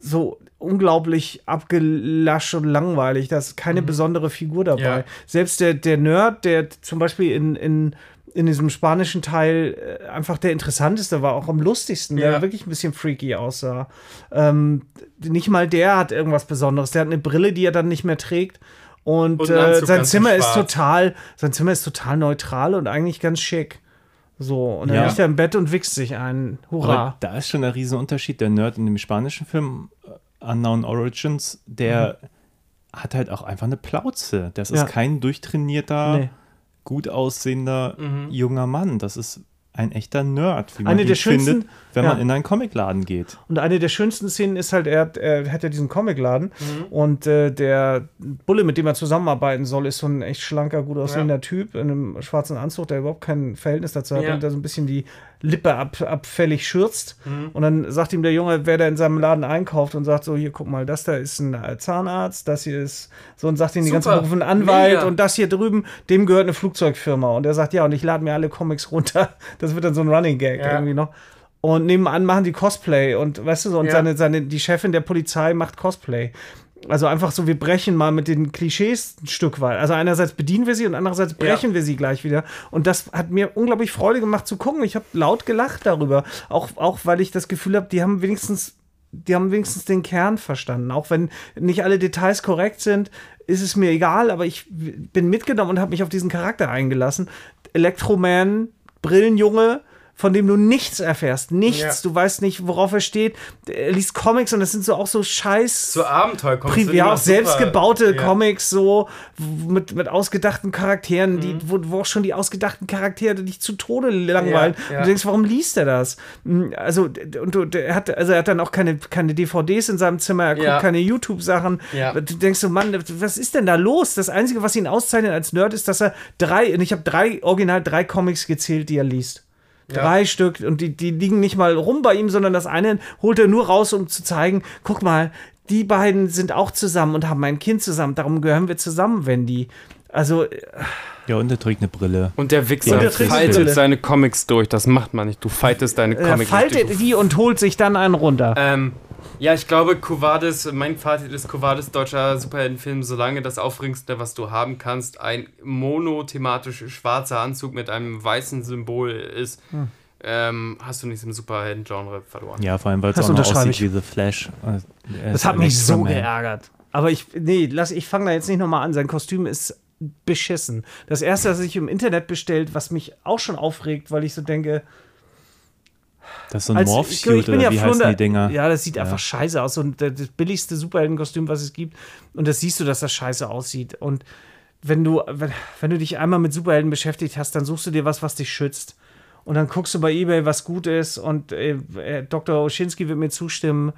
so unglaublich abgelascht und langweilig. Da ist keine besondere Figur dabei. Mhm. Ja. Selbst der, der Nerd, der zum Beispiel in, in, in diesem spanischen Teil äh, einfach der interessanteste war, auch am lustigsten, Ja. der wirklich ein bisschen freaky aussah. Ähm, nicht mal der hat irgendwas Besonderes. Der hat eine Brille, die er dann nicht mehr trägt. Und, Und äh, sein Zimmer ist total, sein Zimmer ist total neutral und eigentlich ganz schick. So, und dann Ja. liegt er im Bett und wichst sich ein. Hurra. Aber da ist schon ein Riesenunterschied. Der Nerd in dem spanischen Film äh, Unknown Origins, der hat halt auch einfach eine Plauze. Das ist Ja. kein durchtrainierter, Nee. gut aussehender junger Mann. Das ist ein echter Nerd, wie man Eine ihn der schönsten- findet, wenn man ja. in einen Comicladen geht. Und eine der schönsten Szenen ist halt, er, hat- er hat ja diesen Comicladen Mhm. und äh, der Bulle, mit dem er zusammenarbeiten soll, ist so ein echt schlanker, gut aussehender Typ in einem schwarzen Anzug, der überhaupt kein Verhältnis dazu hat Ja. und der so ein bisschen die Lippe ab, abfällig schürzt. Mhm. Und dann sagt ihm der Junge, wer da in seinem Laden einkauft und sagt so, hier, guck mal, das da ist ein äh, Zahnarzt, das hier ist so und sagt ihm die Super, Berufe ein Anwalt mega. und das hier drüben, dem gehört eine Flugzeugfirma. Und er sagt, ja, und ich lade mir alle Comics runter, Das wird dann so ein Running Gag Ja. irgendwie noch. Und nebenan machen die Cosplay und weißt du so, und Ja. seine, seine, die Chefin der Polizei macht Cosplay. Also einfach so, wir brechen mal mit den Klischees ein Stück weit. Also einerseits bedienen wir sie und andererseits brechen wir sie gleich wieder. Und das hat mir unglaublich Freude gemacht zu gucken. Ich habe laut gelacht darüber. Auch, auch weil ich das Gefühl habe, die haben wenigstens, die haben wenigstens den Kern verstanden. Auch wenn nicht alle Details korrekt sind, ist es mir egal, aber ich bin mitgenommen und habe mich auf diesen Charakter eingelassen. Elektroman, Brillenjunge, von dem du nichts erfährst. Nichts. Ja. Du weißt nicht, worauf er steht. Er liest Comics und das sind so auch so scheiß. So Abenteuer kommt Pri ja, auch selbstgebaute Comics, so mit, mit ausgedachten Charakteren, die, wo, wo auch schon die ausgedachten Charaktere dich zu Tode langweilen. Ja, ja. Und du denkst, warum liest er das? Mm, Also, und du, der hat, also er hat dann auch keine, keine DVDs in seinem Zimmer, er guckt Ja. keine YouTube-Sachen. Ja. Du denkst so, Mann, was ist denn da los? Das Einzige, was ihn auszeichnet als Nerd, ist, dass er drei, und ich habe drei, original drei Comics gezählt, die er liest. Drei Stück und die, die liegen nicht mal rum bei ihm, sondern das eine holt er nur raus, um zu zeigen, guck mal, die beiden sind auch zusammen und haben ein Kind zusammen, darum gehören wir zusammen, Wendy. Also, Ja, und er trägt eine Brille. Und der Wichser Und der faltet Brille. seine Comics durch. Das macht man nicht. Du fightest deine er Comics faltet durch. die und holt sich dann einen runter. Ähm, ja, ich glaube, Kuvadis, mein Fazit ist Kuvadis deutscher Superheldenfilm, solange das Aufregendste, was du haben kannst, ein monothematisch schwarzer Anzug mit einem weißen Symbol ist, Hm. ähm, hast du nichts im Superhelden-Genre verloren. Ja, vor allem, weil es Das auch noch aussieht ich. wie The Flash. Äh, Das hat mich so geärgert. Aber ich, nee, lass, ich fange da jetzt nicht nochmal an. Sein Kostüm ist beschissen. Das erste, das sich im Internet bestellt, was mich auch schon aufregt, weil ich so denke, Das ist so ein als Morph-Suit oder wie heißen die Dinger? Ja, das sieht einfach scheiße aus. Und das billigste Superheldenkostüm, was es gibt. Und das siehst du, dass das scheiße aussieht. Und wenn du, wenn, wenn du dich einmal mit Superhelden beschäftigt hast, dann suchst du dir was, was dich schützt. Und dann guckst du bei Ebay, was gut ist. Und äh, äh, Dr. Oschinski wird mir zustimmen.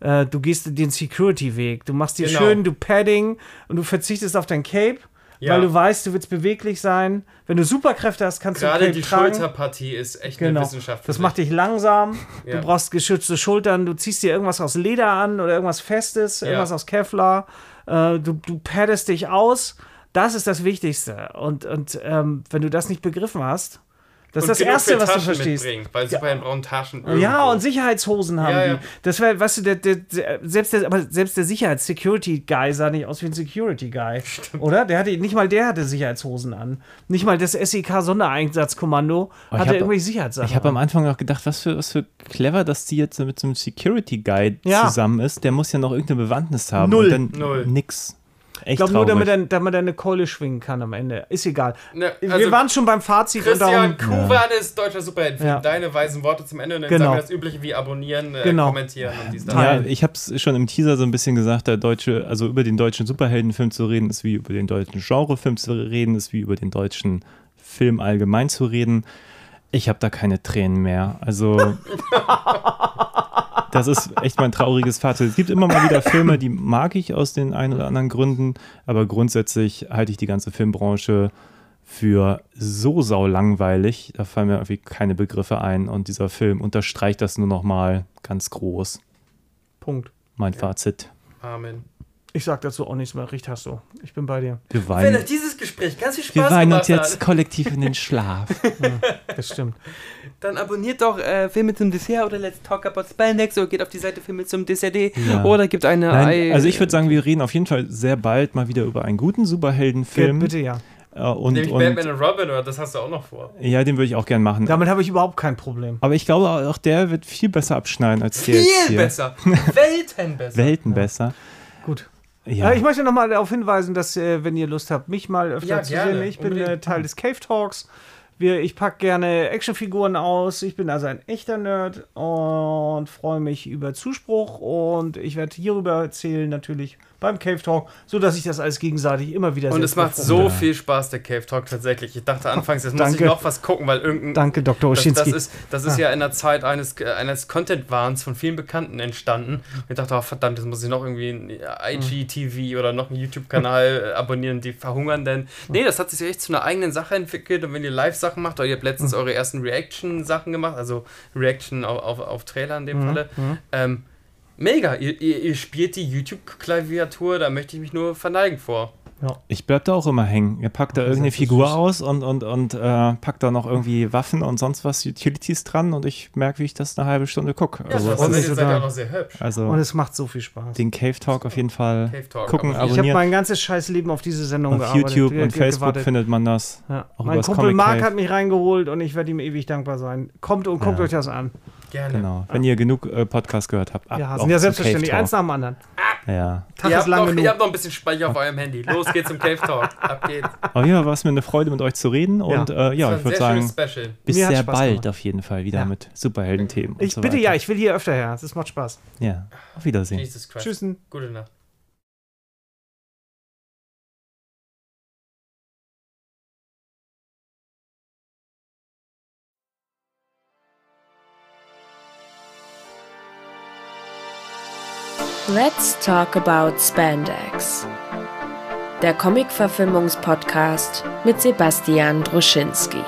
Äh, du gehst den Security-Weg. Du machst dir Genau. schön, du Padding und du verzichtest auf dein Cape, Ja. weil du weißt, du willst beweglich sein. Wenn du Superkräfte hast, kannst Gerade du Cape die tragen. Schulterpartie ist echt Genau. eine Wissenschaft. für Das macht dich langsam. Ja. Du brauchst geschützte Schultern. Du ziehst dir irgendwas aus Leder an oder irgendwas Festes, irgendwas aus Kevlar. Äh, du, du paddest dich aus. Das ist das Wichtigste. Und, und ähm, wenn du das nicht begriffen hast, das ist das Erste, was du Taschen verstehst. Weil Superhelden brauchen Taschen. Ja, irgendwo. und Sicherheitshosen haben Ja, ja. die. Das wäre, weißt du, der, der, der, selbst der, aber selbst der Sicherheits-Security-Guy sah nicht aus wie ein Security-Guy. Oder? Der hatte, nicht mal der hatte Sicherheitshosen an. Nicht mal das SEK-Sondereinsatzkommando hatte hab- irgendwelche Sicherheitssachen. Ich habe am an. Anfang auch gedacht, was für, was für clever, dass die jetzt mit so einem Security Guide Ja. zusammen ist. Der muss ja noch irgendeine Bewandtnis haben. Null. Und dann Null. nix. Ich glaube nur, damit er, damit er eine Keule schwingen kann am Ende. Ist egal. Ne, Wir also waren schon beim Fazit und Christian darum. Kuvan ist deutscher Superheldenfilm. Ja. Deine weisen Worte zum Ende und dann Genau. sagen wir das übliche wie abonnieren, äh, Genau. kommentieren und dies, das. Ja, Teil. ich habe es schon im Teaser so ein bisschen gesagt, der deutsche, also über den deutschen Superheldenfilm zu reden, ist wie über den deutschen Genrefilm zu reden, ist wie über den deutschen Film allgemein zu reden. Ich habe da keine Tränen mehr. Also das ist echt mein trauriges Fazit. Es gibt immer mal wieder Filme, die mag ich aus den ein oder anderen Gründen, aber grundsätzlich halte ich die ganze Filmbranche für so saulangweilig. Da fallen mir irgendwie keine Begriffe ein und dieser Film unterstreicht das nur noch mal ganz groß. Punkt. Mein Fazit. Amen. Ich sag dazu auch nichts mehr. Richt hast du. Ich bin bei dir. Wir Wenn weinen, euch dieses Gespräch ganz viel wir Spaß weinen gemacht uns jetzt hat, kollektiv in den Schlaf. Das stimmt. dann abonniert doch äh, Filme zum Dessert oder Let's Talk About Spandex oder geht auf die Seite Filme zum DCD Ja. oder gibt eine Nein, Ei- also ich würde sagen, wir reden auf jeden Fall sehr bald mal wieder über einen guten Superheldenfilm. Bitte ja. Äh, und, Nämlich und Batman und Robin oder das hast du auch noch vor. ja, den würde ich auch gern machen. Damit habe ich überhaupt kein Problem. Aber ich glaube, auch der wird viel besser abschneiden als der Viel besser. Welten besser. Welten besser. Ja. Äh, ich möchte nochmal darauf hinweisen, dass, äh, wenn ihr Lust habt, mich mal öfter Ja, zu gerne. sehen. Ich bin äh, Unbedingt. Teil des Cave Talks. Wir, ich packe gerne Actionfiguren aus. Ich bin also ein echter Nerd und freue mich über Zuspruch. Und ich werde hierüber erzählen, natürlich beim Cave Talk, sodass ich das alles gegenseitig immer wieder Und es macht so viel Spaß, der Cave Talk tatsächlich. Ich dachte anfangs, jetzt muss ich noch was gucken, weil irgendein. Danke, Dr. Das, Oschinski. das ist, das ist ja in der Zeit eines, äh, eines Content-Wahns von vielen Bekannten entstanden. Und ich dachte, oh, verdammt, jetzt muss ich noch irgendwie ein IGTV oder noch einen YouTube-Kanal äh, abonnieren, die verhungern denn. Nee, das hat sich echt zu einer eigenen Sache entwickelt. Und wenn ihr Live-Sachen macht, oder ihr habt letztens eure ersten Reaction-Sachen gemacht, also Reaction auf, auf, auf Trailer in dem Falle, ähm, mega. Ihr, ihr, ihr spielt die YouTube-Klaviatur, da möchte ich mich nur verneigen vor. Ich bleib da auch immer hängen. Ihr packt da irgendeine Figur süß. aus und, und, und äh, packt da noch irgendwie Waffen und sonst was, Utilities dran und ich merke, wie ich das eine halbe Stunde gucke. Ja, also, das ist ja total. auch noch sehr hübsch. also Und es macht so viel Spaß. den Cave Talk auf jeden Fall Cave Talk, gucken, aber- Ich habe abonnieren. mein ganzes scheiß Leben auf diese Sendung Auf gearbeitet. YouTube und Facebook gewartet. findet man das. Ja. auch Mein Kumpel Comic Mark Cave. hat mich reingeholt und ich werde ihm ewig dankbar sein. Kommt und guckt Ja. euch das an. Gerne. Genau. Wenn ihr genug äh, Podcasts gehört habt. Ab ja, sind ja zum selbstverständlich. Eins nach dem anderen. Talk. Ja. Tag Ihr ist habt, lang noch, genug. ihr habt noch ein bisschen Speicher auf eurem Handy. Los geht's zum Cave Talk. Ab geht's. Aber ja, war es mir eine Freude, mit euch zu reden. Und Ja. äh, ja, ich würde sagen, Special. bis Mir sehr bald gemacht. auf jeden Fall wieder Ja. mit Superhelden-Themen. und Ich so bitte weiter. ja, ich will hier öfter her. Das macht Spaß. Ja, auf Wiedersehen. Jesus Christ. Tschüss. Gute Nacht. Let's talk about Spandex. Der Comic-Verfilmungspodcast mit Sebastian Druschinski.